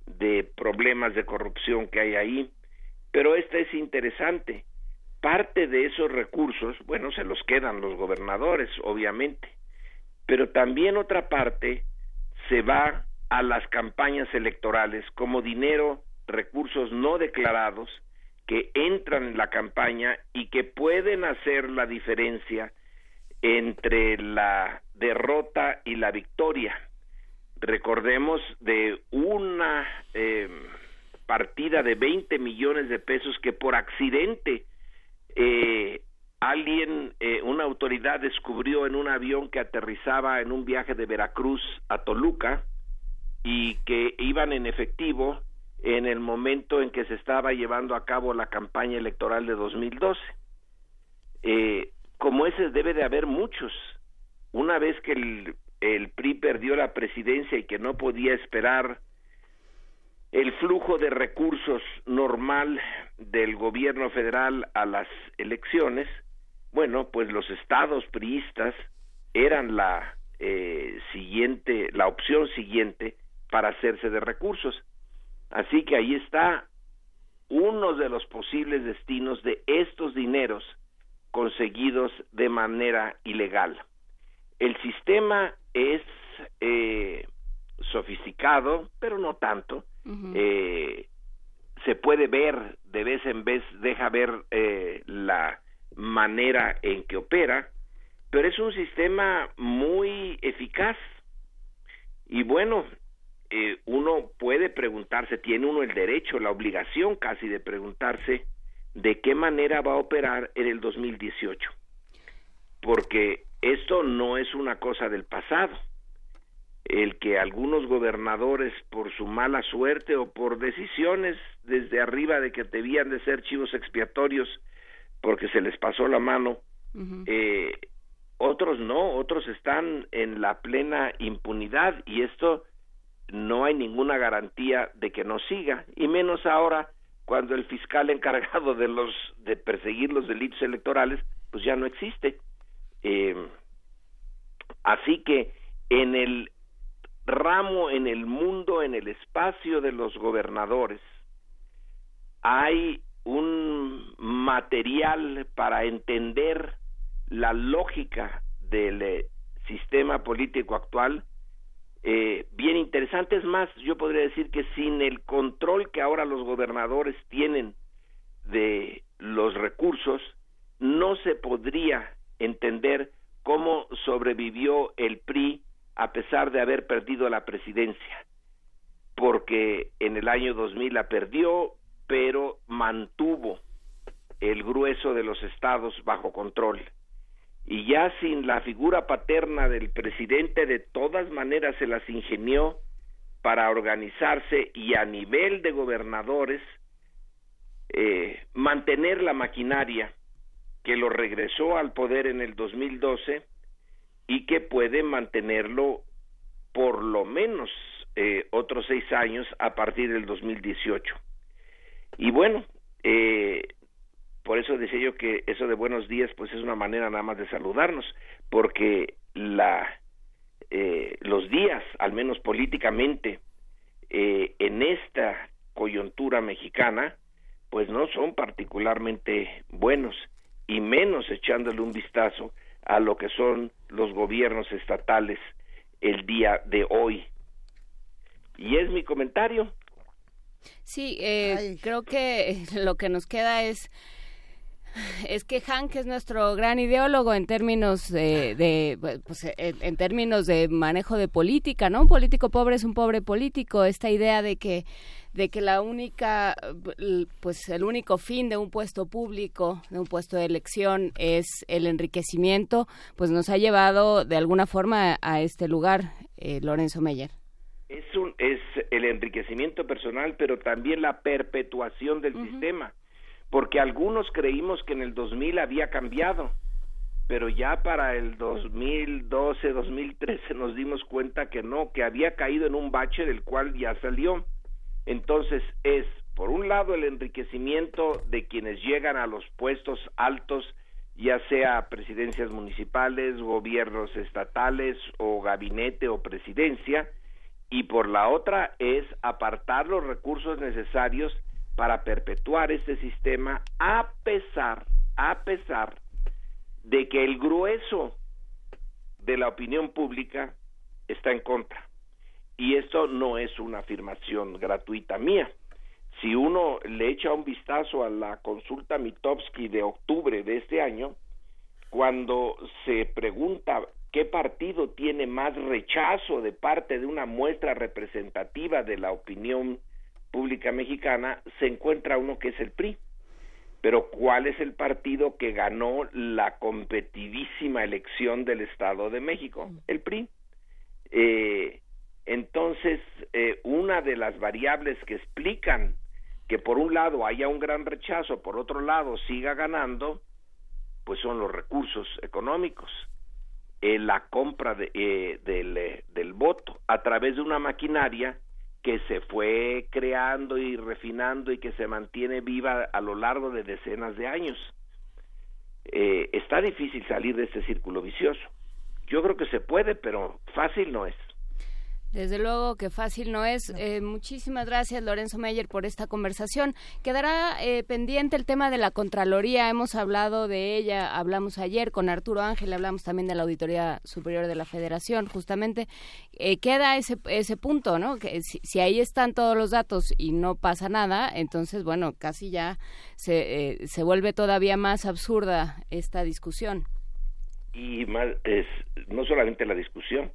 de problemas de corrupción que hay ahí, pero esta es interesante. Parte de esos recursos, bueno, se los quedan los gobernadores, obviamente, pero también otra parte se va a las campañas electorales como dinero, recursos no declarados que entran en la campaña y que pueden hacer la diferencia entre la derrota y la victoria. Recordemos de una em, partida de 20 millones de pesos que por accidente eh, alguien, eh, una autoridad descubrió en un avión que aterrizaba en un viaje de Veracruz a Toluca y que iban en efectivo en el momento en que se estaba llevando a cabo la campaña electoral de 2012. Eh, como ese debe de haber muchos. Una vez que el, el PRI perdió la presidencia y que no podía esperar el flujo de recursos normal del gobierno federal a las elecciones, bueno, pues los estados priistas eran la eh, siguiente, la opción siguiente para hacerse de recursos. Así que ahí está uno de los posibles destinos de estos dineros conseguidos de manera ilegal. El sistema es eh, sofisticado, pero no tanto. Eh, se puede ver de vez en vez, deja ver eh, la manera en que opera, pero es un sistema muy eficaz. Y bueno, eh, uno puede preguntarse, tiene uno el derecho, la obligación casi de preguntarse de qué manera va a operar en el 2018. Porque esto no es una cosa del pasado. El que algunos gobernadores, por su mala suerte o por decisiones desde arriba de que debían de ser chivos expiatorios porque se les pasó la mano, eh, otros no, otros están en la plena impunidad y esto no hay ninguna garantía de que no siga, y menos ahora cuando el fiscal *laughs* encargado de los de perseguir los delitos electorales pues ya no existe. Eh, así que en el ramo en el mundo en el espacio de los gobernadores hay un material para entender la lógica del eh, sistema político actual eh, bien interesante. Es más, yo podría decir que sin el control que ahora los gobernadores tienen de los recursos, no se podría entender cómo sobrevivió el PRI a pesar de haber perdido la presidencia, porque en el año 2000 la perdió, pero mantuvo el grueso de los estados bajo control. Y ya sin la figura paterna del presidente de todas maneras se las ingenió para organizarse y a nivel de gobernadores eh, mantener la maquinaria que lo regresó al poder en el 2012 y que puede mantenerlo por lo menos eh, otros seis años a partir del 2018. Y bueno, eh, por eso decía yo que eso de buenos días pues es una manera nada más de saludarnos, porque la eh, los días, al menos políticamente, en esta coyuntura mexicana, pues no son particularmente buenos, y menos echándole un vistazo a lo que son los gobiernos estatales el día de hoy. Y es mi comentario. Sí, eh, creo que lo que nos queda es *laughs* es que Hank es nuestro gran ideólogo en términos de, pues, en, términos de manejo de política, ¿no? Un político pobre es un pobre político. Esta idea de que de que la única, pues el único fin de un puesto público, de un puesto de elección, es el enriquecimiento, pues nos ha llevado de alguna forma a este lugar, eh, Lorenzo Meyer. Es, un, es el enriquecimiento personal, pero también la perpetuación del sistema porque algunos creímos que en el 2000 había cambiado pero ya para el 2012, 2013 nos dimos cuenta que no, que había caído en un bache del cual ya salió. Entonces es, por un lado, el enriquecimiento de quienes llegan a los puestos altos, ya sea presidencias municipales, gobiernos estatales o gabinete o presidencia, y por la otra es apartar los recursos necesarios para perpetuar este sistema a pesar, a pesar de que el grueso de la opinión pública está en contra. Y esto no es una afirmación gratuita mía. Si uno le echa un vistazo a la consulta Mitofsky de octubre de este año, cuando se pregunta qué partido tiene más rechazo de parte de una muestra representativa de la opinión pública mexicana, se encuentra uno que es el PRI. Pero ¿cuál es el partido que ganó la competitísima elección del Estado de México? El PRI. Eh, entonces, eh, una de las variables que explican que por un lado haya un gran rechazo, por otro lado siga ganando, pues son los recursos económicos, eh, la compra de, eh, del, eh, del voto a través de una maquinaria que se fue creando y refinando y que se mantiene viva a lo largo de decenas de años. está difícil salir de este círculo vicioso. Yo creo que se puede, pero fácil no es. Desde luego que fácil no es. Eh, muchísimas gracias, Lorenzo Meyer, por esta conversación. Quedará eh, pendiente el tema de la Contraloría. Hemos hablado de ella, hablamos ayer con Arturo Ángel, hablamos también de la Auditoría Superior de la Federación, justamente. Eh, queda ese, ese punto, ¿no? Que si, ahí están todos los datos y no pasa nada, entonces, bueno, casi ya se, se vuelve todavía más absurda esta discusión. Y más, es, no solamente la discusión,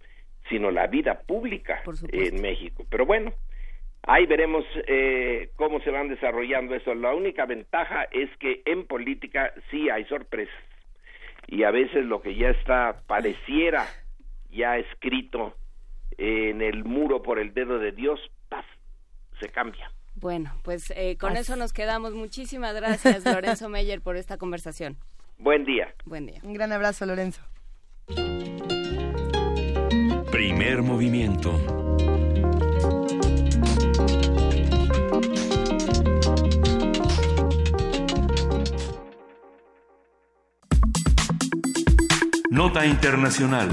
sino la vida pública en México. Pero bueno, ahí veremos eh, cómo se van desarrollando eso. La única ventaja es que en política sí hay sorpresas y a veces lo que ya está pareciera ya escrito en el muro por el dedo de Dios, paz, se cambia. Bueno, pues eh, con eso nos quedamos. Muchísimas gracias, *laughs* Lorenzo Meyer, por esta conversación. Buen día. Buen día. Un gran abrazo, Lorenzo. Primer movimiento. Nota Internacional.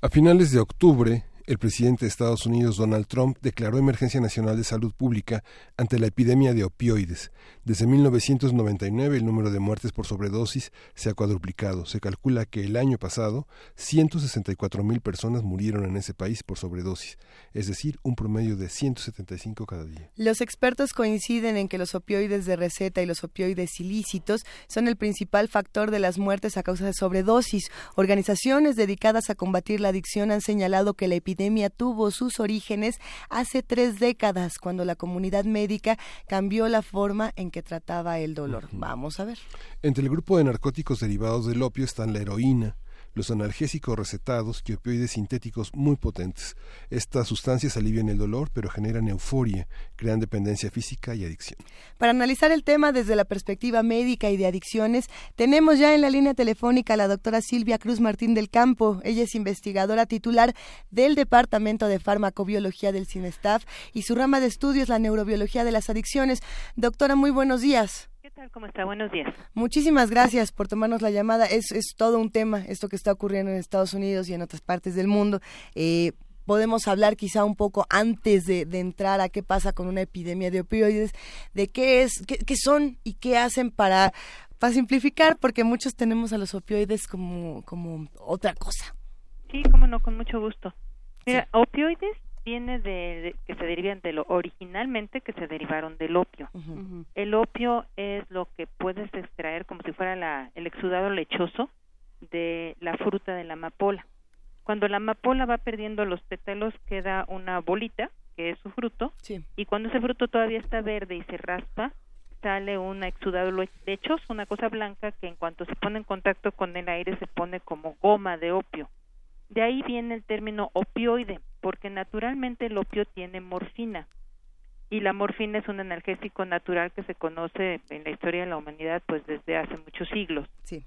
A finales de octubre, el presidente de Estados Unidos, Donald Trump, declaró emergencia nacional de salud pública ante la epidemia de opioides. Desde 1999 el número de muertes por sobredosis se ha cuadruplicado. Se calcula que el año pasado 164 mil personas murieron en ese país por sobredosis, es decir, un promedio de 175 cada día. Los expertos coinciden en que los opioides de receta y los opioides ilícitos son el principal factor de las muertes a causa de sobredosis. Organizaciones dedicadas a combatir la adicción han señalado que la epidemia tuvo sus orígenes hace tres décadas, cuando la comunidad médica cambió la forma en que trataba el dolor. Vamos a ver. Entre el grupo de narcóticos derivados del opio están la heroína, los analgésicos recetados y opioides sintéticos muy potentes. Estas sustancias alivian el dolor, pero generan euforia, crean dependencia física y adicción. Para analizar el tema desde la perspectiva médica y de adicciones, tenemos ya en la línea telefónica a la doctora Silvia Cruz Martín del Campo. Ella es investigadora titular del Departamento de Farmacobiología del CINESTAF y su rama de estudio es la neurobiología de las adicciones. Doctora, muy buenos días. ¿Cómo está? Buenos días. Muchísimas gracias por tomarnos la llamada. Es, es todo un tema esto que está ocurriendo en Estados Unidos y en otras partes del mundo. Eh, podemos hablar quizá un poco antes de, entrar a qué pasa con una epidemia de opioides, de qué es, qué, son y qué hacen para, para simplificar, porque muchos tenemos a los opioides como, como otra cosa. Sí, cómo no, con mucho gusto. Mira, opioides viene de, que se derivan de lo originalmente que se derivaron del opio. El opio es lo que puedes extraer como si fuera la, el exudado lechoso de la fruta de la amapola. Cuando la amapola va perdiendo los pétalos queda una bolita que es su fruto y cuando ese fruto todavía está verde y se raspa sale un exudado lechoso, una cosa blanca que en cuanto se pone en contacto con el aire se pone como goma de opio. De ahí viene el término opioide porque naturalmente el opio tiene morfina. y la morfina es un analgésico natural que se conoce en la historia de la humanidad pues desde hace muchos siglos. Sí.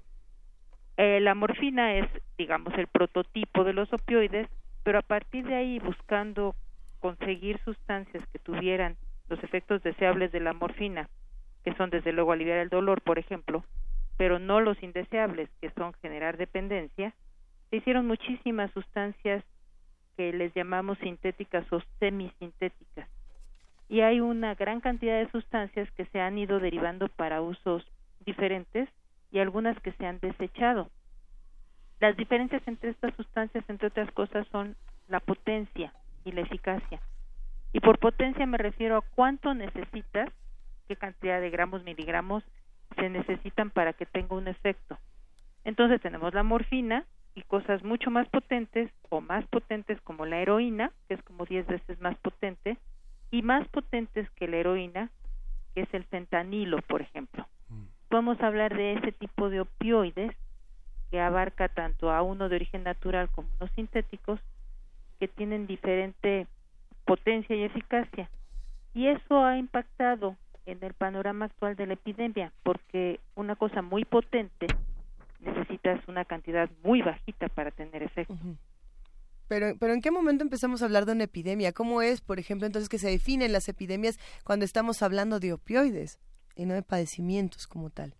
Eh, la morfina es, digamos, el prototipo de los opioides, pero a partir de ahí buscando conseguir sustancias que tuvieran los efectos deseables de la morfina, que son desde luego aliviar el dolor, por ejemplo, pero no los indeseables, que son generar dependencia, se hicieron muchísimas sustancias que les llamamos sintéticas o semisintéticas. Y hay una gran cantidad de sustancias que se han ido derivando para usos diferentes y algunas que se han desechado. Las diferencias entre estas sustancias, entre otras cosas, son la potencia y la eficacia. Y por potencia me refiero a cuánto necesitas, qué cantidad de gramos, miligramos se necesitan para que tenga un efecto. Entonces tenemos la morfina y cosas mucho más potentes o más potentes como la heroína, que es como 10 veces más potente, y más potentes que la heroína, que es el fentanilo, por ejemplo. Mm. Podemos hablar de ese tipo de opioides que abarca tanto a uno de origen natural como unos sintéticos que tienen diferente potencia y eficacia. Y eso ha impactado en el panorama actual de la epidemia, porque una cosa muy potente necesitas una cantidad muy bajita para tener efecto. Pero, pero ¿en qué momento empezamos a hablar de una epidemia? ¿Cómo es, por ejemplo, entonces que se definen las epidemias cuando estamos hablando de opioides y no de padecimientos como tal?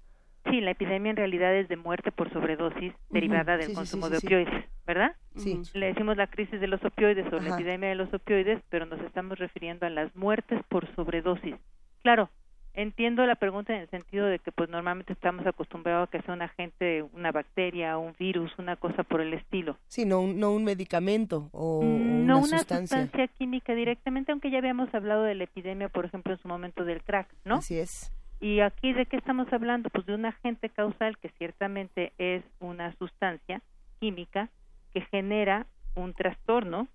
Sí, la epidemia en realidad es de muerte por sobredosis derivada del consumo de opioides, ¿verdad? Sí. Le decimos la crisis de los opioides o la epidemia de los opioides, pero nos estamos refiriendo a las muertes por sobredosis. Claro, entiendo la pregunta en el sentido de que pues normalmente estamos acostumbrados a que sea un agente, una bacteria, un virus, una cosa por el estilo. Sí, no, no un medicamento o, mm, no una, sustancia. química directamente, aunque ya habíamos hablado de la epidemia, por ejemplo, en su momento del crack, ¿no? Así es. Y aquí de qué estamos hablando? Pues de un agente causal que ciertamente es una sustancia química que genera un trastorno,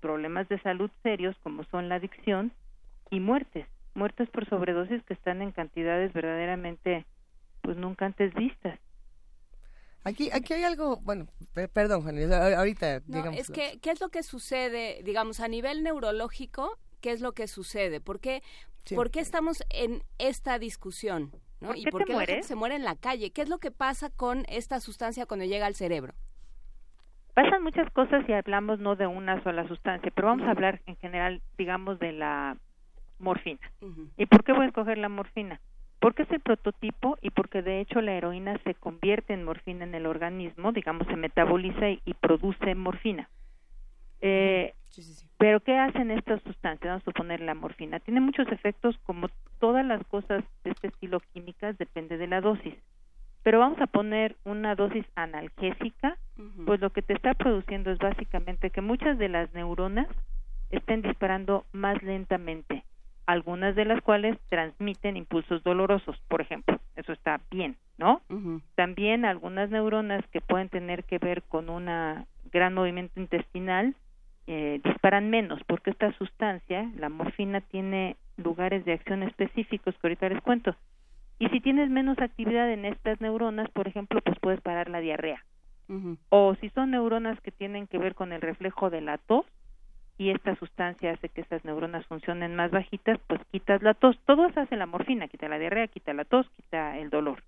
problemas de salud serios como son la adicción y muertes muertes por sobredosis que están en cantidades verdaderamente pues nunca antes vistas. Aquí, aquí hay algo, bueno, perdón, Juan, ahorita digamos. Es que, ¿qué es lo que sucede, digamos, a nivel neurológico? ¿Qué es lo que sucede? ¿Por qué, ¿por qué estamos en esta discusión? ¿no? ¿Y por qué la gente se muere en la calle? ¿Qué es lo que pasa con esta sustancia cuando llega al cerebro? Pasan muchas cosas y hablamos no de una sola sustancia, pero vamos a hablar en general, digamos, de la morfina. ¿Y por qué voy a escoger la morfina? Porque es el prototipo y porque de hecho la heroína se convierte en morfina en el organismo, digamos, se metaboliza y, produce morfina. Eh, Pero ¿qué hacen estas sustancias? Vamos a suponer la morfina. Tiene muchos efectos como todas las cosas de este estilo químicas, depende de la dosis. Pero vamos a poner una dosis analgésica, pues lo que te está produciendo es básicamente que muchas de las neuronas estén disparando más lentamente algunas de las cuales transmiten impulsos dolorosos, por ejemplo. Eso está bien, ¿no? También algunas neuronas que pueden tener que ver con un gran movimiento intestinal eh, disparan menos, porque esta sustancia, la morfina, tiene lugares de acción específicos que ahorita les cuento. Y si tienes menos actividad en estas neuronas, por ejemplo, pues puedes parar la diarrea. O si son neuronas que tienen que ver con el reflejo de la tos, y esta sustancia hace que esas neuronas funcionen más bajitas, pues quitas la tos. Todo eso hace la morfina, quita la diarrea, quita la tos, quita el dolor.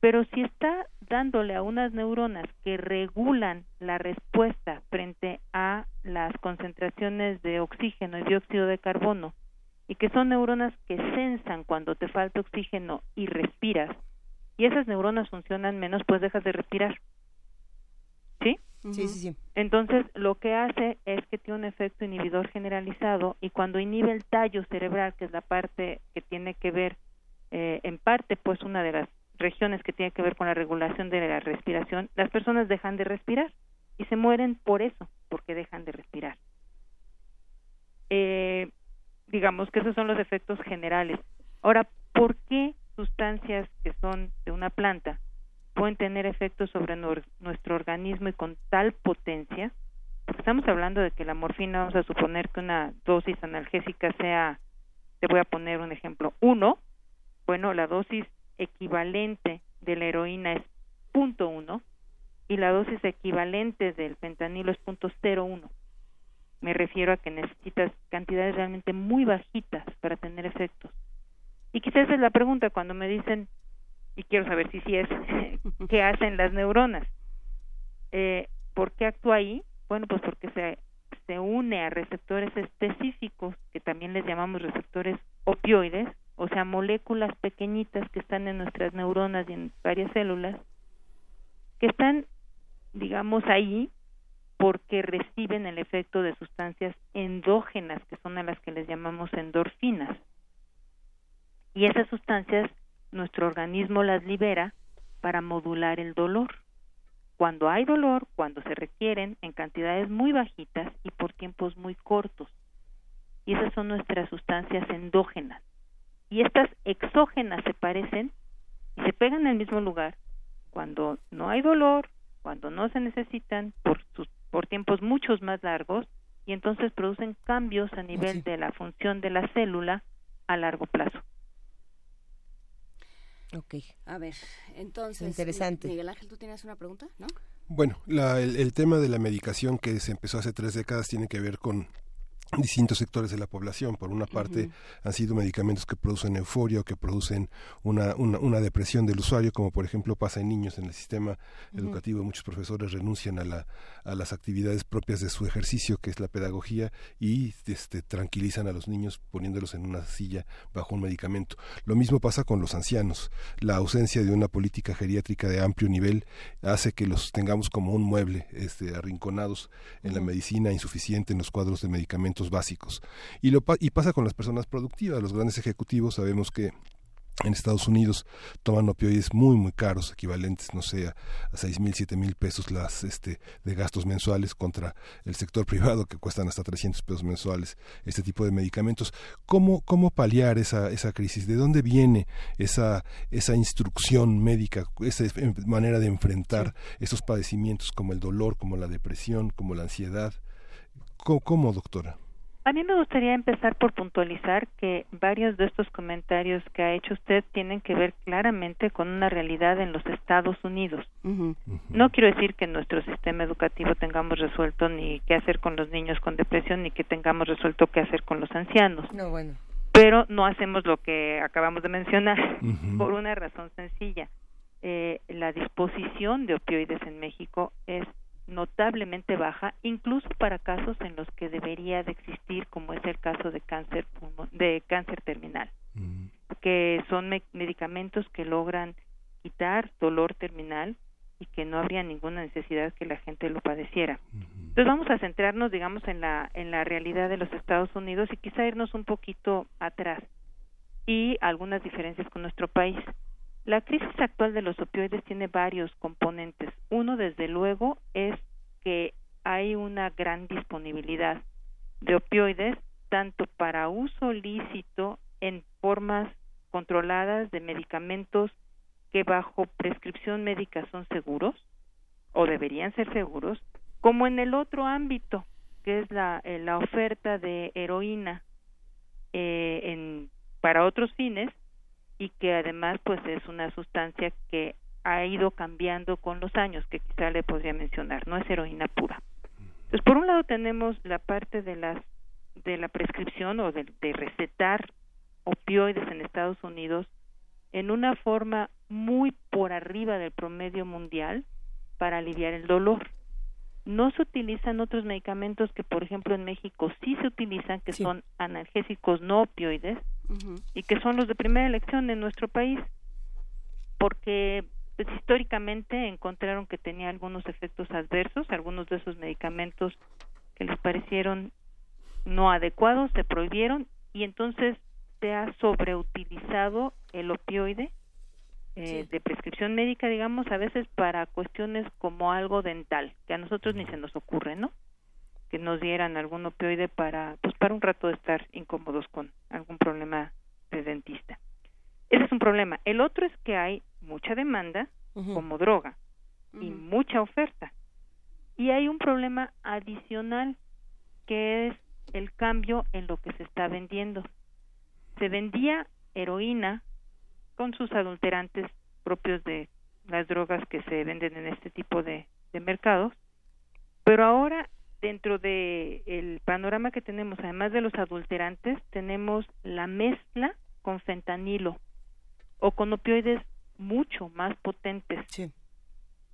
Pero si está dándole a unas neuronas que regulan la respuesta frente a las concentraciones de oxígeno y dióxido de carbono, y que son neuronas que sensan cuando te falta oxígeno y respiras, y esas neuronas funcionan menos, pues dejas de respirar. ¿Sí? Sí, sí, sí. Entonces, lo que hace es que tiene un efecto inhibidor generalizado y cuando inhibe el tallo cerebral, que es la parte que tiene que ver, eh, en parte, pues una de las regiones que tiene que ver con la regulación de la respiración, las personas dejan de respirar y se mueren por eso, porque dejan de respirar. Eh, digamos que esos son los efectos generales. Ahora, ¿por qué sustancias que son de una planta pueden tener efectos sobre nuestro organismo y con tal potencia, estamos hablando de que la morfina, vamos a suponer que una dosis analgésica sea, te voy a poner un ejemplo, uno, bueno, la dosis equivalente de la heroína es .1 y la dosis equivalente del fentanilo es .01. me refiero a que necesitas cantidades realmente muy bajitas para tener efectos. Y quizás es la pregunta cuando me dicen, y quiero saber si sí es, *laughs* ¿qué hacen las neuronas? Eh, ¿Por qué actúa ahí? Bueno, pues porque se, se une a receptores específicos, que también les llamamos receptores opioides, o sea, moléculas pequeñitas que están en nuestras neuronas y en varias células, que están, digamos, ahí porque reciben el efecto de sustancias endógenas, que son a las que les llamamos endorfinas. Y esas sustancias nuestro organismo las libera para modular el dolor. Cuando hay dolor, cuando se requieren en cantidades muy bajitas y por tiempos muy cortos. Y esas son nuestras sustancias endógenas y estas exógenas se parecen y se pegan en el mismo lugar cuando no hay dolor, cuando no se necesitan por, sus, por tiempos muchos más largos y entonces producen cambios a nivel de la función de la célula a largo plazo. Ok, a ver, entonces, Interesante. Miguel Ángel, ¿tú tienes una pregunta? ¿No? Bueno, el, el, tema de la medicación que se empezó hace tres décadas tiene que ver con distintos sectores de la población. Por una parte, han sido medicamentos que producen euforia o que producen una, una, depresión del usuario, como por ejemplo pasa en niños en el sistema educativo. Muchos profesores renuncian a, la, a las actividades propias de su ejercicio, que es la pedagogía, y este, tranquilizan a los niños poniéndolos en una silla bajo un medicamento. Lo mismo pasa con los ancianos. La ausencia de una política geriátrica de amplio nivel hace que los tengamos como un mueble, este, arrinconados en la medicina, insuficiente en los cuadros de medicamentos básicos. Y, lo, y pasa con las personas productivas, los grandes ejecutivos sabemos que en Estados Unidos toman opioides muy muy caros equivalentes no sé a, seis mil siete mil pesos las este de gastos mensuales contra el sector *laughs* privado que cuestan hasta 300 pesos mensuales este tipo de medicamentos. Cómo cómo paliar esa esa crisis de dónde viene esa esa instrucción médica esa manera de enfrentar esos padecimientos como el dolor como la depresión como la ansiedad cómo doctora a mí me gustaría empezar por puntualizar que varios de estos comentarios que ha hecho usted tienen que ver claramente con una realidad en los Estados Unidos. No quiero decir que en nuestro sistema educativo tengamos resuelto ni qué hacer con los niños con depresión ni que tengamos resuelto qué hacer con los ancianos. No, bueno. Pero no hacemos lo que acabamos de mencionar por una razón sencilla. Eh, la disposición de opioides en México es notablemente baja, incluso para casos en los que debería de existir, como es el caso de cáncer de cáncer terminal, que son medicamentos que logran quitar dolor terminal y que no habría ninguna necesidad que la gente lo padeciera. Entonces vamos a centrarnos, digamos, en la en la realidad de los Estados Unidos y quizá irnos un poquito atrás y algunas diferencias con nuestro país. La crisis actual de los opioides tiene varios componentes. Uno, desde luego, es que hay una gran disponibilidad de opioides, tanto para uso lícito en formas controladas de medicamentos que bajo prescripción médica son seguros o deberían ser seguros, como en el otro ámbito, que es la, eh, la oferta de heroína eh, en, para otros fines y que además pues es una sustancia que ha ido cambiando con los años, que quizá le podría mencionar, no es heroína pura. Entonces, por un lado tenemos la parte de las de la prescripción o de, de recetar opioides en Estados Unidos en una forma muy por arriba del promedio mundial para aliviar el dolor. No se utilizan otros medicamentos que, por ejemplo, en México sí se utilizan, que son analgésicos no opioides, y que son los de primera elección en nuestro país porque pues, históricamente encontraron que tenía algunos efectos adversos, algunos de esos medicamentos que les parecieron no adecuados se prohibieron y entonces se ha sobreutilizado el opioide eh, de prescripción médica, digamos, a veces para cuestiones como algo dental, que a nosotros ni se nos ocurre, ¿no? que nos dieran algún opioide para pues para un rato de estar incómodos con algún problema de dentista. Ese es un problema. El otro es que hay mucha demanda como droga y mucha oferta. Y hay un problema adicional que es el cambio en lo que se está vendiendo. Se vendía heroína con sus adulterantes propios de las drogas que se venden en este tipo de mercados, pero ahora dentro de el panorama que tenemos, además de los adulterantes, tenemos la mezcla con fentanilo o con opioides mucho más potentes.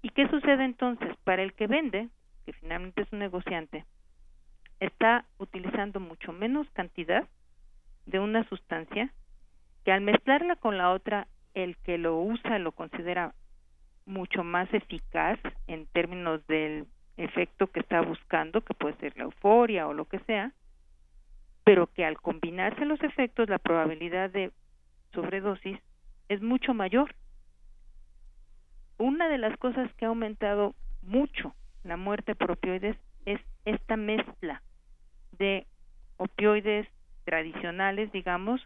¿Y qué sucede entonces? Para el que vende, que finalmente es un negociante, está utilizando mucho menos cantidad de una sustancia que al mezclarla con la otra, el que lo usa lo considera mucho más eficaz en términos del efecto que está buscando, que puede ser la euforia o lo que sea, pero que al combinarse los efectos la probabilidad de sobredosis es mucho mayor. Una de las cosas que ha aumentado mucho la muerte por opioides es esta mezcla de opioides tradicionales, digamos,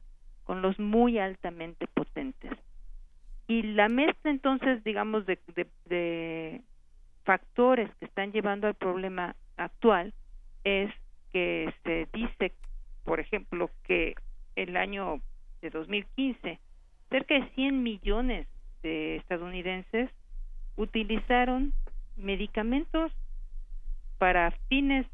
con los muy altamente potentes. Y la mezcla entonces, digamos, de, de, factores que están llevando al problema actual es que se dice, por ejemplo, que el año de 2015 cerca de 100 millones de estadounidenses utilizaron medicamentos para fines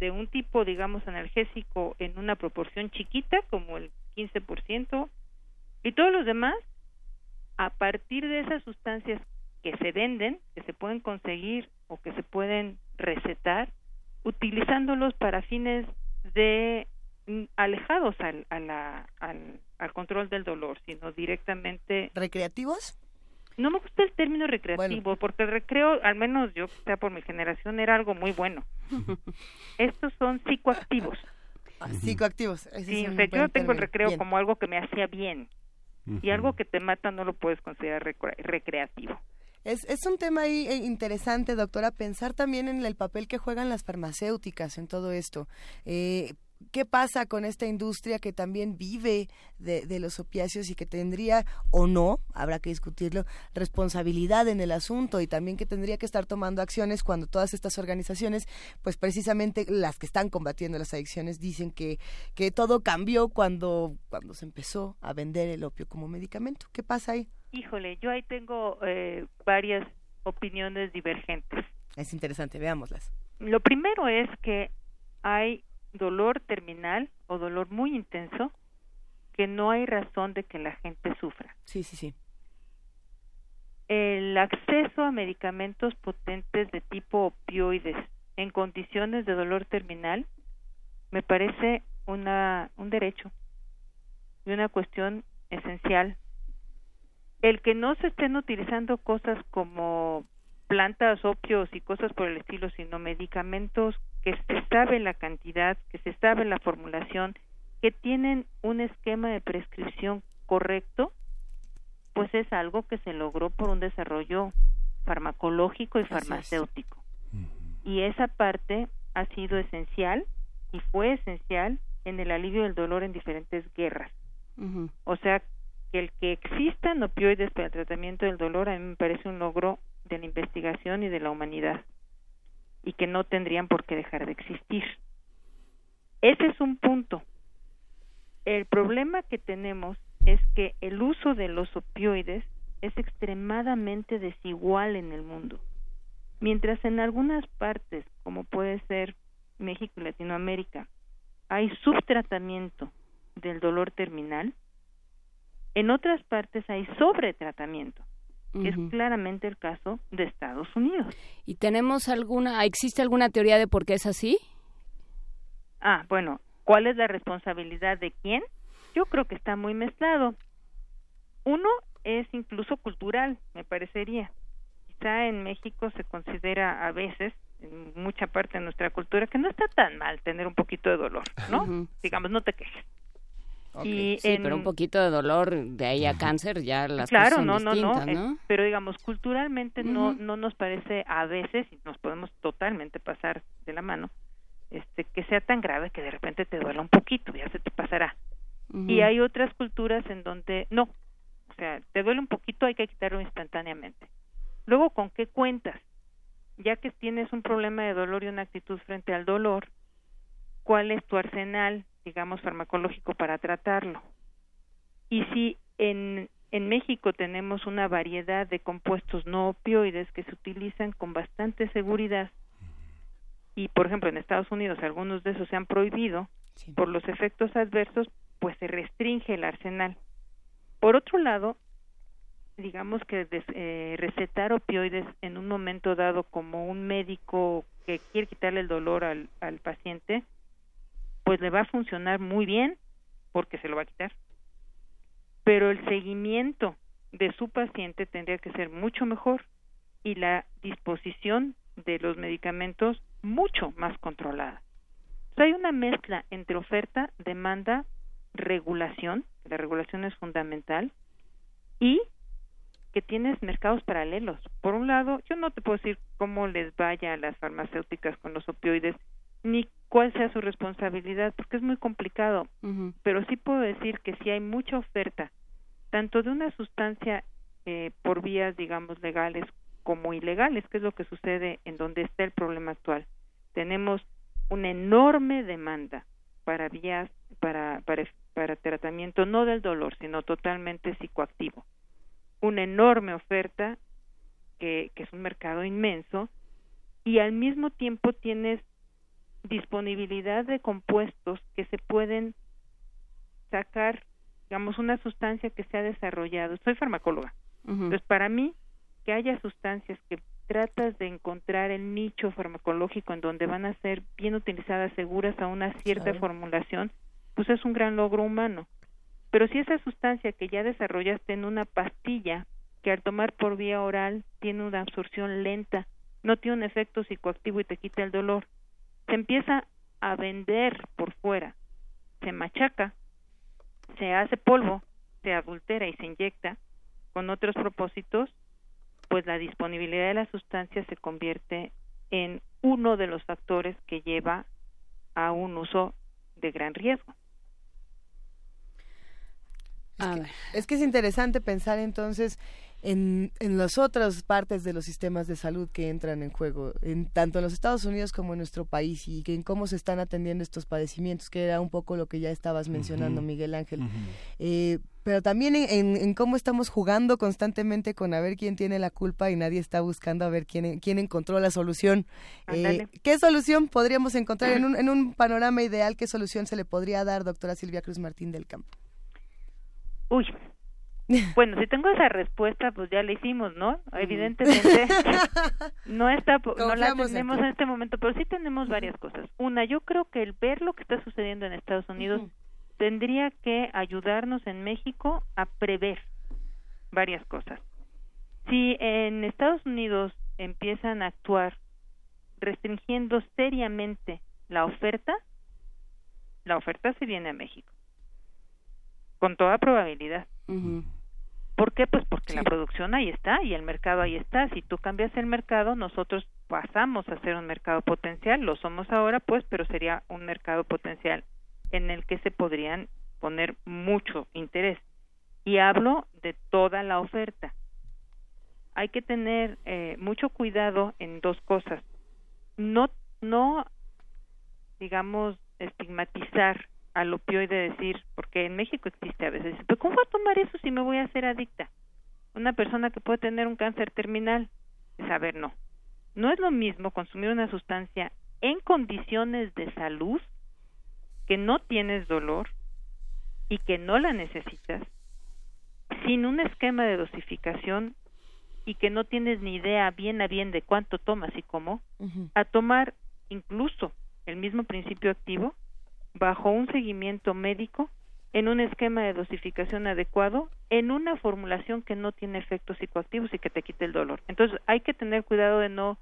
de un tipo, digamos, analgésico en una proporción chiquita, como el 15%, y todos los demás, a partir de esas sustancias que se venden, que se pueden conseguir o que se pueden recetar, utilizándolos para fines de mm, alejados al, al, al control del dolor, sino directamente... ¿Recreativos? No me gusta el término recreativo, porque el recreo, al menos yo, sea por mi generación, era algo muy bueno. *laughs* Estos son psicoactivos. Ah, psicoactivos. sí, o sea, yo tengo el recreo como algo que me hacía bien. Y algo que te mata no lo puedes considerar recreativo. Es, es un tema ahí eh, interesante, doctora, pensar también en el papel que juegan las farmacéuticas en todo esto. Eh, ¿Qué pasa con esta industria que también vive de, los opiáceos y que tendría o no, habrá que discutirlo, responsabilidad en el asunto y también que tendría que estar tomando acciones cuando todas estas organizaciones, pues precisamente las que están combatiendo las adicciones, dicen que, que todo cambió cuando, cuando se empezó a vender el opio como medicamento? ¿Qué pasa ahí? Híjole, yo ahí tengo eh, varias opiniones divergentes. Es interesante, veámoslas. Lo primero es que hay dolor terminal o dolor muy intenso que no hay razón de que la gente sufra. Sí, sí, sí. El acceso a medicamentos potentes de tipo opioides en condiciones de dolor terminal me parece una, un derecho y una cuestión esencial. El que no se estén utilizando cosas como plantas, opios y cosas por el estilo, sino medicamentos que se sabe la cantidad, que se sabe la formulación, que tienen un esquema de prescripción correcto, pues es algo que se logró por un desarrollo farmacológico y farmacéutico. Y esa parte ha sido esencial y fue esencial en el alivio del dolor en diferentes guerras. O sea, que el que existan opioides para el tratamiento del dolor a mí me parece un logro de la investigación y de la humanidad y que no tendrían por qué dejar de existir. Ese es un punto. El problema que tenemos es que el uso de los opioides es extremadamente desigual en el mundo. Mientras en algunas partes, como puede ser México y Latinoamérica, hay subtratamiento del dolor terminal, en otras partes hay sobretratamiento es claramente el caso de Estados Unidos. ¿Y tenemos alguna, existe alguna teoría de por qué es así? Ah, bueno, ¿cuál es la responsabilidad de quién? Yo creo que está muy mezclado. Uno es incluso cultural, me parecería. Quizá en México se considera a veces, en mucha parte de nuestra cultura, que no está tan mal tener un poquito de dolor, ¿no? Digamos, no te quejes sí, pero un poquito de dolor de ahí a cáncer ya las claro, cosas son no, no, no, eh, pero digamos culturalmente no no nos parece a veces y nos podemos totalmente pasar de la mano este que sea tan grave que de repente te duela un poquito, ya se te pasará. Y hay otras culturas en donde no, o sea, te duele un poquito, hay que quitarlo instantáneamente. Luego, ¿con qué cuentas? Ya que tienes un problema de dolor y una actitud frente al dolor, ¿cuál es tu arsenal digamos, farmacológico para tratarlo. Y si en, en México tenemos una variedad de compuestos no opioides que se utilizan con bastante seguridad, y por ejemplo en Estados Unidos algunos de esos se han prohibido por los efectos adversos, pues se restringe el arsenal. Por otro lado, digamos que eh, recetar opioides en un momento dado como un médico que quiere quitarle el dolor al, al paciente, pues le va a funcionar muy bien porque se lo va a quitar. Pero el seguimiento de su paciente tendría que ser mucho mejor y la disposición de los medicamentos mucho más controlada. hay una mezcla entre oferta, demanda, regulación, la regulación es fundamental, y que tienes mercados paralelos. Por un lado, yo no te puedo decir cómo les vaya a las farmacéuticas con los opioides, ni cuál sea su responsabilidad, porque es muy complicado, pero sí puedo decir que si hay mucha oferta, tanto de una sustancia eh, por vías, digamos, legales como ilegales, que es lo que sucede en donde está el problema actual. Tenemos una enorme demanda para vías, para, para, para tratamiento no del dolor, sino totalmente psicoactivo. Una enorme oferta, que, que es un mercado inmenso, y al mismo tiempo tienes disponibilidad de compuestos que se pueden sacar, digamos, una sustancia que se ha desarrollado. Soy farmacóloga. Entonces, para mí, que haya sustancias que tratas de encontrar el nicho farmacológico en donde van a ser bien utilizadas, seguras a una cierta formulación, pues es un gran logro humano. Pero si esa sustancia que ya desarrollaste en una pastilla, que al tomar por vía oral tiene una absorción lenta, no tiene un efecto psicoactivo y te quita el dolor, se empieza a vender por fuera, se machaca, se hace polvo, se adultera y se inyecta con otros propósitos, pues la disponibilidad de la sustancia se convierte en uno de los factores que lleva a un uso de gran riesgo. Es que, es interesante pensar entonces en, en las otras partes de los sistemas de salud que entran en juego, en, tanto en los Estados Unidos como en nuestro país, y en cómo se están atendiendo estos padecimientos, que era un poco lo que ya estabas mencionando, Miguel Ángel. Eh, pero también en, cómo estamos jugando constantemente con a ver quién tiene la culpa y nadie está buscando a ver quién, quién encontró la solución. Eh, ¿Qué solución podríamos encontrar en un, en un panorama ideal? ¿Qué solución se le podría dar, doctora Silvia Cruz Martín del Campo? Uy, bueno, si tengo esa respuesta, pues ya la hicimos, ¿no? Evidentemente *laughs* no está, no la tenemos en, este momento, pero sí tenemos varias cosas. Una, yo creo que el ver lo que está sucediendo en Estados Unidos tendría que ayudarnos en México a prever varias cosas. Si en Estados Unidos empiezan a actuar restringiendo seriamente la oferta, la oferta se viene a México con toda probabilidad. ¿Por qué? Pues porque la producción ahí está y el mercado ahí está. Si tú cambias el mercado, nosotros pasamos a ser un mercado potencial. Lo somos ahora, pues, pero sería un mercado potencial en el que se podrían poner mucho interés. Y hablo de toda la oferta. Hay que tener eh, mucho cuidado en dos cosas. No, no, digamos, estigmatizar al opioide decir, porque en México existe a veces, pero ¿cómo voy a tomar eso si me voy a hacer adicta? Una persona que puede tener un cáncer terminal, es a ver, no. No es lo mismo consumir una sustancia en condiciones de salud, que no tienes dolor y que no la necesitas, sin un esquema de dosificación y que no tienes ni idea bien a bien de cuánto tomas y cómo, a tomar incluso el mismo principio activo bajo un seguimiento médico en un esquema de dosificación adecuado en una formulación que no tiene efectos psicoactivos y que te quite el dolor. Entonces hay que tener cuidado de no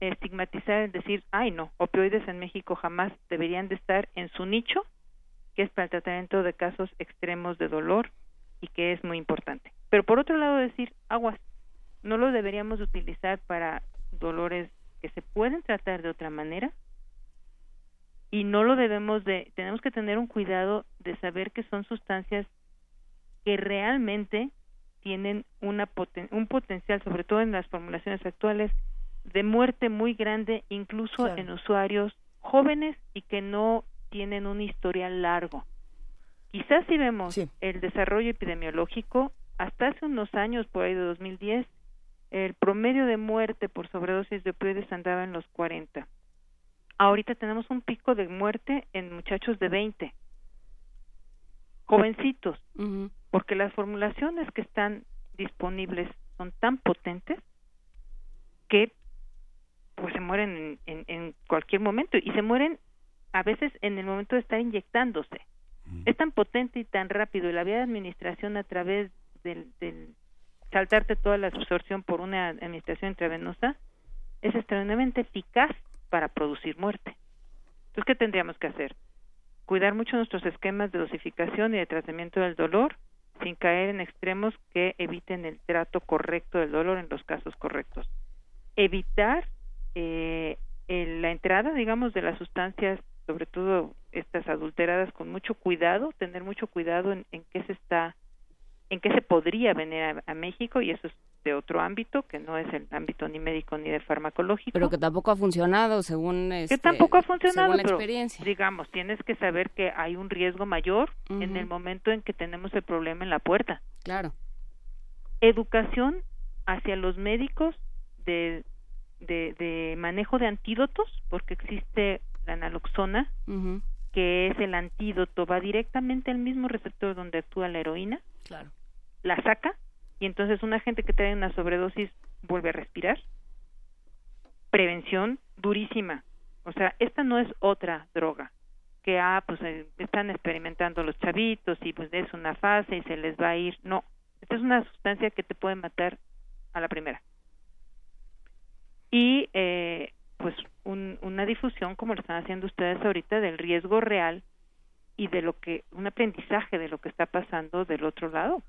estigmatizar, en decir, ay no, opioides en México jamás deberían de estar en su nicho, que es para el tratamiento de casos extremos de dolor y que es muy importante. Pero por otro lado decir, aguas, no lo deberíamos utilizar para dolores que se pueden tratar de otra manera, y no lo debemos de tenemos que tener un cuidado de saber que son sustancias que realmente tienen una un potencial sobre todo en las formulaciones actuales de muerte muy grande incluso en usuarios jóvenes y que no tienen un historial largo. Quizás si vemos el desarrollo epidemiológico hasta hace unos años por ahí de 2010 el promedio de muerte por sobredosis de opioides andaba en los 40 ahorita tenemos un pico de muerte en muchachos de 20, jovencitos, porque las formulaciones que están disponibles son tan potentes que pues se mueren en, en, cualquier momento. Y se mueren a veces en el momento de estar inyectándose. Es tan potente y tan rápido. Y la vía de administración a través del, del saltarte toda la absorción por una administración intravenosa es extremadamente eficaz para producir muerte. Entonces, ¿qué tendríamos que hacer? Cuidar mucho nuestros esquemas de dosificación y de tratamiento del dolor sin caer en extremos que eviten el trato correcto del dolor en los casos correctos. Evitar eh, la entrada, digamos, de las sustancias, sobre todo estas adulteradas, con mucho cuidado, tener mucho cuidado en, en qué se está, en qué se podría venir a México y eso es de otro ámbito que no es el ámbito ni médico ni de farmacológico. Pero que tampoco ha funcionado según este, que tampoco ha funcionado, la experiencia. digamos, tienes que saber que hay un riesgo mayor en el momento en que tenemos el problema en la puerta. Claro. Educación hacia los médicos de, de, de manejo de antídotos, porque existe la naloxona, que es el antídoto, va directamente al mismo receptor donde actúa la heroína. Claro. La saca y entonces una gente que trae una sobredosis vuelve a respirar. Prevención durísima. O sea, esta no es otra droga que ah, pues eh, están experimentando los chavitos y pues es una fase y se les va a ir. No, esta es una sustancia que te puede matar a la primera. Y eh, pues un, una difusión como lo están haciendo ustedes ahorita del riesgo real y de lo que un aprendizaje de lo que está pasando del otro lado.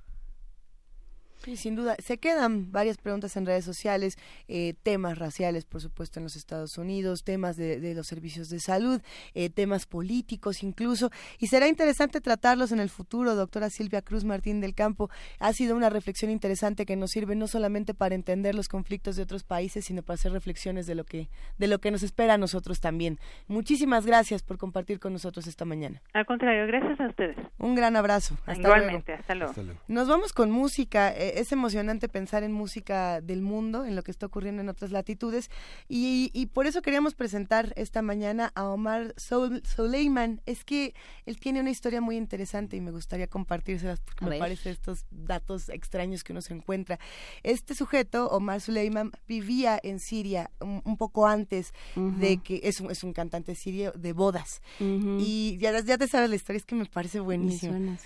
Sí, sin duda. Se quedan varias preguntas en redes sociales, eh, temas raciales, por supuesto, en los Estados Unidos, temas de, los servicios de salud, eh, temas políticos incluso, y será interesante tratarlos en el futuro. Doctora Silvia Cruz Martín del Campo, ha sido una reflexión interesante que nos sirve no solamente para entender los conflictos de otros países, sino para hacer reflexiones de lo que, de lo que nos espera a nosotros también. Muchísimas gracias por compartir con nosotros esta mañana. Al contrario, gracias a ustedes. Un gran abrazo. Hasta Igualmente, Hasta luego. Nos vamos con música. Eh, es emocionante pensar en música del mundo, en lo que está ocurriendo en otras latitudes, y, por eso queríamos presentar esta mañana a Omar Soleiman. Es que él tiene una historia muy interesante y me gustaría compartírselas porque me parece estos datos extraños que uno se encuentra. Este sujeto, Omar Soleiman, vivía en Siria un, poco antes de que es un, es un cantante sirio de bodas. Y ya, ya te sabes la historia, es que me parece buenísimo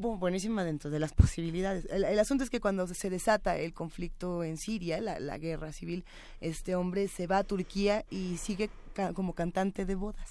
buenísima dentro de las *laughs* posibilidades. El, asunto es que cuando se desata el conflicto en Siria, la, guerra civil, este hombre se va a Turquía y sigue como cantante de bodas.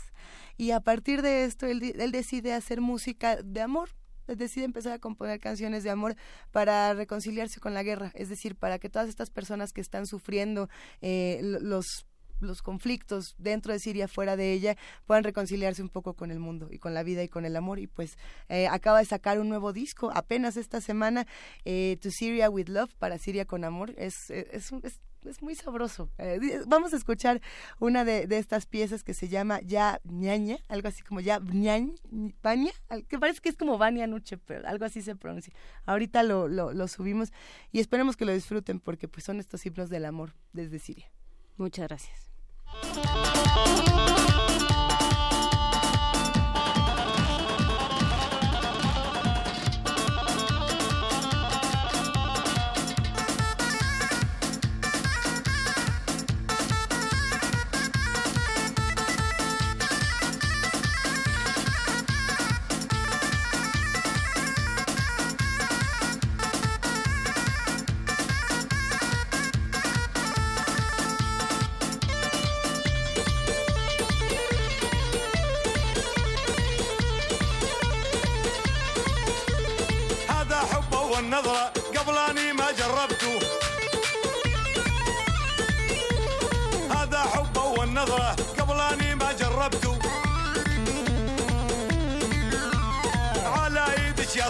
Y a partir de esto, él, decide hacer música de amor, decide empezar a componer canciones de amor para reconciliarse con la guerra, es decir, para que todas estas personas que están sufriendo eh, los los conflictos dentro de Siria, fuera de ella, puedan reconciliarse un poco con el mundo y con la vida y con el amor. Y pues eh, acaba de sacar un nuevo disco apenas esta semana, eh, To Syria with Love, para Siria con Amor. Es, es, es, es muy sabroso. Eh, vamos a escuchar una de, estas piezas que se llama Ya ñaña, algo así como Ya ñañ, Baña, que parece que es como Bania Nuche, pero algo así se pronuncia. Ahorita lo, lo, lo subimos y esperemos que lo disfruten porque pues son estos himnos del amor desde Siria. Muchas gracias. ああ。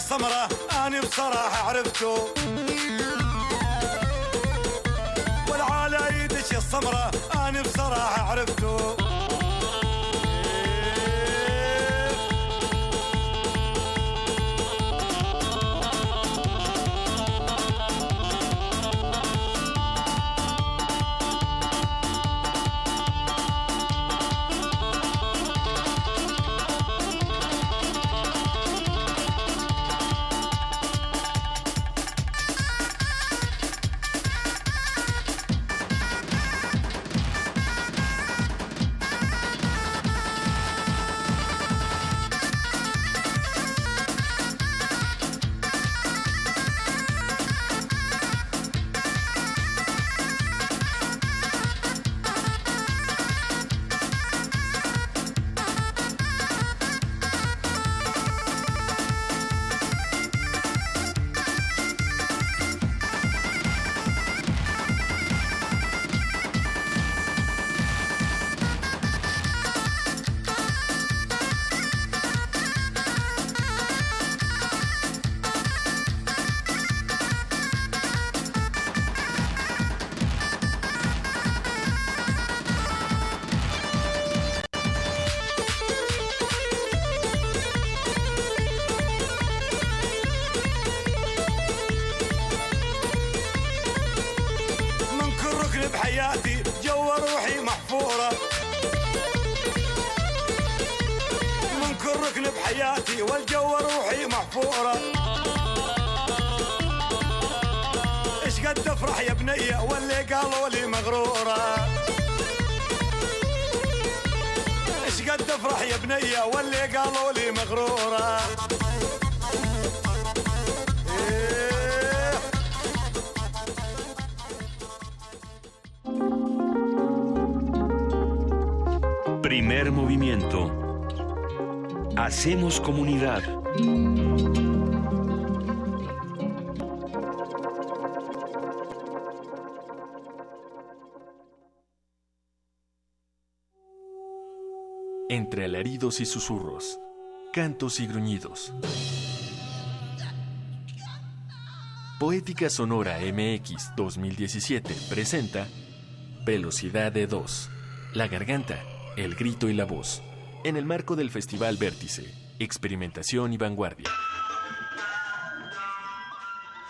السمرة أنا بصراحة عرفته. والعلى يدش السمرة أنا بصراحة عرفته. Movimiento. Hacemos comunidad. Entre alaridos y susurros, cantos y gruñidos. Poética Sonora MX 2017 presenta Velocidad de 2. La garganta, el grito y la voz. En el marco del Festival Vértice, Experimentación y Vanguardia.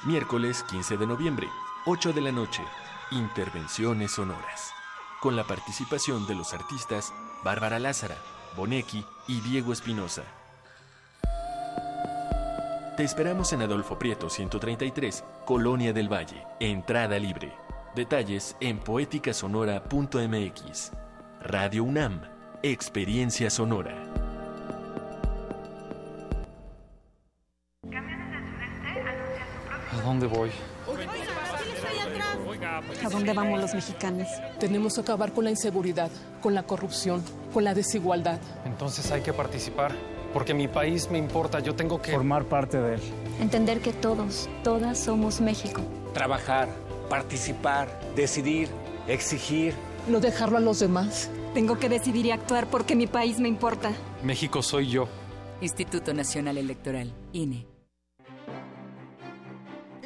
Miércoles 15 de noviembre, 8 de la noche. Intervenciones sonoras. Con la participación de los artistas Bárbara Lázara, Bonecki y Diego Espinosa. Te esperamos en Adolfo Prieto 133, Colonia del Valle. Entrada libre. Detalles en poéticasonora.mx. Radio UNAM. Experiencia sonora. ¿A dónde voy? ¿A dónde vamos los mexicanos? Tenemos que acabar con la inseguridad, con la corrupción, con la desigualdad. Entonces hay que participar, porque mi país me importa, yo tengo que... Formar parte de él. Entender que todos, todas somos México. Trabajar, participar, decidir, exigir. No dejarlo a los demás. Tengo que decidir y actuar porque mi país me importa. México soy yo. Instituto Nacional Electoral, INE.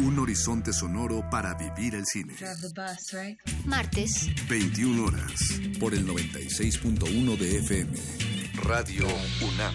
Un horizonte sonoro para vivir el cine. Martes, 21 horas. Por el 96.1 de FM. Radio UNAM.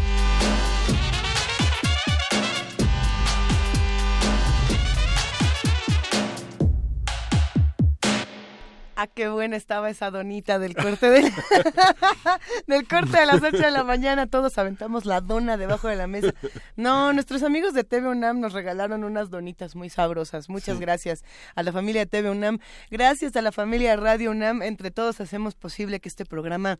Ah, qué buena estaba esa donita del corte de *laughs* del corte a las 8 de la mañana. Todos aventamos la dona debajo de la mesa. No, nuestros amigos de TV UNAM nos regalaron unas donitas muy sabrosas. Muchas gracias a la familia TV UNAM. Gracias a la familia Radio UNAM. Entre todos hacemos posible que este programa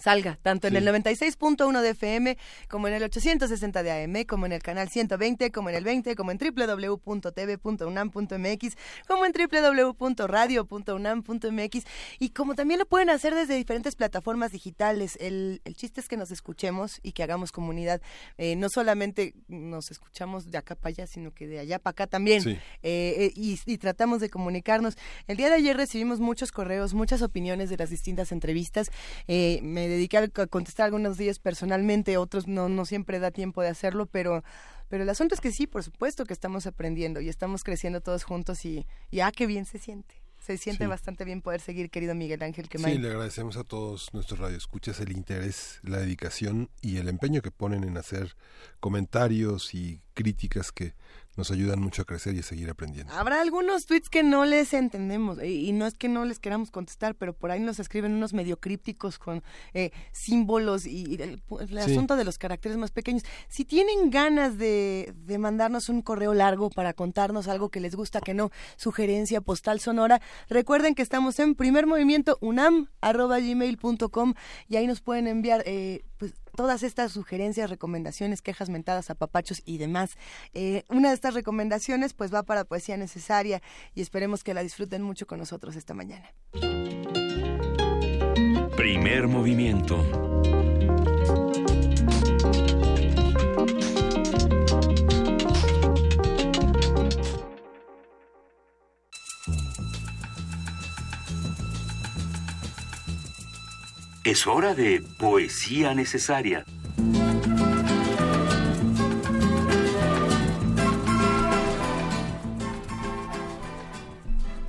salga, tanto en el 96.1 de FM, como en el 860 de AM, como en el canal 120, como en el 20, como en www.tv.unam.mx, como en www.radio.unam.mx y como también lo pueden hacer desde diferentes plataformas digitales. El, el chiste es que nos escuchemos y que hagamos comunidad. Eh, no solamente nos escuchamos de acá para allá, sino que de allá para acá también. Sí. Eh, eh, y, y tratamos de comunicarnos. El día de ayer recibimos muchos correos, muchas opiniones de las distintas entrevistas. Eh, me dediqué a contestar algunos días personalmente, otros no, no siempre da tiempo de hacerlo, pero pero el asunto es que sí, por supuesto que estamos aprendiendo y estamos creciendo todos juntos y, y ah, qué bien se siente se siente bastante bien poder seguir, querido Miguel Ángel Quemay. Sí, le agradecemos a todos nuestros radioescuchas el interés, la dedicación y el empeño que ponen en hacer comentarios y críticas que nos ayudan mucho a crecer y a seguir aprendiendo. Habrá algunos tweets que no les entendemos y, no es que no les queramos contestar, pero por ahí nos escriben unos medio crípticos con eh, símbolos y, el, asunto de los caracteres más pequeños. Si tienen ganas de, de, mandarnos un correo largo para contarnos algo que les gusta, que no, sugerencia postal sonora, recuerden que estamos en primer movimiento unam y ahí nos pueden enviar eh, pues, todas estas sugerencias, recomendaciones, quejas mentadas a papachos y demás. Eh, una de estas recomendaciones pues va para Poesía Necesaria y esperemos que la disfruten mucho con nosotros esta mañana. Primer movimiento. Es hora de poesía necesaria.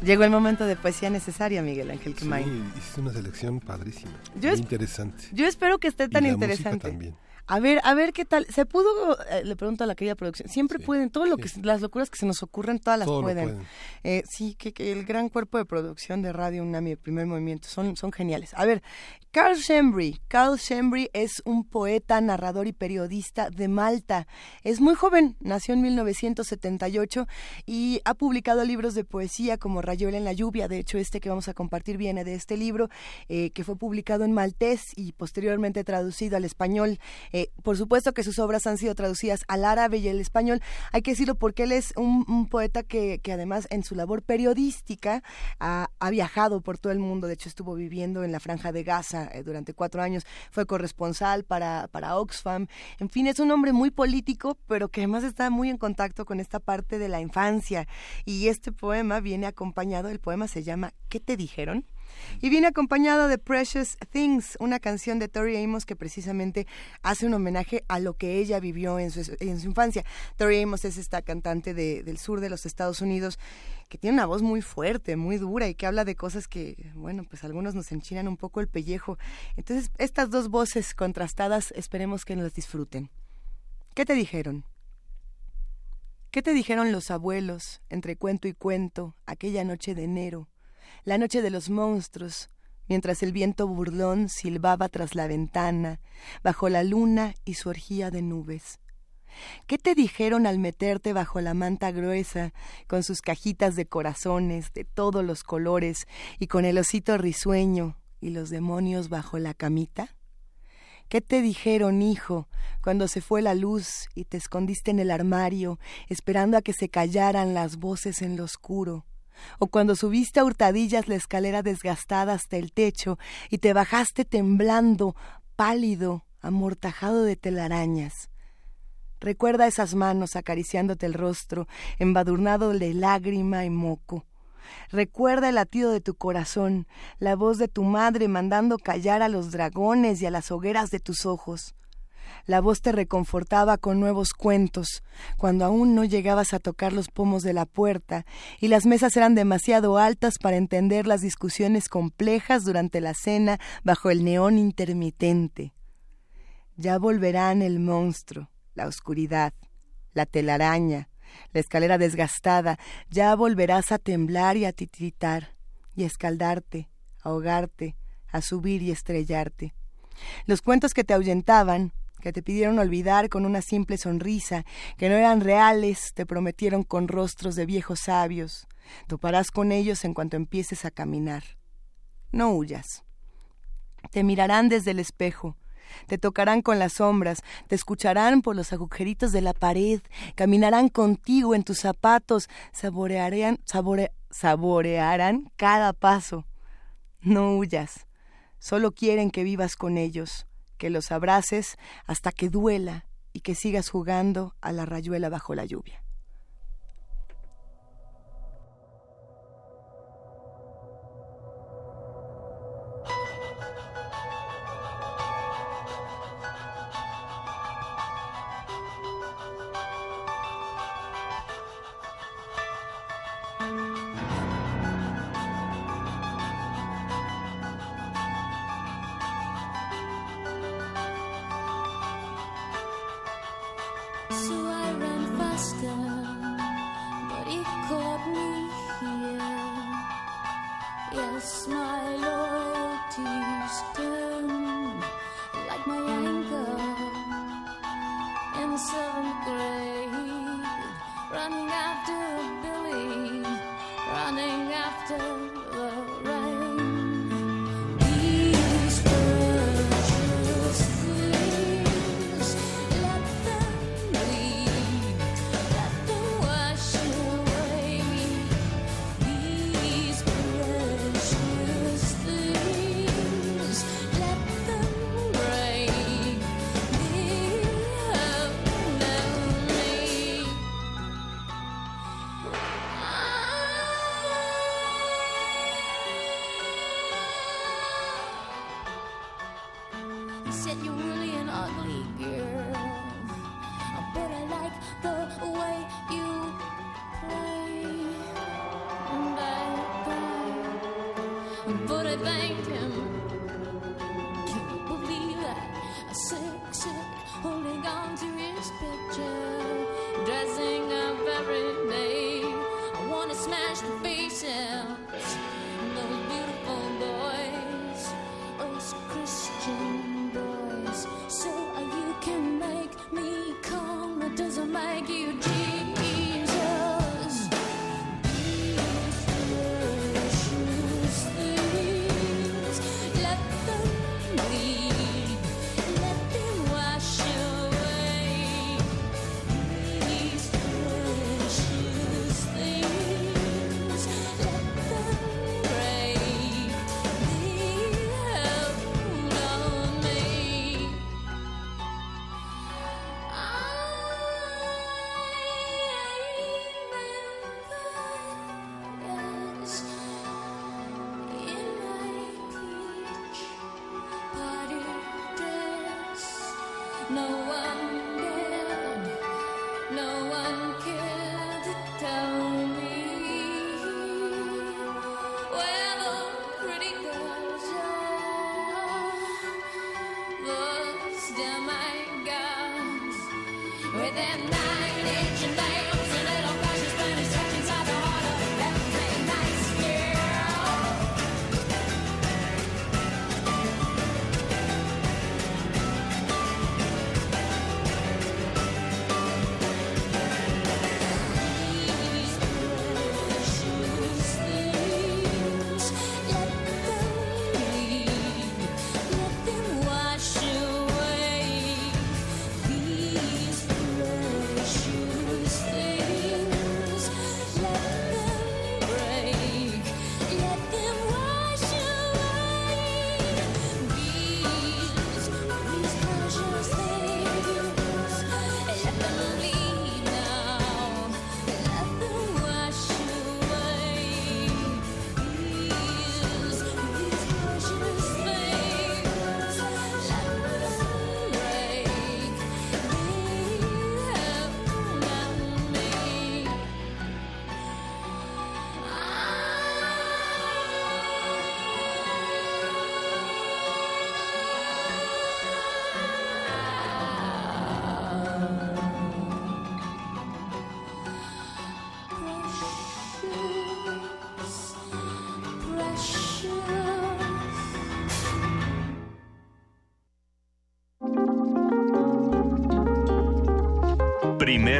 Llegó el momento de poesía necesaria, Miguel Ángel Quemay. Sí, hiciste una selección padrísima. muy interesante. Yo espero que esté tan interesante. también. A ver, a ver qué tal. ¿Se pudo? Eh, le pregunto a la querida producción. Siempre pueden, todo lo que, las locuras que se nos ocurren, todas las pueden. Eh, sí, que, el gran cuerpo de producción de Radio UNAMI, el primer movimiento, son, son geniales. A ver, Carl Shembri. Carl Shembri es un poeta, narrador y periodista de Malta. Es muy joven, nació en 1978 y ha publicado libros de poesía como Rayuela en la lluvia. De hecho, este que vamos a compartir viene de este libro, eh, que fue publicado en maltés y posteriormente traducido al español. Eh, por supuesto que sus obras han sido traducidas al árabe y al español. Hay que decirlo porque él es un, poeta que, además en su labor periodística ha, ha viajado por todo el mundo. De hecho, estuvo viviendo en la franja de Gaza eh, durante cuatro años, fue corresponsal para, para Oxfam. En fin, es un hombre muy político, pero que además está muy en contacto con esta parte de la infancia. Y este poema viene acompañado, el poema se llama ¿Qué te dijeron? Y viene acompañado de Precious Things, una canción de Tori Amos que precisamente hace un homenaje a lo que ella vivió en su, infancia. Tori Amos es esta cantante de, del sur de los Estados Unidos que tiene una voz muy fuerte, muy dura y que habla de cosas que, bueno, pues algunos nos enchinan un poco el pellejo. Entonces, estas dos voces contrastadas, esperemos que nos disfruten. ¿Qué te dijeron? ¿Qué te dijeron los abuelos entre cuento y cuento aquella noche de enero? La noche de los monstruos, mientras el viento burlón silbaba tras la ventana, bajo la luna y su orgía de nubes. ¿Qué te dijeron al meterte bajo la manta gruesa, con sus cajitas de corazones de todos los colores y con el osito risueño y los demonios bajo la camita? ¿Qué te dijeron, hijo, cuando se fue la luz y te escondiste en el armario, esperando a que se callaran las voces en lo oscuro? O cuando subiste a hurtadillas la escalera desgastada hasta el techo y te bajaste temblando, pálido, amortajado de telarañas. Recuerda esas manos acariciándote el rostro, embadurnado de lágrima y moco. Recuerda el latido de tu corazón, la voz de tu madre mandando callar a los dragones y a las hogueras de tus ojos. La voz te reconfortaba con nuevos cuentos, cuando aún no llegabas a tocar los pomos de la puerta y las mesas eran demasiado altas para entender las discusiones complejas durante la cena bajo el neón intermitente. Ya volverán el monstruo, la oscuridad, la telaraña, la escalera desgastada, ya volverás a temblar y a titiritar, y a escaldarte, a ahogarte, a subir y estrellarte. Los cuentos que te ahuyentaban, que te pidieron olvidar con una simple sonrisa, que no eran reales, te prometieron con rostros de viejos sabios. Toparás con ellos en cuanto empieces a caminar. No huyas. Te mirarán desde el espejo, te tocarán con las sombras, te escucharán por los agujeritos de la pared, caminarán contigo en tus zapatos, saborearán, saborearán cada paso. No huyas, solo quieren que vivas con ellos que los abraces hasta que duela y que sigas jugando a la rayuela bajo la lluvia.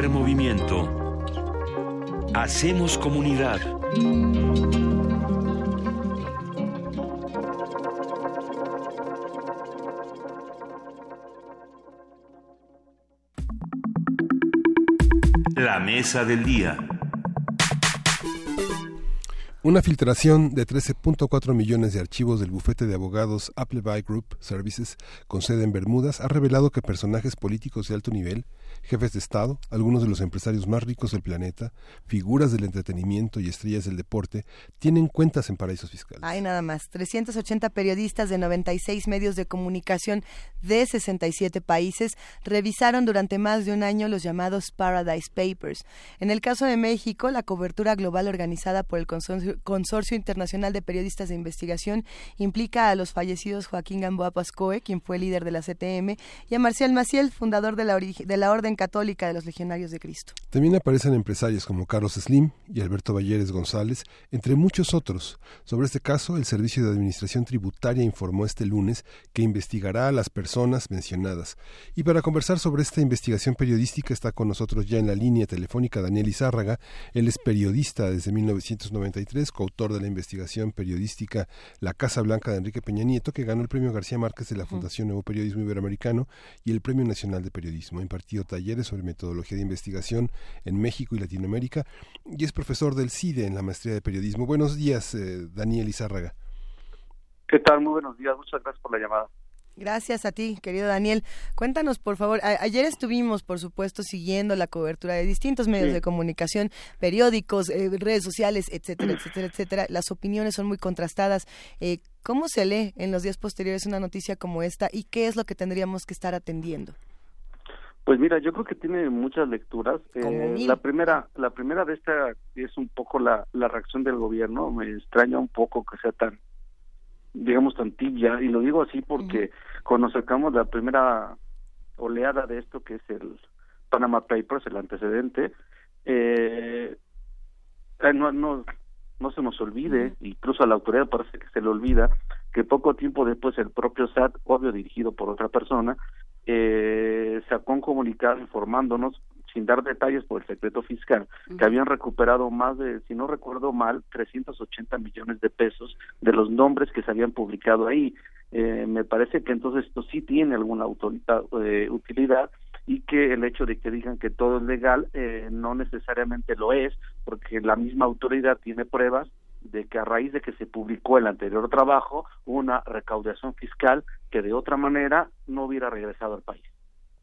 Movimiento. Hacemos comunidad. La mesa del día. Una filtración de 13.4 millones de archivos del bufete de abogados Appleby Group Services con sede en Bermudas ha revelado que personajes políticos de alto nivel jefes de Estado, algunos de los empresarios más ricos del planeta, figuras del entretenimiento y estrellas del deporte, tienen cuentas en paraísos fiscales. Hay nada más. 380 periodistas de 96 medios de comunicación de 67 países revisaron durante más de un año los llamados Paradise Papers. En el caso de México, la cobertura global organizada por el Consorcio Consorcio Internacional de Periodistas de Investigación implica a los fallecidos Joaquín Gamboa Pascoe, quien fue líder de la CTM, y a Marcial Maciel, fundador de la, de la Orden Católica de los Legionarios de Cristo. También aparecen empresarios como Carlos Slim y Alberto Valleres González, entre muchos otros. Sobre este caso, el Servicio de Administración Tributaria informó este lunes que investigará a las personas mencionadas. Y para conversar sobre esta investigación periodística está con nosotros ya en la línea telefónica Daniel Izárraga. Él es periodista desde 1993 coautor de la investigación periodística La Casa Blanca de Enrique Peña Nieto, que ganó el premio García Márquez de la Fundación Nuevo Periodismo Iberoamericano y el Premio Nacional de Periodismo. Ha impartido talleres sobre metodología de investigación en México y Latinoamérica y es profesor del CIDE en la maestría de periodismo. Buenos días, eh, Daniel Izárraga. ¿Qué tal? Muy buenos días. Muchas gracias por la llamada. Gracias a ti, querido Daniel. Cuéntanos, por favor. ayer estuvimos, por supuesto, siguiendo la cobertura de distintos medios de comunicación, periódicos, eh, redes sociales, etcétera, etcétera, etcétera. Las opiniones son muy contrastadas. Eh, ¿Cómo se lee en los días posteriores una noticia como esta y qué es lo que tendríamos que estar atendiendo? Pues mira, yo creo que tiene muchas lecturas. Eh, la primera, la primera de esta es un poco la, la reacción del gobierno. Me extraña un poco que sea tan digamos, tan tibia, y lo digo así porque cuando sacamos la primera oleada de esto, que es el Panama Papers, el antecedente, eh, eh no, no, no se nos olvide, incluso a la autoridad parece que se le olvida, que poco tiempo después el propio SAT, obvio dirigido por otra persona, eh, sacó un comunicado informándonos sin dar detalles por el secreto fiscal, que habían recuperado más de, si no recuerdo mal, 380 millones de pesos de los nombres que se habían publicado ahí. Eh, me parece que entonces esto sí tiene alguna autoridad, eh, utilidad y que el hecho de que digan que todo es legal eh, no necesariamente lo es, porque la misma autoridad tiene pruebas de que a raíz de que se publicó el anterior trabajo, una recaudación fiscal que de otra manera no hubiera regresado al país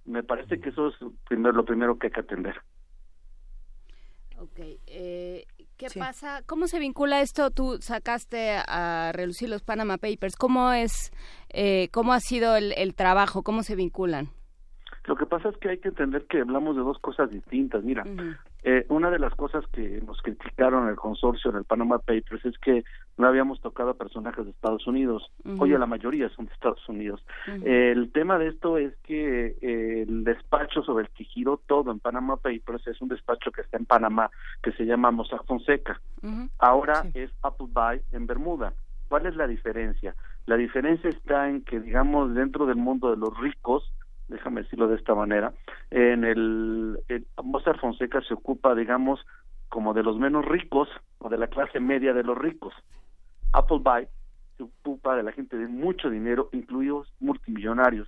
me parece que eso es primero, lo primero que hay que atender. Ok, eh, ¿qué pasa? ¿Cómo se vincula esto? Tú sacaste a relucir los Panama Papers. ¿Cómo es, eh, cómo ha sido el, el trabajo? ¿Cómo se vinculan? Lo que pasa es que hay que entender que hablamos de dos cosas distintas. Mira, eh, una de las cosas que nos criticaron el consorcio en el Panama Papers es que no habíamos tocado a personajes de Estados Unidos. Oye, la mayoría son de Estados Unidos. el tema de esto es que eh, el despacho sobre el que giró todo en Panama Papers es un despacho que está en Panamá, que se llama Mossack Fonseca. Ahora es Appleby en Bermuda. ¿Cuál es la diferencia? La diferencia está en que, digamos, dentro del mundo de los ricos, déjame decirlo de esta manera, en el, el Fonseca se ocupa, digamos, como de los menos ricos o de la clase media de los ricos. Appleby se ocupa de la gente de mucho dinero, incluidos multimillonarios,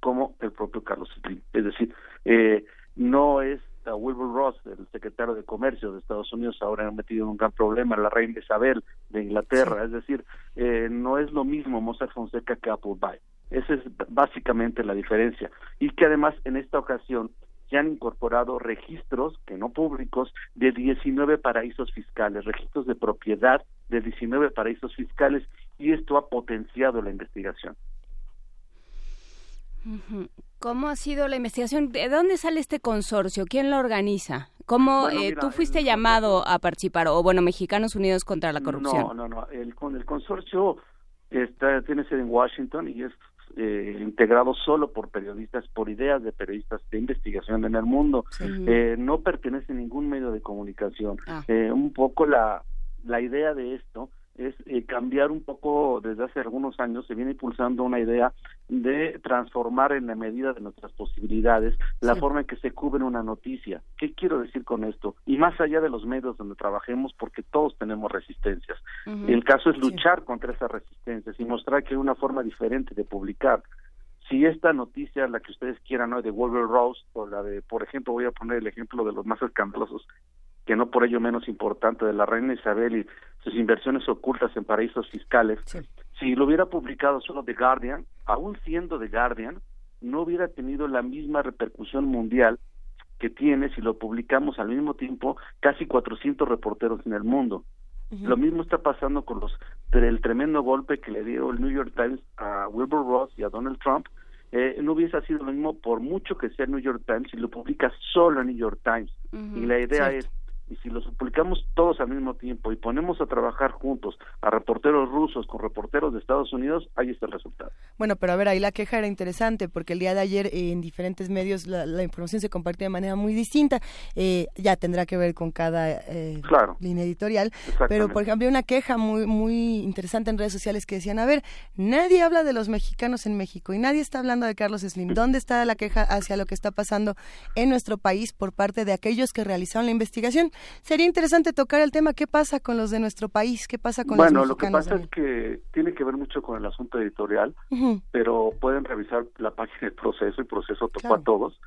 como el propio Carlos Slim. Es decir, eh, no es Wilbur Ross, el secretario de Comercio de Estados Unidos, ahora han metido en un gran problema, la reina Isabel de Inglaterra. Es decir, eh, no es lo mismo Mossack Fonseca que Appleby. Esa es básicamente la diferencia. Y que además en esta ocasión se han incorporado registros, que no públicos, de 19 paraísos fiscales, registros de propiedad de 19 paraísos fiscales, y esto ha potenciado la investigación. ¿Cómo ha sido la investigación? ¿De dónde sale este consorcio? ¿Quién lo organiza? ¿Cómo eh, tú fuiste llamado a participar? O bueno, Mexicanos Unidos contra la Corrupción. No, no, no. El, el consorcio está, tiene sede en Washington y es eh, integrado solo por periodistas, por ideas de periodistas de investigación en el mundo. Eh, no pertenece a ningún medio de comunicación. Ah. Eh, un poco la, la idea de esto es eh, cambiar un poco, desde hace algunos años se viene impulsando una idea de transformar en la medida de nuestras posibilidades la forma en que se cubre una noticia. ¿Qué quiero decir con esto? Y más allá de los medios donde trabajemos, porque todos tenemos resistencias. El caso es luchar contra esas resistencias y mostrar que hay una forma diferente de publicar si esta noticia, la que ustedes quieran, ¿no? de Wolver Rose, o la de, por ejemplo, voy a poner el ejemplo de los más escandalosos, que no por ello menos importante, de la reina Isabel y sus inversiones ocultas en paraísos fiscales. Si lo hubiera publicado solo The Guardian, aún siendo The Guardian, no hubiera tenido la misma repercusión mundial que tiene si lo publicamos al mismo tiempo casi 400 reporteros en el mundo. Lo mismo está pasando con los el tremendo golpe que le dio el New York Times a Wilbur Ross y a Donald Trump. Eh, no hubiese sido lo mismo por mucho que sea el New York Times si lo publica solo el New York Times. Y la idea es y si los publicamos todos al mismo tiempo y ponemos a trabajar juntos a reporteros rusos con reporteros de Estados Unidos, ahí está el resultado. Bueno, pero a ver, ahí la queja era interesante porque el día de ayer eh, en diferentes medios la, información se compartía de manera muy distinta. Eh, ya tendrá que ver con cada eh, línea editorial. Pero, por ejemplo, había una queja muy, muy interesante en redes sociales que decían, a ver, nadie habla de los mexicanos en México y nadie está hablando de Carlos Slim. ¿Dónde está la queja hacia lo que está pasando en nuestro país por parte de aquellos que realizaron la investigación? Sería interesante tocar el tema, ¿qué pasa con los de nuestro país? ¿Qué pasa con bueno, los mexicanos? Bueno, lo que pasa es que tiene que ver mucho con el asunto editorial, pero pueden revisar la página del proceso, el proceso tocó a todos.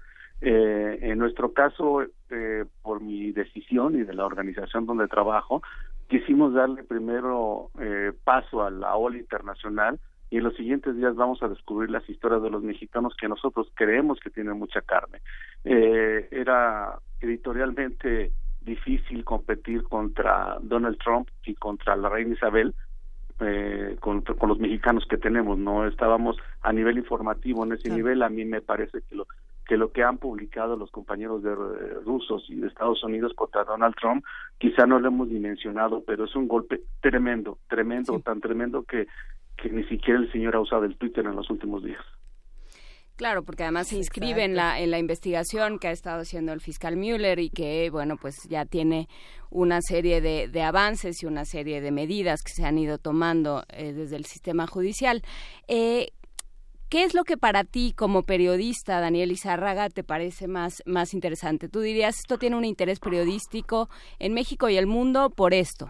Eh, en nuestro caso, eh, por mi decisión y de la organización donde trabajo, quisimos darle primero eh, paso a la ola internacional y en los siguientes días vamos a descubrir las historias de los mexicanos que nosotros creemos que tienen mucha carne. era editorialmente difícil competir contra Donald Trump y contra la reina Isabel eh, con, los mexicanos que tenemos no estábamos a nivel informativo en ese nivel. A mí me parece que lo que lo que han publicado los compañeros de eh, rusos y de Estados Unidos contra Donald Trump quizá no lo hemos dimensionado pero es un golpe tremendo tremendo tan tremendo que que ni siquiera el señor ha usado el Twitter en los últimos días Claro, porque además se inscribe en la, en la investigación que ha estado haciendo el fiscal Mueller y que, bueno, pues ya tiene una serie de, de avances y una serie de medidas que se han ido tomando eh, desde el sistema judicial. Eh, ¿Qué es lo que para ti como periodista, Daniel Izárraga, te parece más, más interesante? ¿Tú dirías esto tiene un interés periodístico en México y el mundo por esto?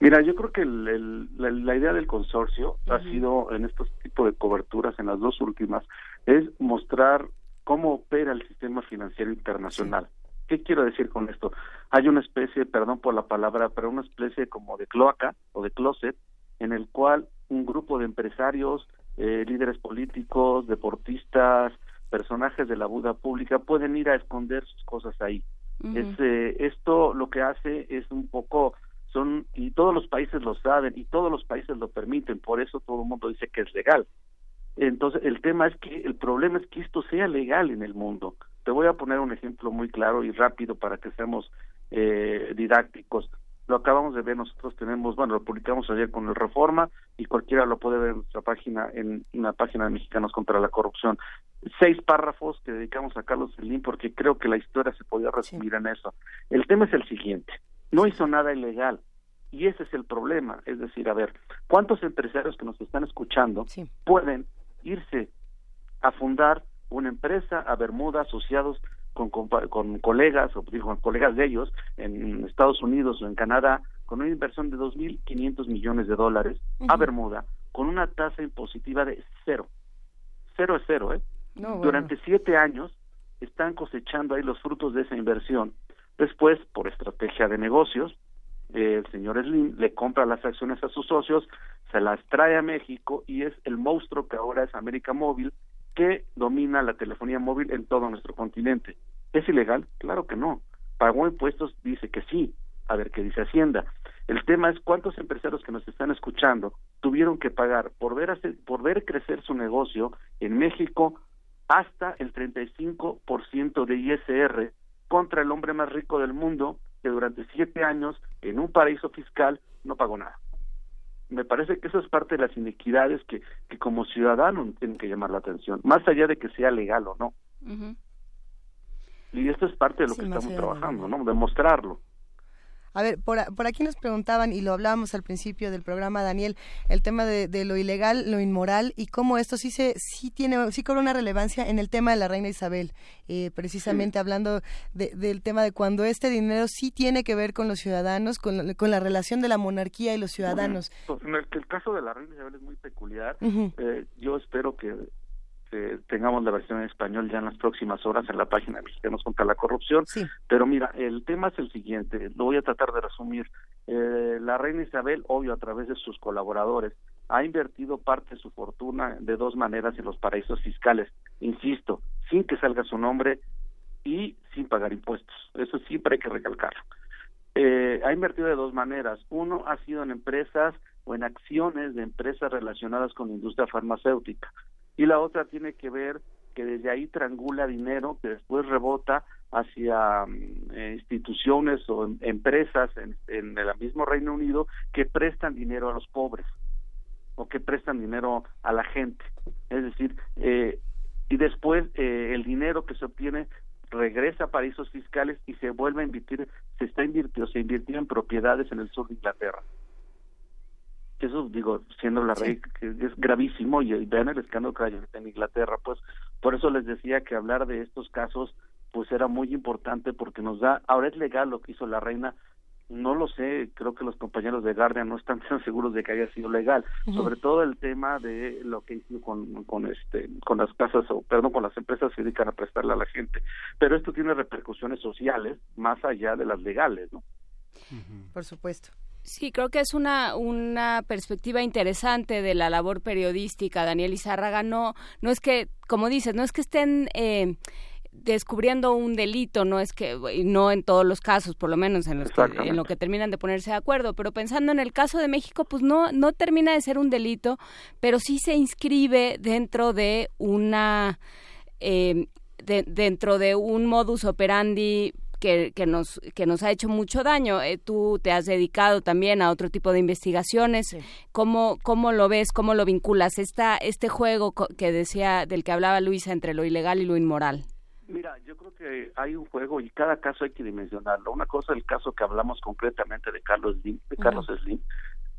Mira, yo creo que la, idea del consorcio ha sido en estos tipos de coberturas, en las dos últimas, es mostrar cómo opera el sistema financiero internacional. ¿Qué quiero decir con esto? Hay una especie, perdón por la palabra, pero una especie como de cloaca o de closet en el cual un grupo de empresarios, eh, líderes políticos, deportistas, personajes de la Buda pública pueden ir a esconder sus cosas ahí. Eh, esto lo que hace es un poco son y todos los países lo saben y todos los países lo permiten, por eso todo el mundo dice que es legal. Entonces, el tema es que el problema es que esto sea legal en el mundo. Te voy a poner un ejemplo muy claro y rápido para que seamos eh, didácticos. Lo acabamos de ver, nosotros tenemos, bueno, lo publicamos ayer con el Reforma y cualquiera lo puede ver en nuestra página, en, la página de Mexicanos contra la Corrupción. Seis párrafos que dedicamos a Carlos Slim porque creo que la historia se podía resumir en eso. El tema es el siguiente, no hizo nada ilegal, y ese es el problema. Es decir, a ver, ¿cuántos empresarios que nos están escuchando pueden irse a fundar una empresa a Bermuda asociados con, con, colegas o digo, con colegas de ellos en Estados Unidos o en Canadá con una inversión de 2.500 millones de dólares a Bermuda con una tasa impositiva de cero. Cero es cero, ¿eh? Durante siete años están cosechando ahí los frutos de esa inversión. Después, por estrategia de negocios, el señor Slim le compra las acciones a sus socios, se las trae a México y es el monstruo que ahora es América Móvil que domina la telefonía móvil en todo nuestro continente. ¿Es ilegal? Claro que no. ¿Pagó impuestos? Dice que sí. A ver qué dice Hacienda. El tema es cuántos empresarios que nos están escuchando tuvieron que pagar por ver, hacer, por ver crecer su negocio en México hasta el 35% de ISR contra el hombre más rico del mundo que durante siete años en un paraíso fiscal no pagó nada. Me parece que eso es parte de las inequidades que, que como ciudadano tienen que llamar la atención, más allá de que sea legal o no. Y esto es parte de lo que estamos trabajando, ¿no? Demostrarlo. A ver, por, por, aquí nos preguntaban, y lo hablábamos al principio del programa, Daniel, el tema de, lo ilegal, lo inmoral, y cómo esto sí se sí tiene, sí cobra una relevancia en el tema de la reina Isabel, eh, precisamente hablando del tema de cuando este dinero sí tiene que ver con los ciudadanos, con, con la relación de la monarquía y los ciudadanos. Pues, en el, caso de la reina Isabel es muy peculiar. Eh, yo espero que este, tengamos la versión en español ya en las próximas horas en la página de Mexicanos contra la Corrupción. Pero mira, el tema es el siguiente, lo voy a tratar de resumir. Eh, la reina Isabel, obvio, a través de sus colaboradores, ha invertido parte de su fortuna de dos maneras en los paraísos fiscales, insisto, sin que salga su nombre y sin pagar impuestos. Eso siempre hay que recalcarlo. Eh, ha invertido de dos maneras. Uno ha sido en empresas o en acciones de empresas relacionadas con la industria farmacéutica. Y la otra tiene que ver que desde ahí triangula dinero que después rebota hacia mm, eh, instituciones o em, empresas en, en, el mismo Reino Unido que prestan dinero a los pobres o que prestan dinero a la gente. Es decir, eh, y después eh, el dinero que se obtiene regresa a paraísos fiscales y se vuelve a invertir, se está invirtiendo, se invirtió en propiedades en el sur de Inglaterra eso digo siendo la rey que es gravísimo y, vean el escándalo que hay en Inglaterra pues por eso les decía que hablar de estos casos pues era muy importante porque nos da ahora es legal lo que hizo la reina no lo sé, creo que los compañeros de Guardian no están *laughs* tan seguros de que haya sido legal, sobre todo el tema de lo que hizo con, con este con las casas o perdón, con las empresas que se dedican a prestarle a la gente, pero esto tiene repercusiones sociales más allá de las legales, ¿no? Por supuesto. Sí, creo que es una, una perspectiva interesante de la labor periodística, Daniel Izárraga. No, no es que, como dices, no es que estén eh, descubriendo un delito, no es que, no en todos los casos, por lo menos en, los en lo que terminan de ponerse de acuerdo, pero pensando en el caso de México, pues no, no termina de ser un delito, pero sí se inscribe dentro de una... Eh, dentro de un modus operandi que, que, nos, que nos ha hecho mucho daño. Eh, tú te has dedicado también a otro tipo de investigaciones. ¿Cómo, ¿Cómo lo ves? ¿Cómo lo vinculas? Esta, este juego que decía, del que hablaba Luisa entre lo ilegal y lo inmoral. Mira, yo creo que hay un juego y cada caso hay que dimensionarlo. Una cosa es el caso que hablamos concretamente de Carlos Slim, de Carlos Slim,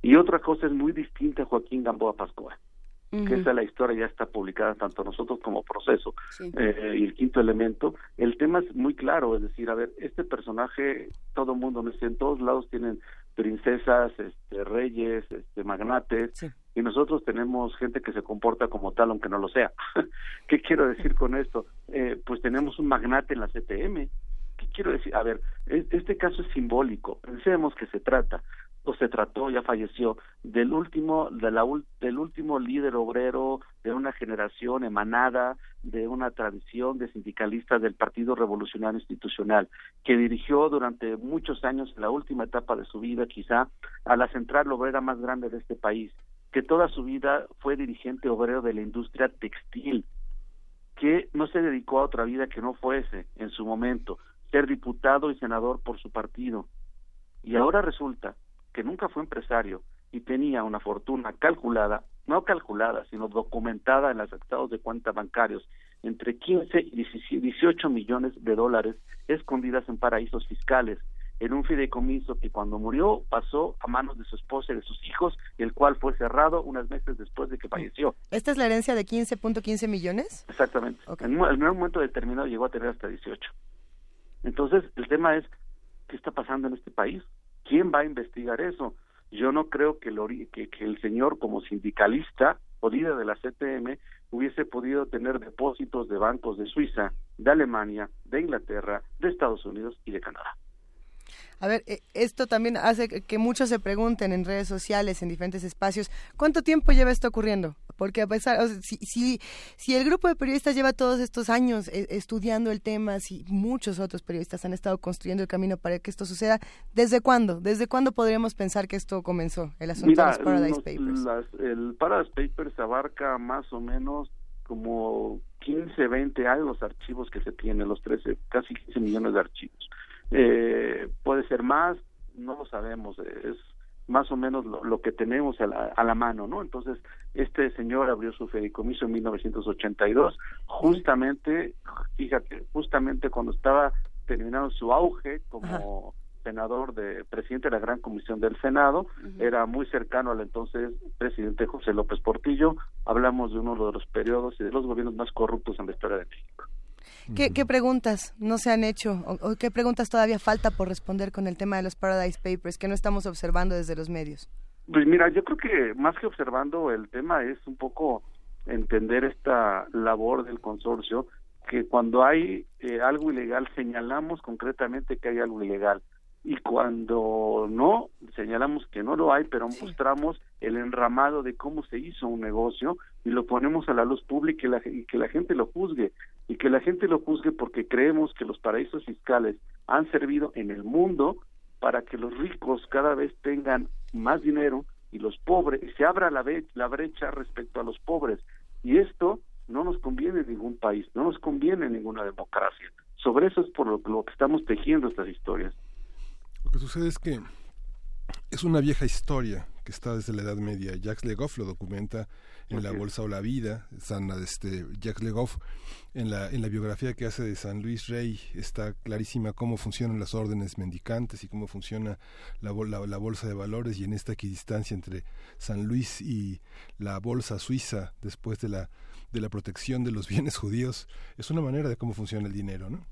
y otra cosa es muy distinta a Joaquín Gamboa Que esa la historia ya está publicada tanto nosotros como proceso eh, y el quinto elemento el tema es muy claro es decir a ver este personaje todo el mundo en todos lados tienen princesas este, reyes este, magnates y nosotros tenemos gente que se comporta como tal aunque no lo sea. *laughs* Qué quiero decir con esto eh, pues tenemos un magnate en la CTM ¿Qué quiero decir? A ver, este caso es simbólico. Pensemos que se trata se trató, ya falleció, del último, de la, del último líder obrero de una generación emanada de una tradición de sindicalistas del Partido Revolucionario Institucional, que dirigió durante muchos años, la última etapa de su vida quizá, a la central obrera más grande de este país, que toda su vida fue dirigente obrero de la industria textil, que no se dedicó a otra vida que no fuese, en su momento, ser diputado y senador por su partido. Y ahora resulta que nunca fue empresario y tenía una fortuna calculada, no calculada, sino documentada en los estados de cuenta bancarios, entre 15 y 18 millones de dólares escondidas en paraísos fiscales, en un fideicomiso que cuando murió pasó a manos de su esposa y de sus hijos, el cual fue cerrado unos meses después de que falleció. ¿Esta es la herencia de 15.15 millones? Exactamente. En, un momento determinado llegó a tener hasta 18. Entonces, el tema es, ¿qué está pasando en este país? ¿Quién va a investigar eso? Yo no creo que el, señor como sindicalista o líder de la CTM hubiese podido tener depósitos de bancos de Suiza, de Alemania, de Inglaterra, de Estados Unidos y de Canadá. A ver, eh, esto también hace que muchos se pregunten en redes sociales, en diferentes espacios, ¿cuánto tiempo lleva esto ocurriendo? Porque a pesar, si, si, si, el grupo de periodistas lleva todos estos años eh, estudiando el tema, si muchos otros periodistas han estado construyendo el camino para que esto suceda, ¿desde cuándo? ¿Desde cuándo podríamos pensar que esto comenzó, el asunto de los Paradise Papers? el Paradise Papers abarca más o menos como 15, 20 años los archivos que se tienen, los 13, casi 15 millones de archivos. Eh, puede ser más, no lo sabemos, es más o menos lo, que tenemos a la, a la, mano, ¿no? Entonces, este señor abrió su fideicomiso en 1982, justamente, fíjate, justamente cuando estaba terminando su auge como senador de presidente de la Gran Comisión del Senado, era muy cercano al entonces presidente José López Portillo, hablamos de uno de los periodos y de los gobiernos más corruptos en la historia de México. ¿Qué, preguntas no se han hecho o, qué preguntas todavía falta por responder con el tema de los Paradise Papers que no estamos observando desde los medios? Pues mira, yo creo que más que observando el tema es un poco entender esta labor del consorcio, que cuando hay eh, algo ilegal señalamos concretamente que hay algo ilegal. Y cuando no señalamos que no lo hay, pero mostramos el enramado de cómo se hizo un negocio y lo ponemos a la luz pública y, la, y, que la gente lo juzgue y que la gente lo juzgue porque creemos que los paraísos fiscales han servido en el mundo para que los ricos cada vez tengan más dinero y los pobres se abra la, brecha respecto a los pobres y esto no nos conviene en ningún país, no nos conviene en ninguna democracia. Sobre eso es por lo, lo que estamos tejiendo estas historias. Lo que sucede es que es una vieja historia que está desde la Edad Media. Jacques Legoff lo documenta en La Bolsa o la Vida. San, este, Jacques Legoff, en la, en la biografía que hace de San Luis Rey, está clarísima cómo funcionan las órdenes mendicantes y cómo funciona la, la, la Bolsa de Valores y en esta equidistancia entre San Luis y la Bolsa Suiza después de la, de la protección de los bienes judíos. Es una manera de cómo funciona el dinero, ¿no?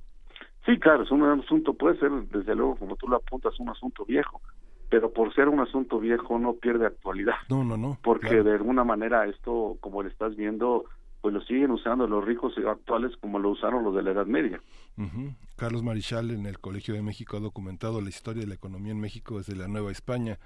Sí, claro, es un asunto, puede ser, desde luego, como tú lo apuntas, un asunto viejo, pero por ser un asunto viejo no pierde actualidad. No, no, no. Porque de alguna manera esto, como le estás viendo, pues lo siguen usando los ricos actuales como lo usaron los de la Edad Media. Carlos Marichal en el Colegio de México ha documentado la historia de la economía en México desde la Nueva España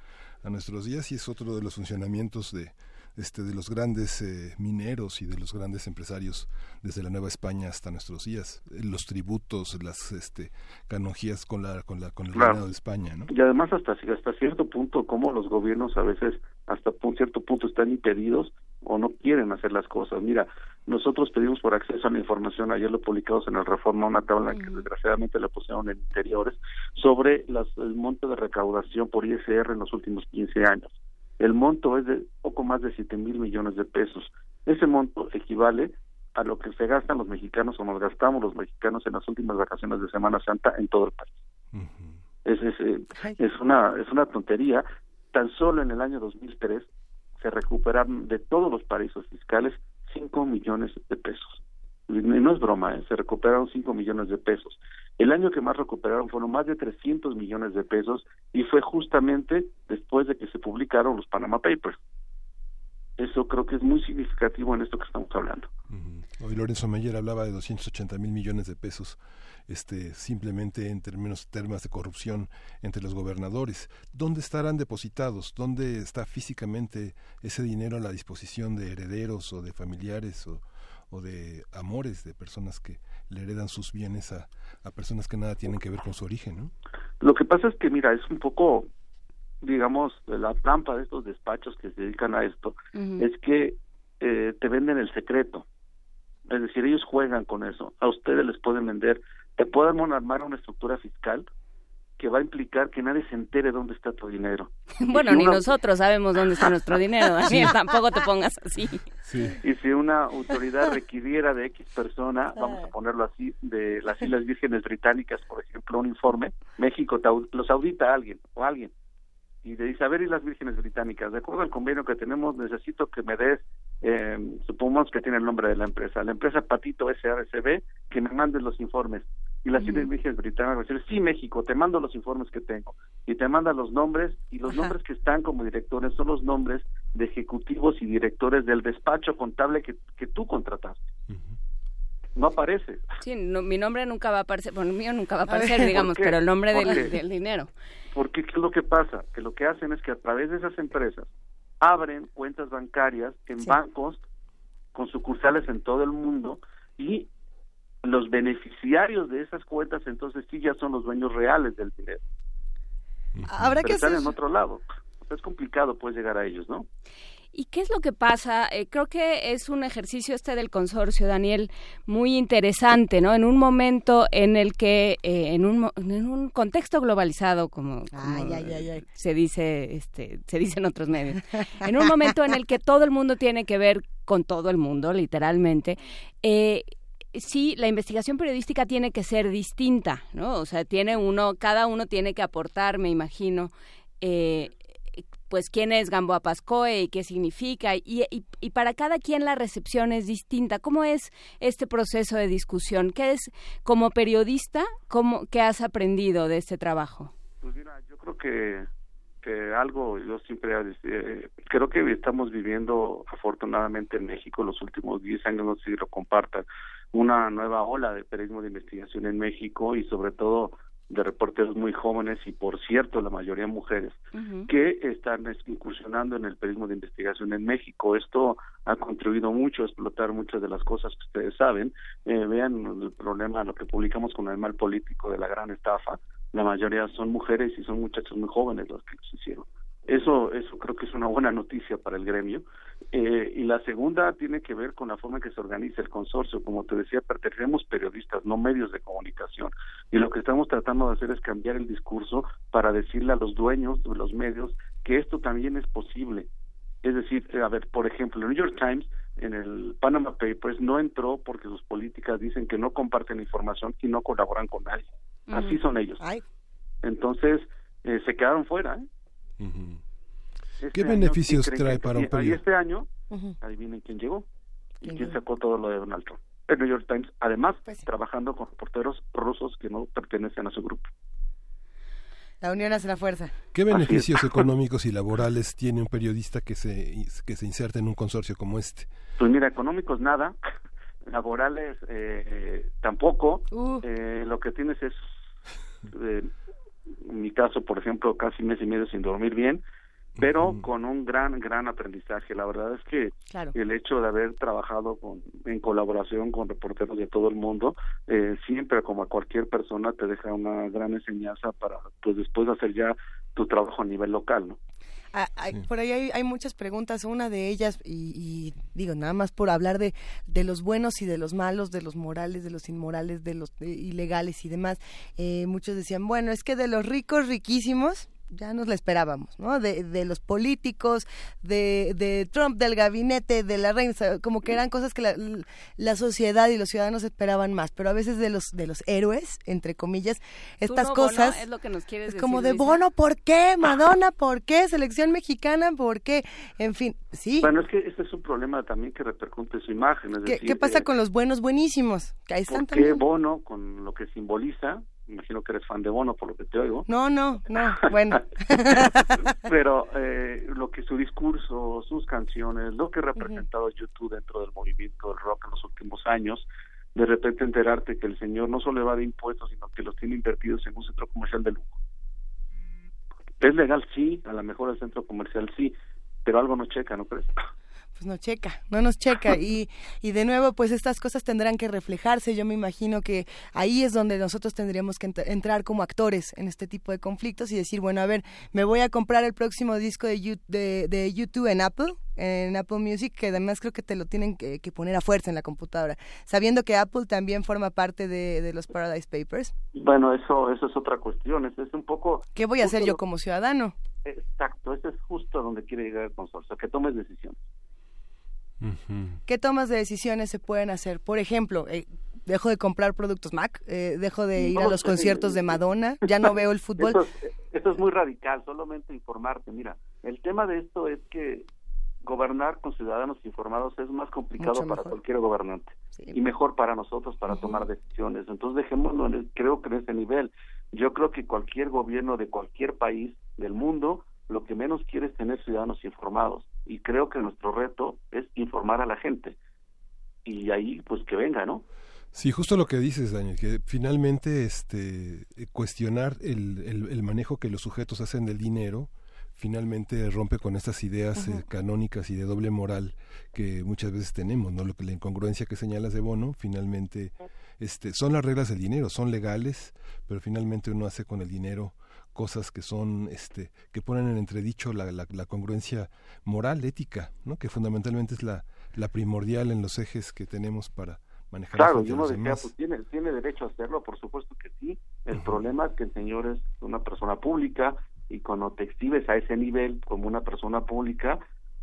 a nuestros días y es otro de los funcionamientos de, este, de los grandes eh, mineros y de los grandes empresarios desde la Nueva España hasta nuestros días, los tributos, las este, canonjías con la con la con el claro. de España, ¿no? Y además hasta hasta cierto punto como los gobiernos a veces hasta un cierto punto están impedidos o no quieren hacer las cosas. Mira, nosotros pedimos por acceso a la información, ayer lo publicamos en el Reforma, una tabla que desgraciadamente la pusieron en interiores, sobre las, el monto de recaudación por ISR en los últimos 15 años. El monto es de poco más de siete mil millones de pesos. Ese monto equivale a lo que se gastan los mexicanos o nos gastamos los mexicanos en las últimas vacaciones de Semana Santa en todo el país. es, es, eh, es, una, es una tontería. Tan solo en el año 2003 se recuperaron de todos los paraísos fiscales 5 millones de pesos. No es broma, ¿eh? se recuperaron 5 millones de pesos. El año que más recuperaron fueron más de 300 millones de pesos y fue justamente después de que se publicaron los Panama Papers. Eso creo que es muy significativo en esto que estamos hablando. Hoy Lorenzo Meyer hablaba de 280 mil millones de pesos este, simplemente en términos temas de corrupción entre los gobernadores. ¿Dónde estarán depositados? ¿Dónde está físicamente ese dinero a la disposición de herederos o de familiares o de amores de personas que le heredan sus bienes a, a personas que nada tienen que ver con su origen, ¿no? Lo que pasa es que, mira, es un poco, digamos, la trampa de estos despachos que se dedican a esto, uh -huh. es que eh, te venden el secreto. Es decir, ellos juegan con eso. A ustedes les pueden vender, te pueden armar una estructura fiscal que va a implicar que nadie se entere dónde está tu dinero. *laughs* bueno, si ni una... nosotros sabemos dónde está nuestro dinero, *laughs* Daniel, sí. tampoco te pongas así. Sí. Y si una autoridad requiriera de X persona, vamos a ponerlo así, de las Islas Vírgenes Británicas, por ejemplo, un informe, México los audita a alguien o a alguien y le dice, a ver, y las vírgenes británicas, de acuerdo al convenio que tenemos, necesito que me des, eh, supongamos que tiene el nombre de la empresa, la empresa Patito SARCB, que me mandes los informes. Y las uh -huh. vírgenes británicas dicen, sí, México, te mando los informes que tengo. Y te mandan los nombres, y los Ajá. nombres que están como directores son los nombres de ejecutivos y directores del despacho contable que, que tú contrataste. Uh -huh no aparece. Sí, no, mi nombre nunca va a aparecer, bueno, el mío nunca va a aparecer, digamos, pero el nombre del, del, dinero. Porque ¿qué es lo que pasa? Que lo que hacen es que a través de esas empresas abren cuentas bancarias en sí. bancos con sucursales en todo el mundo y los beneficiarios de esas cuentas entonces sí ya son los dueños reales del dinero. Habrá pero que están hacer... en otro lado. Es complicado pues llegar a ellos, ¿no? ¿Y qué es lo que pasa? Eh, creo que es un ejercicio este del consorcio, Daniel, muy interesante, ¿no? En un momento en el que, eh, en, un, en un contexto globalizado, como, como ay, ay, ay, se dice, este, se dice en otros medios, en un momento en el que todo el mundo tiene que ver con todo el mundo, literalmente, eh, sí, la investigación periodística tiene que ser distinta, ¿no? O sea, tiene uno, cada uno tiene que aportar, me imagino, eh, pues quién es Gamboa Pascoe y qué significa y, para cada quien la recepción es distinta. ¿Cómo es este proceso de discusión? ¿Qué es como periodista? ¿Cómo, ¿Qué has aprendido de este trabajo? Pues mira, yo creo que que algo yo siempre eh, creo que estamos viviendo afortunadamente en México los últimos 10 años, no sé si lo compartan, una nueva ola de periodismo de investigación en México y sobre todo de reporteros muy jóvenes y por cierto la mayoría mujeres que están incursionando en el periodismo de investigación en México. Esto ha contribuido mucho a explotar muchas de las cosas que ustedes saben. Eh, vean el problema, lo que publicamos con el mal político de la gran estafa. La mayoría son mujeres y son muchachos muy jóvenes los que los hicieron. Eso, eso creo que es una buena noticia para el gremio. Eh, y la segunda tiene que ver con la forma en que se organiza el consorcio. Como te decía, pertenecemos periodistas, no medios de comunicación. Y lo que estamos tratando de hacer es cambiar el discurso para decirle a los dueños de los medios que esto también es posible. Es decir, a ver, por ejemplo, el New York Times en el Panama Papers no entró porque sus políticas dicen que no comparten información y no colaboran con nadie. Así son ellos. Entonces, eh, se quedaron fuera. ¿eh? Este ¿Qué beneficios trae para un periódico? Y este año, adivinen quién llegó y quién sacó todo lo de Donald Trump. El New York Times, además, pues trabajando con reporteros rusos que no pertenecen a su grupo. La unión hace la fuerza. ¿Qué beneficios *laughs* económicos y laborales tiene un periodista que se, que se inserta en un consorcio como este? Pues mira, económicos nada, *laughs* laborales eh, tampoco. Uh. Eh, lo que tienes es eh, en mi caso, por ejemplo, casi mes y medio sin dormir bien, pero con un gran, gran aprendizaje. La verdad es que el hecho de haber trabajado con, en colaboración con reporteros de todo el mundo, eh, siempre como a cualquier persona te deja una gran enseñanza para pues después hacer ya tu trabajo a nivel local, ¿no? Ah, por ahí hay, muchas preguntas, una de ellas, y, digo, nada más por hablar de, de los buenos y de los malos, de los morales, de los inmorales, de los ilegales y demás. Eh, muchos decían, bueno, es que de los ricos riquísimos, ya nos la esperábamos, ¿no? De, de los políticos, de, de, Trump, del gabinete, de la reina, como que eran cosas que la, la, sociedad y los ciudadanos esperaban más, pero a veces de los de los héroes, entre comillas, estas cosas es lo que nos quieres es como de Bono, ¿por qué? Madonna, ¿por qué? Selección mexicana, ¿por qué? En fin, sí. Bueno, es que este es un problema también que repercute su imagen. ¿Qué, ¿Qué, pasa eh, con los buenos buenísimos? Que ahí están ¿Por qué Bono, con lo que simboliza, imagino que eres fan de Bono por lo que te oigo. No, no, no, bueno. *laughs* Pero *laughs* eh, lo que su discurso, sus canciones, lo que ha representado YouTube dentro del movimiento del rock en los últimos años, de repente enterarte que el señor no solo va de impuestos, sino que los tiene invertidos en un centro comercial de lujo. Es legal, sí, a lo mejor el centro comercial sí, pero algo no checa, ¿no crees? Pues no checa, no nos checa. *laughs* Y, y de nuevo, pues estas cosas tendrán que reflejarse. Yo me imagino que ahí es donde nosotros tendríamos que entrar como actores en este tipo de conflictos y decir, bueno, a ver, me voy a comprar el próximo disco de, de, de YouTube en Apple, en Apple Music, que además creo que te lo tienen que, poner a fuerza en la computadora, sabiendo que Apple también forma parte de, de los Paradise Papers. Bueno, eso, eso es otra cuestión, es, es un poco... ¿Qué voy a hacer yo como ciudadano? Exacto, ese es justo donde quiere llegar el consorcio, que tomes decisiones. ¿Qué tomas de decisiones se pueden hacer? Por ejemplo, eh, dejo de comprar productos Mac, eh, dejo de ir a los conciertos de Madonna, ya no veo el *laughs* fútbol. Esto, es muy radical, solamente informarte. Mira, el tema de esto es que gobernar con ciudadanos informados es más complicado para cualquier gobernante y mejor para nosotros para tomar decisiones. Entonces dejémoslo, en creo que en ese nivel. Yo creo que cualquier gobierno de cualquier país del mundo lo que menos quiere es tener ciudadanos informados y creo que nuestro reto es informar a la gente y ahí pues que venga, ¿no? Sí, justo lo que dices, Daniel, que finalmente este, cuestionar el, el, manejo que los sujetos hacen del dinero finalmente rompe con estas ideas eh, canónicas y de doble moral que muchas veces tenemos, ¿no? Lo que la incongruencia que señalas de Bono, finalmente este, son las reglas del dinero, son legales, pero finalmente uno hace con el dinero cosas que son este que ponen en entredicho la, la, congruencia moral ética no que fundamentalmente es la, la primordial en los ejes que tenemos para manejar claro y uno decía pues tiene tiene derecho a hacerlo por supuesto que sí. El problema es que el señor es una persona pública y cuando te exhibes a ese nivel como una persona pública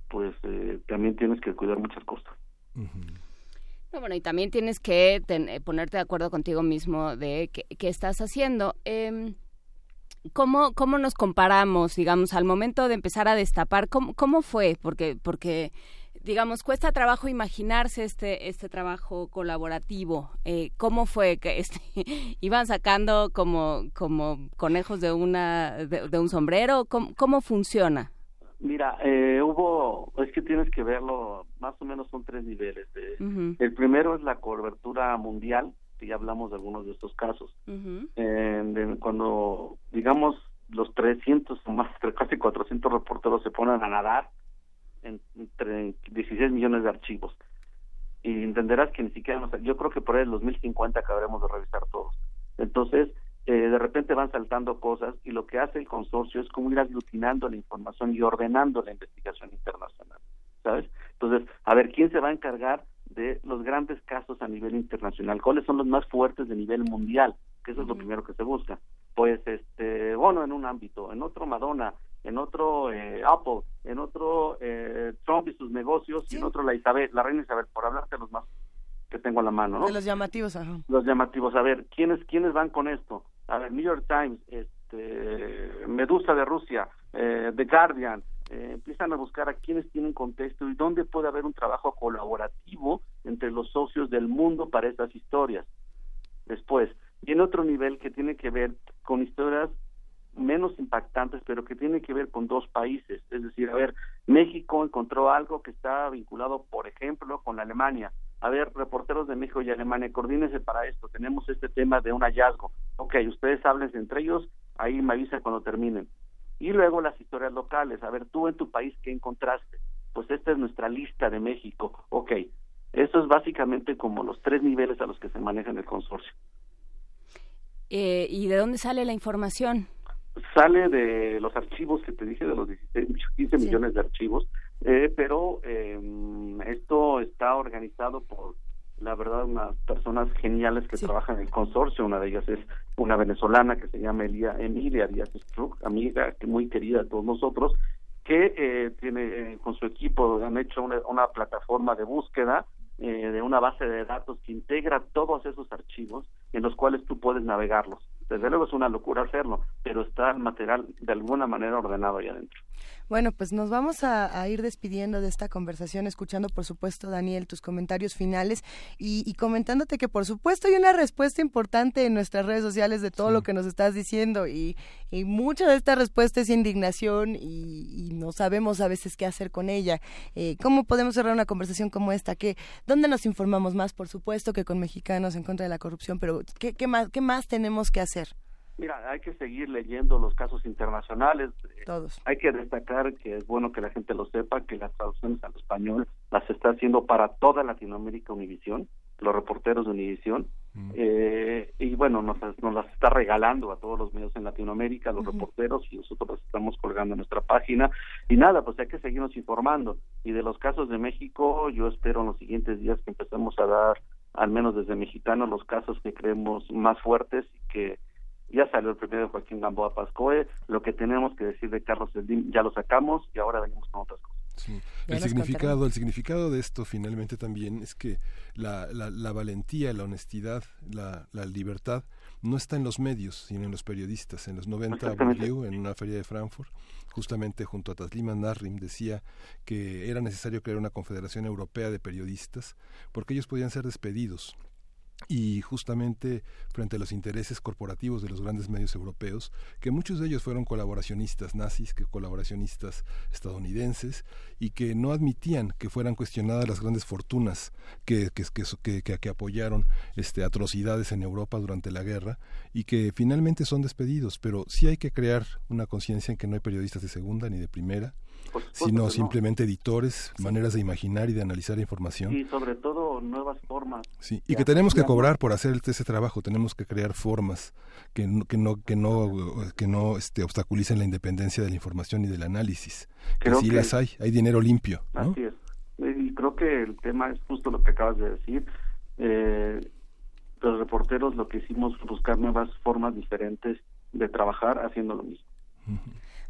pues eh, también tienes que cuidar muchas cosas. Bueno, y también tienes que ponerte de acuerdo contigo mismo de qué, qué estás haciendo. Eh, ¿Cómo, ¿Cómo nos comparamos, digamos, al momento de empezar a destapar? ¿Cómo, cómo fue? Porque, porque digamos, cuesta trabajo imaginarse este este trabajo colaborativo. Eh, ¿Cómo fue que este, *laughs* iban sacando como como conejos de una de, un sombrero? ¿Cómo, ¿Cómo, funciona? Mira, eh, hubo, es que tienes que verlo, más o menos son tres niveles. El primero es la cobertura mundial, que ya hablamos de algunos de estos casos. cuando, digamos, los 300 o más, *laughs* casi 400 reporteros se ponen a nadar entre 16 millones de archivos. Y entenderás que ni siquiera, nos, yo creo que por ahí el 2050 acabaremos de revisar todos. Entonces, eh, de repente van saltando cosas y lo que hace el consorcio es como ir aglutinando la información y ordenando la investigación internacional, ¿sabes? Entonces, a ver, ¿quién se va a encargar de los grandes casos a nivel internacional? ¿Cuáles son los más fuertes de nivel mundial? Que eso es lo primero que se busca. Pues, este, bueno, en un ámbito, en otro Madonna, en otro eh, Apple, en otro eh, Trump y sus negocios, y en otro la Isabel, la reina Isabel, por hablarte de los más que tengo a la mano, ¿no? De los llamativos, ajá. Los llamativos, a ver, ¿quiénes, quiénes van con esto? A ver, New York Times, este, Medusa de Rusia, eh, The Guardian, eh, empiezan a buscar a quienes tienen contexto y dónde puede haber un trabajo colaborativo entre los socios del mundo para estas historias. Después, viene otro nivel que tiene que ver con historias menos impactantes, pero que tiene que ver con dos países. Es decir, a ver, México encontró algo que está vinculado, por ejemplo, con Alemania. A ver, reporteros de México y Alemania, coordínense para esto. Tenemos este tema de un hallazgo. Ok, ustedes hablen entre ellos, ahí me avisa cuando terminen. Y luego las historias locales. A ver, tú en tu país, ¿qué encontraste? Pues esta es nuestra lista de México. Ok, eso es básicamente como los tres niveles a los que se maneja en el consorcio. Eh, ¿Y de dónde sale la información? sale de los archivos que te dije, de los 16, 15 millones de archivos, eh, pero eh, esto está organizado por, la verdad, unas personas geniales que trabajan en el consorcio. Una de ellas es una venezolana que se llama Elia, Emilia Díaz Struck, amiga que muy querida de todos nosotros, que eh, tiene eh, con su equipo han hecho una, una plataforma de búsqueda eh, de una base de datos que integra todos esos archivos en los cuales tú puedes navegarlos. Desde luego es una locura hacerlo, pero está el material de alguna manera ordenado ahí adentro. Bueno, pues nos vamos a, ir despidiendo de esta conversación, escuchando por supuesto, Daniel, tus comentarios finales y, comentándote que por supuesto hay una respuesta importante en nuestras redes sociales de todo lo que nos estás diciendo y, mucha de esta respuesta es indignación y, no sabemos a veces qué hacer con ella. Eh, ¿Cómo podemos cerrar una conversación como esta? ¿Qué, ¿Dónde nos informamos más? Por supuesto que con mexicanos en contra de la corrupción, pero ¿qué, qué, más, qué más tenemos que hacer? Mira, hay que seguir leyendo los casos internacionales. Todos. Hay que destacar que es bueno que la gente lo sepa, que las traducciones al español las está haciendo para toda Latinoamérica Univisión, los reporteros de Univisión. Mm. Eh, y bueno, nos, nos, las está regalando a todos los medios en Latinoamérica, los reporteros, y nosotros las estamos colgando en nuestra página. Y nada, pues hay que seguirnos informando. Y de los casos de México, yo espero en los siguientes días que empecemos a dar, al menos desde Mexicano, los casos que creemos más fuertes y que ya salió el primero de Joaquín Gamboa Pascoe, lo que tenemos que decir de Carlos Slim ya lo sacamos y ahora venimos con otras cosas. Sí. El significado, el significado de esto finalmente también es que la, la, valentía, la honestidad, la, la, libertad no está en los medios, sino en los periodistas. En los 90, en una feria de Frankfurt, justamente junto a Tasliman Narrim, decía que era necesario crear una confederación europea de periodistas porque ellos podían ser despedidos y justamente frente a los intereses corporativos de los grandes medios europeos, que muchos de ellos fueron colaboracionistas nazis, que colaboracionistas estadounidenses, y que no admitían que fueran cuestionadas las grandes fortunas que, que, que, que, apoyaron este, atrocidades en Europa durante la guerra, y que finalmente son despedidos, pero sí hay que crear una conciencia en que no hay periodistas de segunda ni de primera, sino simplemente editores, maneras de imaginar y de analizar información. Y sobre todo nuevas formas. Sí, y que tenemos que cobrar por hacer ese trabajo, tenemos que crear formas que no que no que no que no este obstaculicen la independencia de la información y del análisis. que sí las hay, hay dinero limpio. Así es. Y creo que el tema es justo lo que acabas de decir. Eh, los reporteros lo que hicimos fue buscar nuevas formas diferentes de trabajar haciendo lo mismo.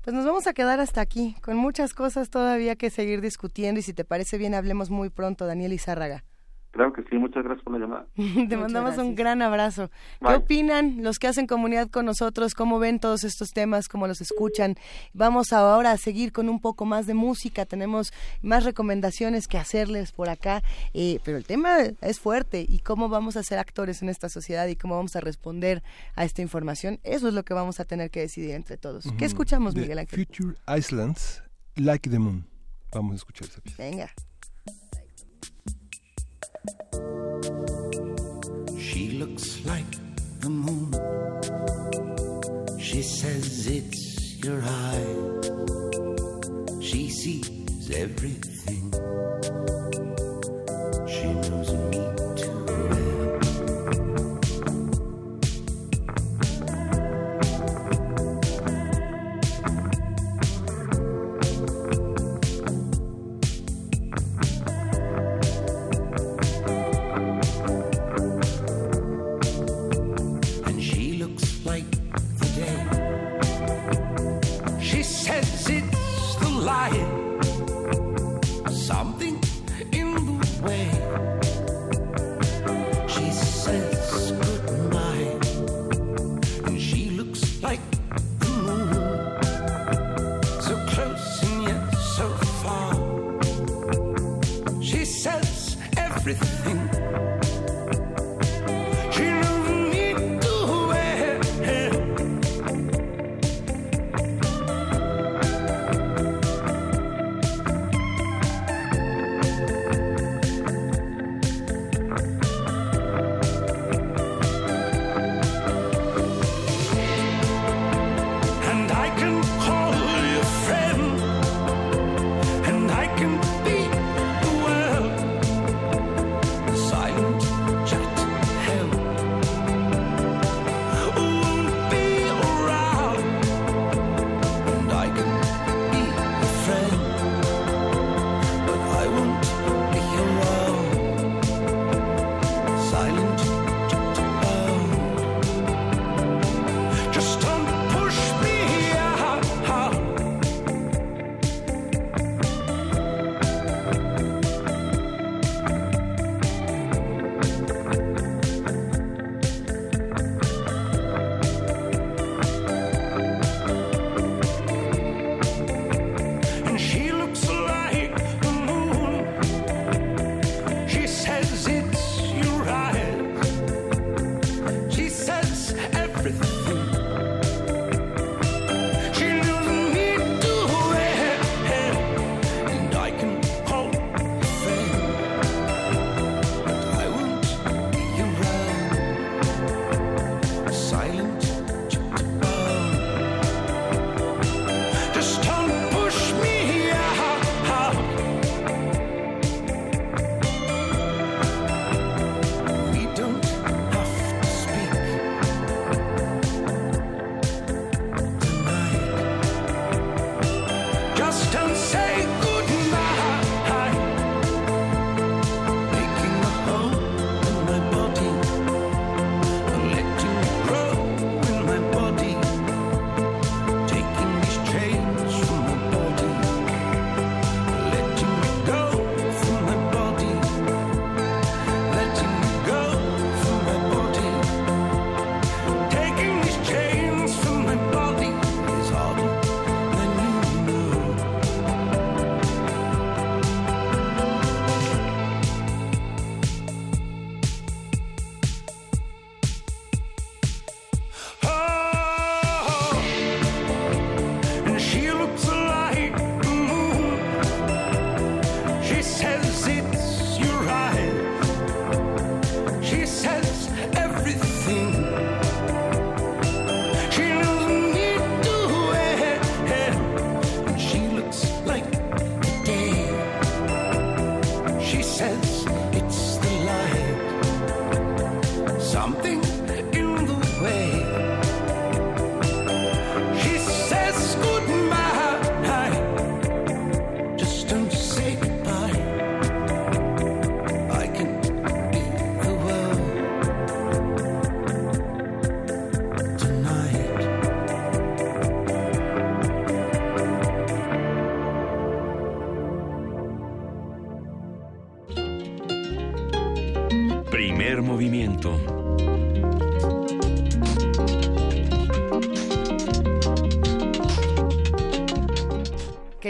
Pues nos vamos a quedar hasta aquí, con muchas cosas todavía que seguir discutiendo y si te parece bien hablemos muy pronto, Daniel Izárraga. Claro que sí, muchas gracias por la llamada. *laughs* Te mandamos un gran abrazo. ¿Qué opinan los que hacen comunidad con nosotros? ¿Cómo ven todos estos temas? ¿Cómo los escuchan? Vamos ahora a seguir con un poco más de música. Tenemos más recomendaciones que hacerles por acá, eh, pero el tema es fuerte y cómo vamos a ser actores en esta sociedad y cómo vamos a responder a esta información. Eso es lo que vamos a tener que decidir entre todos. ¿Qué escuchamos, Miguel Ángel? Future Islands, Like the Moon. Vamos a escuchar esa pieza. Venga. うん。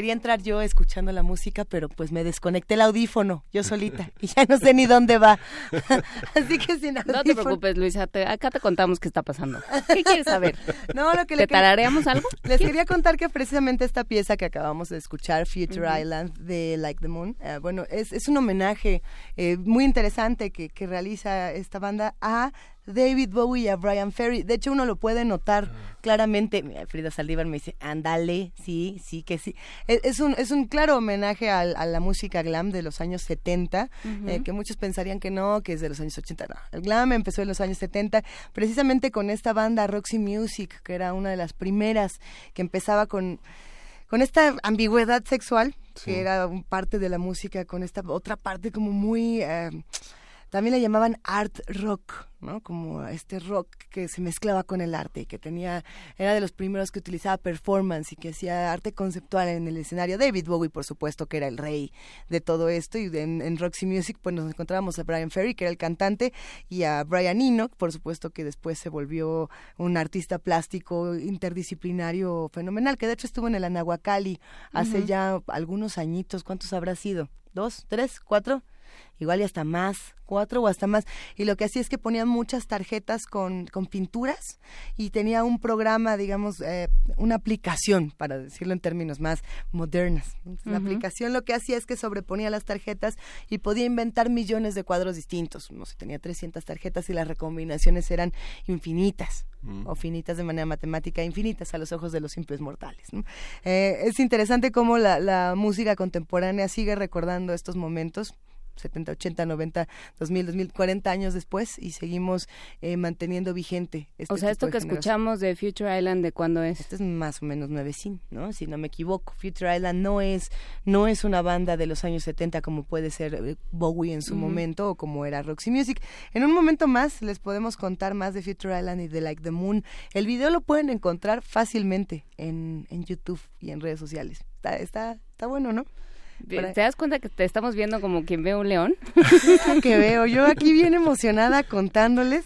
Quería entrar yo escuchando la música, pero pues me desconecté el audífono yo solita y ya no sé ni dónde va. *laughs* Así que sin audífono. No te preocupes, Luisa, acá te contamos qué está pasando. *laughs* ¿Qué quieres saber? No, lo que ¿Te tarareamos algo? *laughs* Les quería contar que precisamente esta pieza que acabamos de escuchar, Future Island de Like the Moon, eh, bueno, es, es un homenaje eh, muy interesante que, que realiza esta banda a David Bowie y a Brian Ferry. De hecho, uno lo puede notar ah. claramente. Frida Saldívar me dice, ándale, sí, sí, que sí. E, es, un, es un claro homenaje a, la música glam de los años 70, eh, que muchos pensarían que no, que es de los años 80. No, el glam empezó en los años 70, precisamente con esta banda Roxy Music, que era una de las primeras que empezaba con con esta ambigüedad sexual, que era parte de la música, con esta otra parte como muy... Eh, también le llamaban art rock, ¿no? Como este rock que se mezclaba con el arte y que tenía, era de los primeros que utilizaba performance y que hacía arte conceptual en el escenario. David Bowie, por supuesto, que era el rey de todo esto y en, Roxy Music pues nos encontrábamos a Brian Ferry, que era el cantante, y a Brian Eno, por supuesto que después se volvió un artista plástico interdisciplinario fenomenal, que de hecho estuvo en el Anahuacali hace ya algunos añitos. ¿Cuántos habrá sido? ¿Dos? ¿Tres? ¿Cuatro? Igual y hasta más, cuatro o hasta más. Y lo que hacía es que ponía muchas tarjetas con, con pinturas y tenía un programa, digamos, eh, una aplicación, para decirlo en términos más modernos. La aplicación lo que hacía es que sobreponía las tarjetas y podía inventar millones de cuadros distintos. No sé, tenía 300 tarjetas y las recombinaciones eran infinitas. Mm. o finitas de manera matemática, infinitas a los ojos de los simples mortales. Eh, es interesante cómo la, la música contemporánea sigue recordando estos momentos 70, 80, 90, 2000, 2000, 40 años después y seguimos eh, manteniendo vigente. Este o sea, esto que escuchamos de Future Island, ¿de cuándo es? Este es más o menos nuevecín, ¿no? Si no me equivoco. Future Island no es, no es una banda de los años 70 como puede ser eh, Bowie en su momento o como era Roxy Music. En un momento más les podemos contar más de Future Island y de Like the Moon. El video lo pueden encontrar fácilmente en, en YouTube y en redes sociales. Está, está, está bueno, ¿no? ¿Te das cuenta que te estamos viendo como quien ve un león? *laughs* que veo, yo aquí bien emocionada contándoles.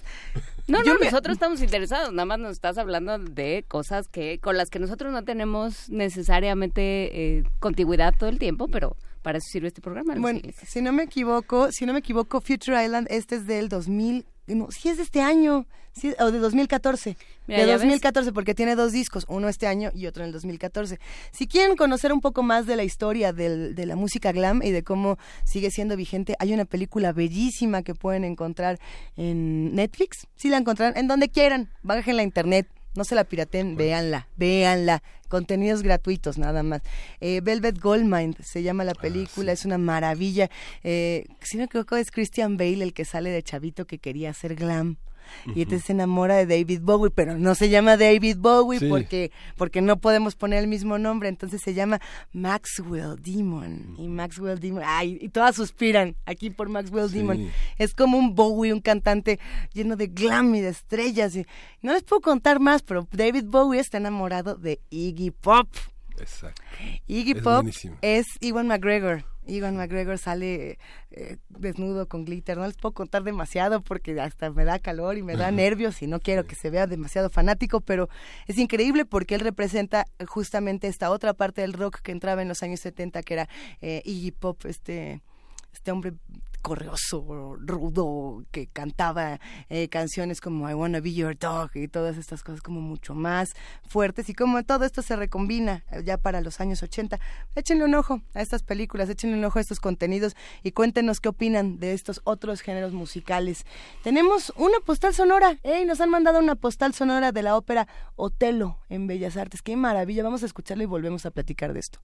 No, no, nosotros estamos interesados, nada más nos estás hablando de cosas que con las que nosotros no tenemos necesariamente eh, contigüidad todo el tiempo, pero para eso sirve este programa. Bueno, si no me equivoco, si no me equivoco, Future Island, este es del 2000, no, sí es de este año, sí, o de 2014. De 2014, porque tiene dos discos, uno este año y otro en el 2014. Si quieren conocer un poco más de la historia del, de la música glam y de cómo sigue siendo vigente, hay una película bellísima que pueden encontrar en Netflix. Si la encontrarán, en donde quieran, bajen la internet, no se la piraten, véanla, véanla. Contenidos gratuitos, nada más. Eh, Velvet Goldmine se llama la ah, película, es una maravilla. Eh, si no me equivoco, es Christian Bale el que sale de chavito que quería hacer glam y entonces se enamora de David Bowie, pero no se llama David Bowie porque porque no podemos poner el mismo nombre, entonces se llama Maxwell Demon y Maxwell Demon, ay, y todas suspiran aquí por Maxwell Demon. Es como un Bowie, un cantante lleno de glam y de estrellas y no les puedo contar más, pero David Bowie está enamorado de Iggy Pop. Exacto. Iggy Pop es Iwan McGregor. Iwan McGregor sale eh, desnudo con glitter. No les puedo contar demasiado porque hasta me da calor y me da nervios y no quiero que se vea demasiado fanático, pero es increíble porque él representa justamente esta otra parte del rock que entraba en los años 70, que era eh, Iggy Pop, este este hombre correoso, rudo, que cantaba eh, canciones como I Wanna Be Your Dog y todas estas cosas como mucho más fuertes y como todo esto se recombina eh, ya para los años 80. Échenle un ojo a estas películas, échenle un ojo a estos contenidos y cuéntenos qué opinan de estos otros géneros musicales. Tenemos una postal sonora, ¡Ey! Nos han mandado una postal sonora de la ópera Otelo en Bellas Artes. ¡Qué maravilla! Vamos a escucharla y volvemos a platicar de esto.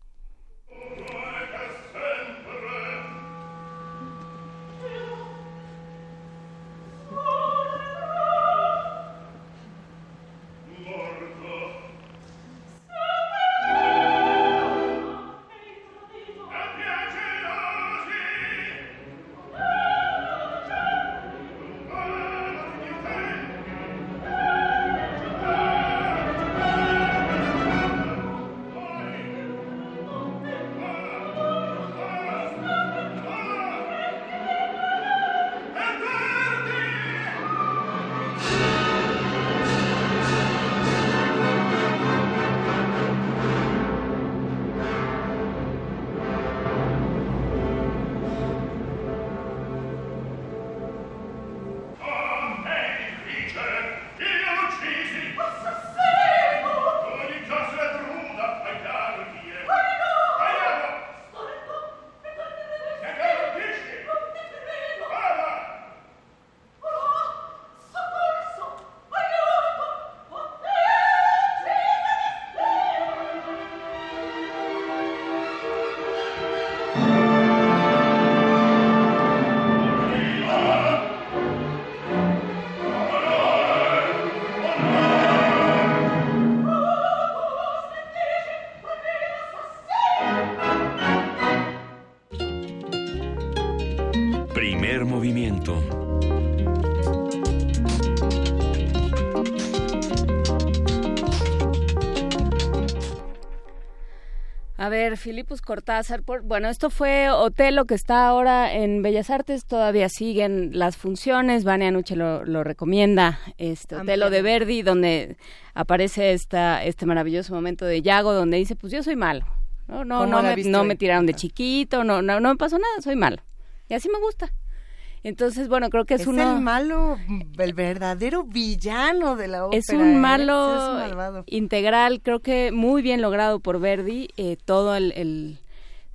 A ver, Filipus Cortázar, bueno, esto fue Otelo que está ahora en Bellas Artes, todavía siguen las funciones, Vania Nuche lo, lo recomienda, este Otelo de Verdi, donde aparece esta, este maravilloso momento de Yago, donde dice, pues yo soy malo, no, no, no me, no me tiraron de chiquito, no, no, no me pasó nada, soy malo, y así me gusta. Entonces, bueno, creo que es, es uno... el malo, el verdadero villano de la ópera. Es un ¿eh? malo integral, creo que muy bien logrado por Verdi, eh, todo el, el,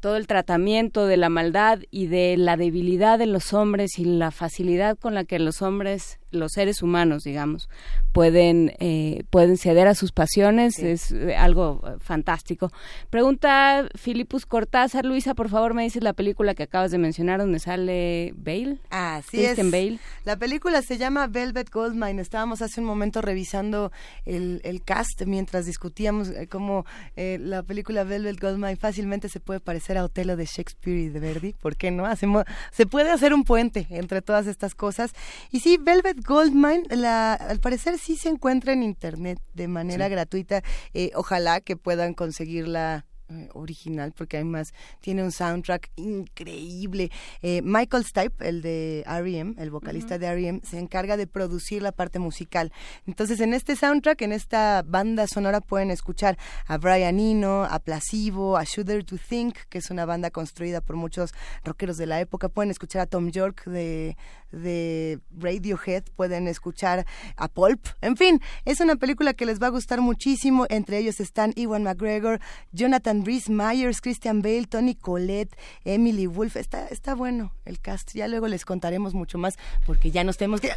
todo el tratamiento de la maldad y de la debilidad de los hombres y la facilidad con la que los hombres los seres humanos, digamos, pueden, eh, pueden ceder a sus pasiones, es eh, algo fantástico. Pregunta Filipus Cortázar, Luisa, por favor, me dices la película que acabas de mencionar donde sale Bale. Ah, sí Christian es. Bale. La película se llama Velvet Goldmine. Estábamos hace un momento revisando el, el cast mientras discutíamos eh, cómo eh, la película Velvet Goldmine fácilmente se puede parecer a Otelo de Shakespeare y de Verdi. ¿Por qué no? Hacemos, se puede hacer un puente entre todas estas cosas. Y sí, Velvet Goldmine, la, al parecer sí se encuentra en internet de manera Sí. gratuita. Eh, ojalá que puedan conseguirla original porque además tiene un soundtrack increíble. Eh, Michael Stipe, el de R.E.M., el vocalista de R.E.M., se encarga de producir la parte musical. Entonces, en este soundtrack, en esta banda sonora pueden escuchar a Brian Eno, a Placebo, a Shudder to Think, que es una banda construida por muchos rockeros de la época. Pueden escuchar a Tom York de, de Radiohead, pueden escuchar a Pulp. En fin, es una película que les va a gustar muchísimo. Entre ellos están Ewan McGregor, Jonathan Rhys Myers, Christian Bale, Tony Collette, Emily Wolf. Está, está bueno el cast. Ya luego les contaremos mucho más porque ya nos tenemos que...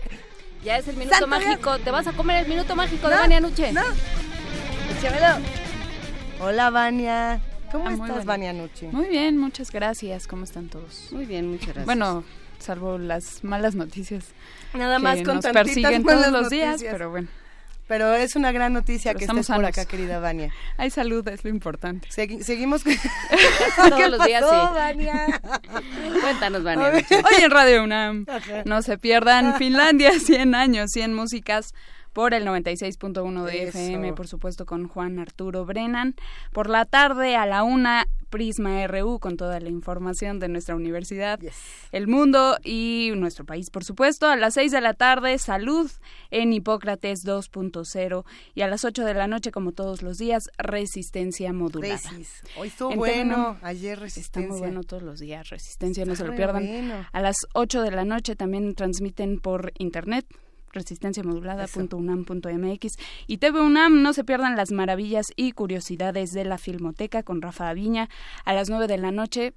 Ya es el minuto Santo mágico, te vas a comer el minuto mágico de No, Vania Nuche. no. Échamelo. Hola, Vania. ¿Cómo Ah, estás. Vania Nuche? Muy bien, muchas gracias. ¿Cómo están todos? Muy bien, muchas gracias. Bueno, salvo las malas noticias. Nada que más con nos tantitas persiguen malas todos los días, noticias. pero bueno. Pero es una gran noticia Pero que estamos estés por sanos. acá, querida Vania. *laughs* Hay salud, es lo importante. Segui- seguimos con... *laughs* Todos los días sí. Vania? *laughs* Cuéntanos, Vania. A ver. Nuche. Hoy en Radio UNAM. Ajá. No se pierdan Finlandia, 100 años, 100 músicas por el 96.1 de Eso. FM, por supuesto con Juan Arturo Brennan. Por la tarde a la una, Prisma RU con toda la información de nuestra universidad, el mundo y nuestro país, por supuesto. A las 6 de la tarde, salud en Hipócrates 2.0 y a las 8 de la noche, como todos los días, resistencia modulada. Resis. Hoy estuvo En bueno, ayer Está resistencia. muy bueno todos los días, Resistencia, no Está se lo pierdan. bueno. A las 8 de la noche también transmiten por internet resistenciamodulada.unam.mx y TV UNAM, no se pierdan las maravillas y curiosidades de la Filmoteca con Rafa Aviña a las 9 de la noche.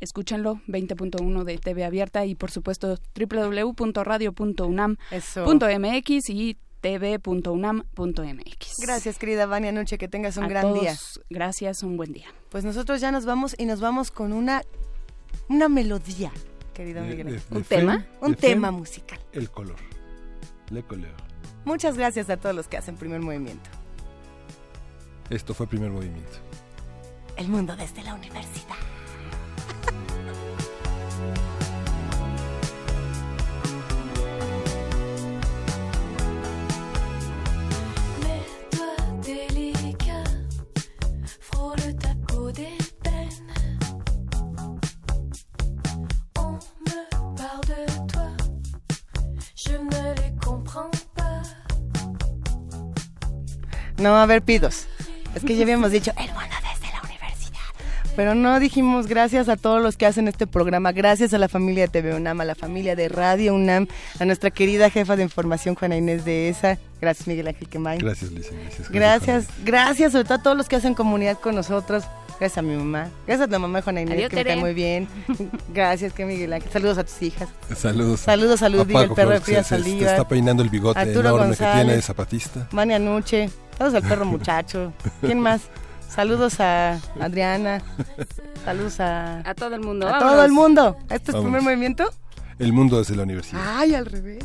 Escúchenlo, 20.1 de TV Abierta y por supuesto www.radio.unam.mx y tv.unam.mx. Gracias, querida Vania Noche, que tengas un A gran todos, día. Gracias, un buen día. Pues nosotros ya nos vamos y nos vamos con una una melodía, querido De- Miguel. de- ¿Un de tema? Un tema musical. El color. Le color. Muchas gracias a todos los que hacen primer movimiento. Esto fue primer movimiento. El mundo desde la universidad. Peau d'ébène. On me parle de No, a ver, pidos. Es que ya habíamos dicho el mundo desde la universidad. Pero no dijimos gracias a todos los que hacen este programa, gracias a la familia de TV UNAM, a la familia de Radio UNAM, a nuestra querida jefa de información Juana Inés de ESA. Gracias Miguel Ángel Quemay. Gracias, Lisa. Gracias. Gracias, gracias sobre todo a todos los que hacen comunidad con nosotros. Gracias a mi mamá. Gracias a la mamá de Juana Inés, Adiós, que me cae Tere. muy bien. *laughs* Gracias, que Miguel Ángel. Saludos a tus hijas. Saludos. Saludos a Ludwig, el perro de Frida que se Saldívar. está peinando el bigote Arturo enorme que González. tiene de zapatista. Vania Nuche. Saludos al perro muchacho. ¿Quién más? Saludos a Adriana. Saludos a... A todo el mundo. A vámonos. todo el mundo. ¿Este es Vámonos. primer movimiento? El mundo desde la universidad. Ay, al revés.